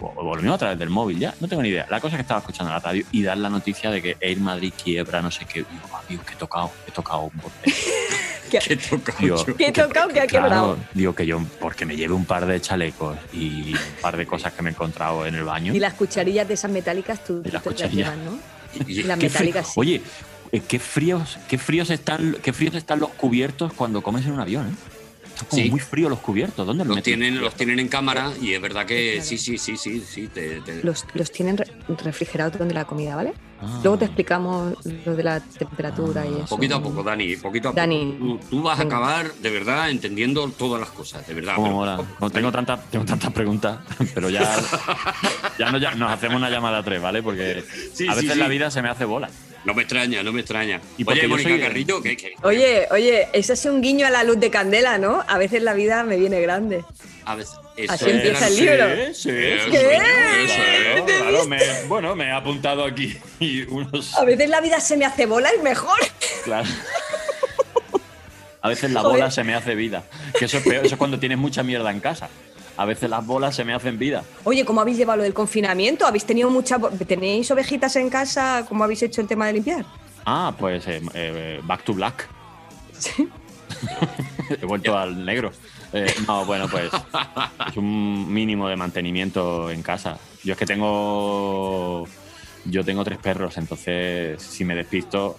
o- o lo mismo a través del móvil, ya, no tengo ni idea. La cosa es que estaba escuchando la radio y dar la noticia de que Air Madrid quiebra, no sé qué. Digo, "Ah, Dios, que he tocado, he tocado. ¿Qué, ¿Qué toca Digo, yo? qué tocado que ha quebrado? Digo que yo, porque me lleve un par de chalecos y un par de cosas que me he encontrado en el baño. Y las cucharillas de esas metálicas tú, Y las tú te cucharillas. llevas, ¿no? Y- Y las Qué metálicas sí. Oye, eh, qué fríos, qué fríos están, qué fríos están los cubiertos cuando comes en un avión, ¿eh? Están como Sí. muy fríos los cubiertos. ¿Dónde los Los tienen, los tienen en cámara y es verdad que sí, sí, sí, sí, sí. Te, te- Los, los tienen re- refrigerados donde la comida, ¿vale? Ah. Luego te explicamos lo de la temperatura y eso. Poquito a poco, Dani, poquito a Dani. poco. Tú, tú vas a acabar, de verdad, entendiendo todas las cosas, de verdad. Cómo pero- mola. No, tengo tantas tengo tantas preguntas, pero ya, ya, no, ya nos hacemos una llamada a tres, ¿vale? Porque Sí, a sí, veces sí. la vida se me hace bola. No me extraña, no me extraña. Y Oye, Mónica soy Carrillo, que, que Oye, oye, ese es un guiño a la luz de candela, ¿no? A veces la vida me viene grande. a veces. Así empieza el libro. Sí, sí, ¿Qué? ¿Qué? claro, claro, me- bueno, me he apuntado aquí y unos. A veces la vida se me hace bola y mejor. Claro. A veces la Joder. bola se me hace vida. Que eso es peor, eso es cuando tienes mucha mierda en casa. A veces las bolas se me hacen vida. Oye, ¿cómo habéis llevado lo del confinamiento? ¿Habéis tenido mucha... ¿Tenéis ovejitas en casa? ¿Cómo habéis hecho el tema de limpiar? Ah, pues eh, eh, Back to Black. He vuelto al negro. Eh, no, bueno, pues es un mínimo de mantenimiento en casa. Yo es que tengo. Yo tengo tres perros, entonces si me despisto,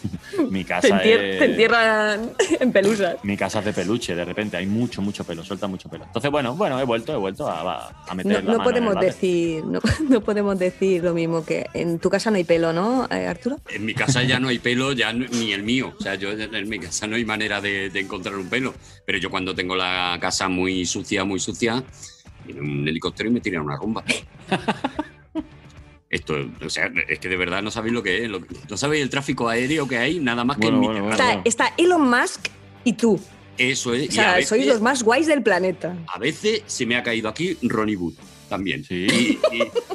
mi Te, casa entier- es. te entierran en pelusas. Mi casa es de peluche, de repente hay mucho, mucho pelo, suelta mucho pelo. Entonces, bueno, bueno, he vuelto, he vuelto a, a meter No, la no mano en podemos el váter. decir, no, no podemos decir lo mismo que en tu casa no hay pelo, ¿no, eh, Arturo? En mi casa ya no hay pelo, ya no- ni el mío. O sea, yo en mi casa no hay manera de, de encontrar un pelo. Pero yo cuando tengo la casa muy sucia, muy sucia, viene un helicóptero y me tira una rumba. Esto, o sea, es que de verdad no sabéis lo que es. lo que- no sabéis el tráfico aéreo que hay, nada más que en mi. Está, está Elon Musk y tú. Eso es. O sea, veces, sois los más guays del planeta. a veces se me ha caído aquí Ronnie Wood también. Y, y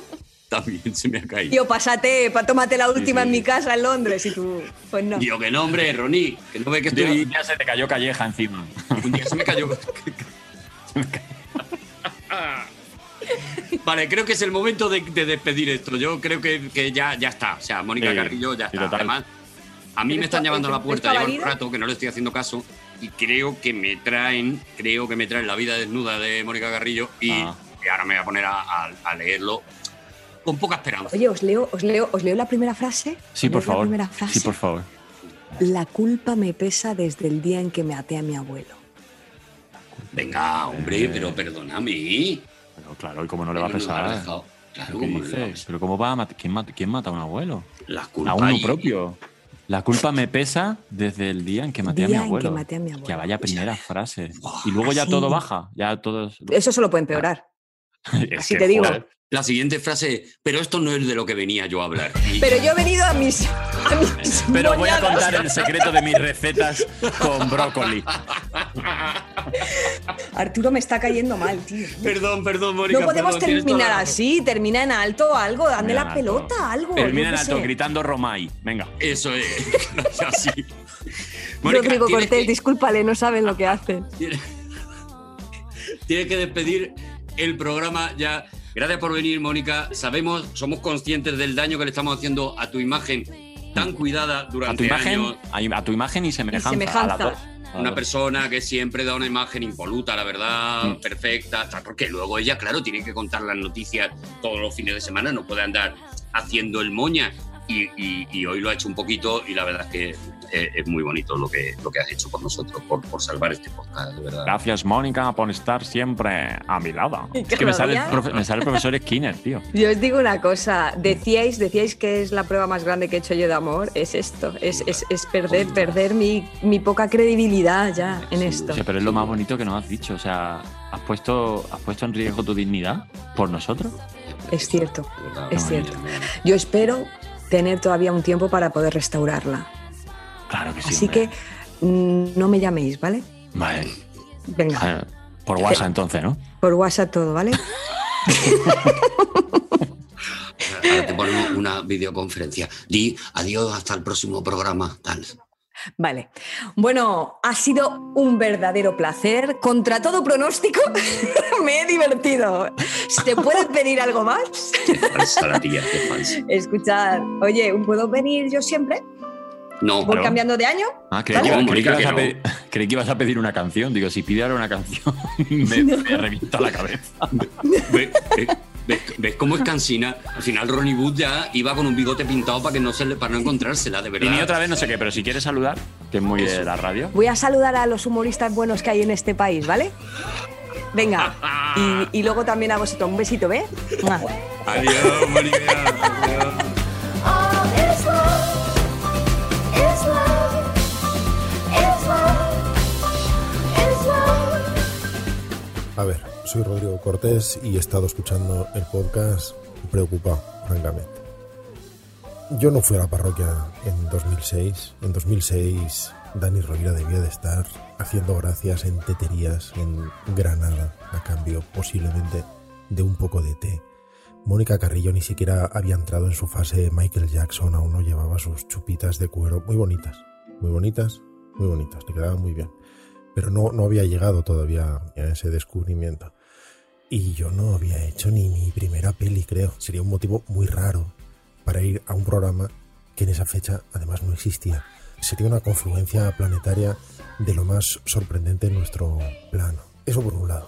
también se me ha caído. Tío, pásate, pa, tómate la última sí. en mi casa en Londres y tú, pues no. Digo, que no, hombre, Ronnie, que no ve que Un estoy. día se te cayó calleja encima. Un día se me cayó. Vale, creo que es el momento de, de despedir esto. Yo creo que, que ya, ya está. O sea, Mónica Sí, Carrillo ya está. total. Además, a mí me ¿Esto- están llamando a la puerta, llevo un rato que no le estoy haciendo caso y creo que me traen, creo que me traen la vida desnuda de Mónica Carrillo y, Ah. y ahora me voy a poner a, a- a leerlo con poca esperanza. Oye, os leo, os leo, os leo la primera frase. Sí, ¿Os por favor. La primera frase. Sí, por favor. La culpa me pesa desde el día en que me até a mi abuelo. Venga, hombre, pero perdóname. Pero claro, ¿y cómo no le va a pesar? Claro, ¿Pero qué. ¿Pero cómo va a matar? ¿Quién mata, quién mata a un abuelo? La A uno y- propio. La culpa me pesa desde el día en que maté a mi en que abuelo. maté a mi abuelo. Que vaya primera frase. Y luego ya así. todo baja. Ya todo es- Eso solo puede empeorar. Es así que, te digo. joder, La siguiente frase, pero esto no es de lo que venía yo a hablar. Y- Pero yo he venido a mis. A mis Pero voy a contar el secreto de mis recetas con brócoli. Arturo me está cayendo mal, tío. Perdón, perdón, Mónica. No podemos perdón, terminar así, termina en alto algo, dame la pelota, algo. Termina en alto sé. gritando Romay. Venga. Eso es. Así. Mónica, Rodrigo Cortés, que- discúlpale, no saben lo que hacen. Tienes que despedir el programa ya. Gracias por venir, Mónica. Sabemos, somos conscientes del daño que le estamos haciendo a tu imagen tan cuidada A durante tu imagen, años. a, a tu imagen y semejanza. semejanza. A dos. A Una persona que siempre da una imagen impoluta, la verdad, Mm. perfecta, porque luego ella, claro, tiene que contar las noticias todos los fines de semana, no puede andar haciendo el moña. Y, y- y hoy lo ha hecho un poquito y la verdad es que eh, es muy bonito lo que, lo que has hecho por nosotros, por, por salvar este podcast, de verdad. Gracias, Mónica, por estar siempre a mi lado. Es que me sale, el profe- me sale el profesor Skinner, tío. Yo os digo una cosa, decíais, decíais que es la prueba más grande que he hecho yo de amor, es esto, es, es- es perder, perder mi, mi poca credibilidad ya en esto. O sea, pero es lo más bonito que nos has dicho. O sea, ¿has puesto, ¿has puesto en riesgo tu dignidad por nosotros? Es cierto, es cierto. Yo espero tener todavía un tiempo para poder restaurarla. Claro que sí. Así hombre. que mm, no me llaméis, ¿vale? Vale. Venga, Eh, Por WhatsApp entonces, ¿no? por WhatsApp todo, ¿vale? Ahora te ponemos una videoconferencia. Di adiós hasta el próximo programa. Tal. Vale. Bueno, ha sido un verdadero placer. Contra todo pronóstico, me he divertido. ¿Se puede pedir algo más? Falsa la tía, qué falsa. Escuchar, oye, ¿puedo venir yo siempre? No, ¿Voy cambiando de año? Ah, creí, Vale. que, No, creí que Mónica, ibas a pedir, creí que ibas a pedir una canción. Digo, si pide ahora una canción, me, me revienta la cabeza. ¿Ves, ves- ves- ves cómo es cansina? Al final Ronnie Wood ya iba con un bigote pintado para que no se le, para no encontrársela, de Y verdad. ni otra vez no sé qué, pero si quieres saludar, que es muy de la radio. Voy a saludar a los humoristas buenos que hay en este país, ¿vale? Venga. Y, y luego también a vosotros. Un besito, ¿ve? Mua. Adiós, Mónica. Adiós. soy Rodrigo Cortés y he estado escuchando el podcast preocupado, francamente. Yo no fui a la parroquia en 2006. En 2006 Dani Rovira debía de estar haciendo gracias en teterías en Granada a cambio posiblemente de un poco de té. Mónica Carrillo ni siquiera había entrado en su fase Michael Jackson, aún no llevaba sus chupitas de cuero muy bonitas, muy bonitas, muy bonitas, le quedaban muy bien. Pero no, no había llegado todavía a ese descubrimiento. Y yo no había hecho ni mi primera peli, creo. Sería un motivo muy raro para ir a un programa que en esa fecha además no existía. Sería una confluencia planetaria de lo más sorprendente en nuestro plano. Eso por un lado.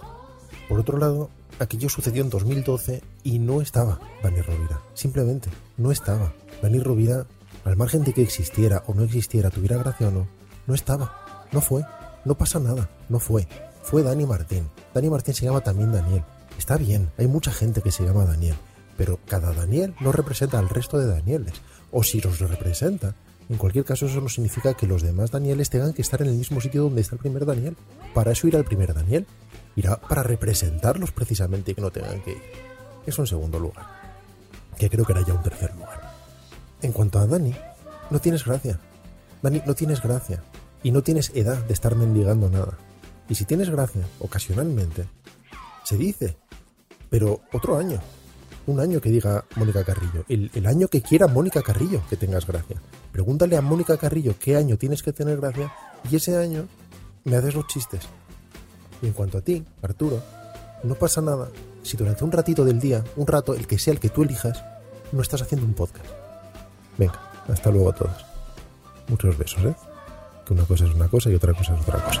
Por otro lado, aquello sucedió en 2012 y no estaba Dani Rovira. Simplemente no estaba. Dani Rovira, al margen de que existiera o no existiera, tuviera gracia o no, no estaba. No fue. No pasa nada. No fue. Fue Dani Martín. Dani Martín se llama también Daniel. Está bien, hay mucha gente que se llama Daniel, pero cada Daniel no representa al resto de Danieles. O si los representa, en cualquier caso eso no significa que los demás Danieles tengan que estar en el mismo sitio donde está el primer Daniel. Para eso irá el primer Daniel. Irá para representarlos precisamente y que no tengan que ir. Eso en segundo lugar. Que creo que era ya un tercer lugar. En cuanto a Dani, no tienes gracia. Dani, no tienes gracia. Y no tienes edad de estar mendigando nada. Y si tienes gracia, ocasionalmente, se dice. Pero otro año. Un año que diga Mónica Carrillo. El, el año que quiera Mónica Carrillo que tengas gracia. Pregúntale a Mónica Carrillo qué año tienes que tener gracia y ese año me haces los chistes. Y en cuanto a ti, Arturo, no pasa nada si durante un ratito del día, un rato, el que sea el que tú elijas, no estás haciendo un podcast. Venga, hasta luego a todos. Muchos besos, ¿eh? Que una cosa es una cosa y otra cosa es otra cosa.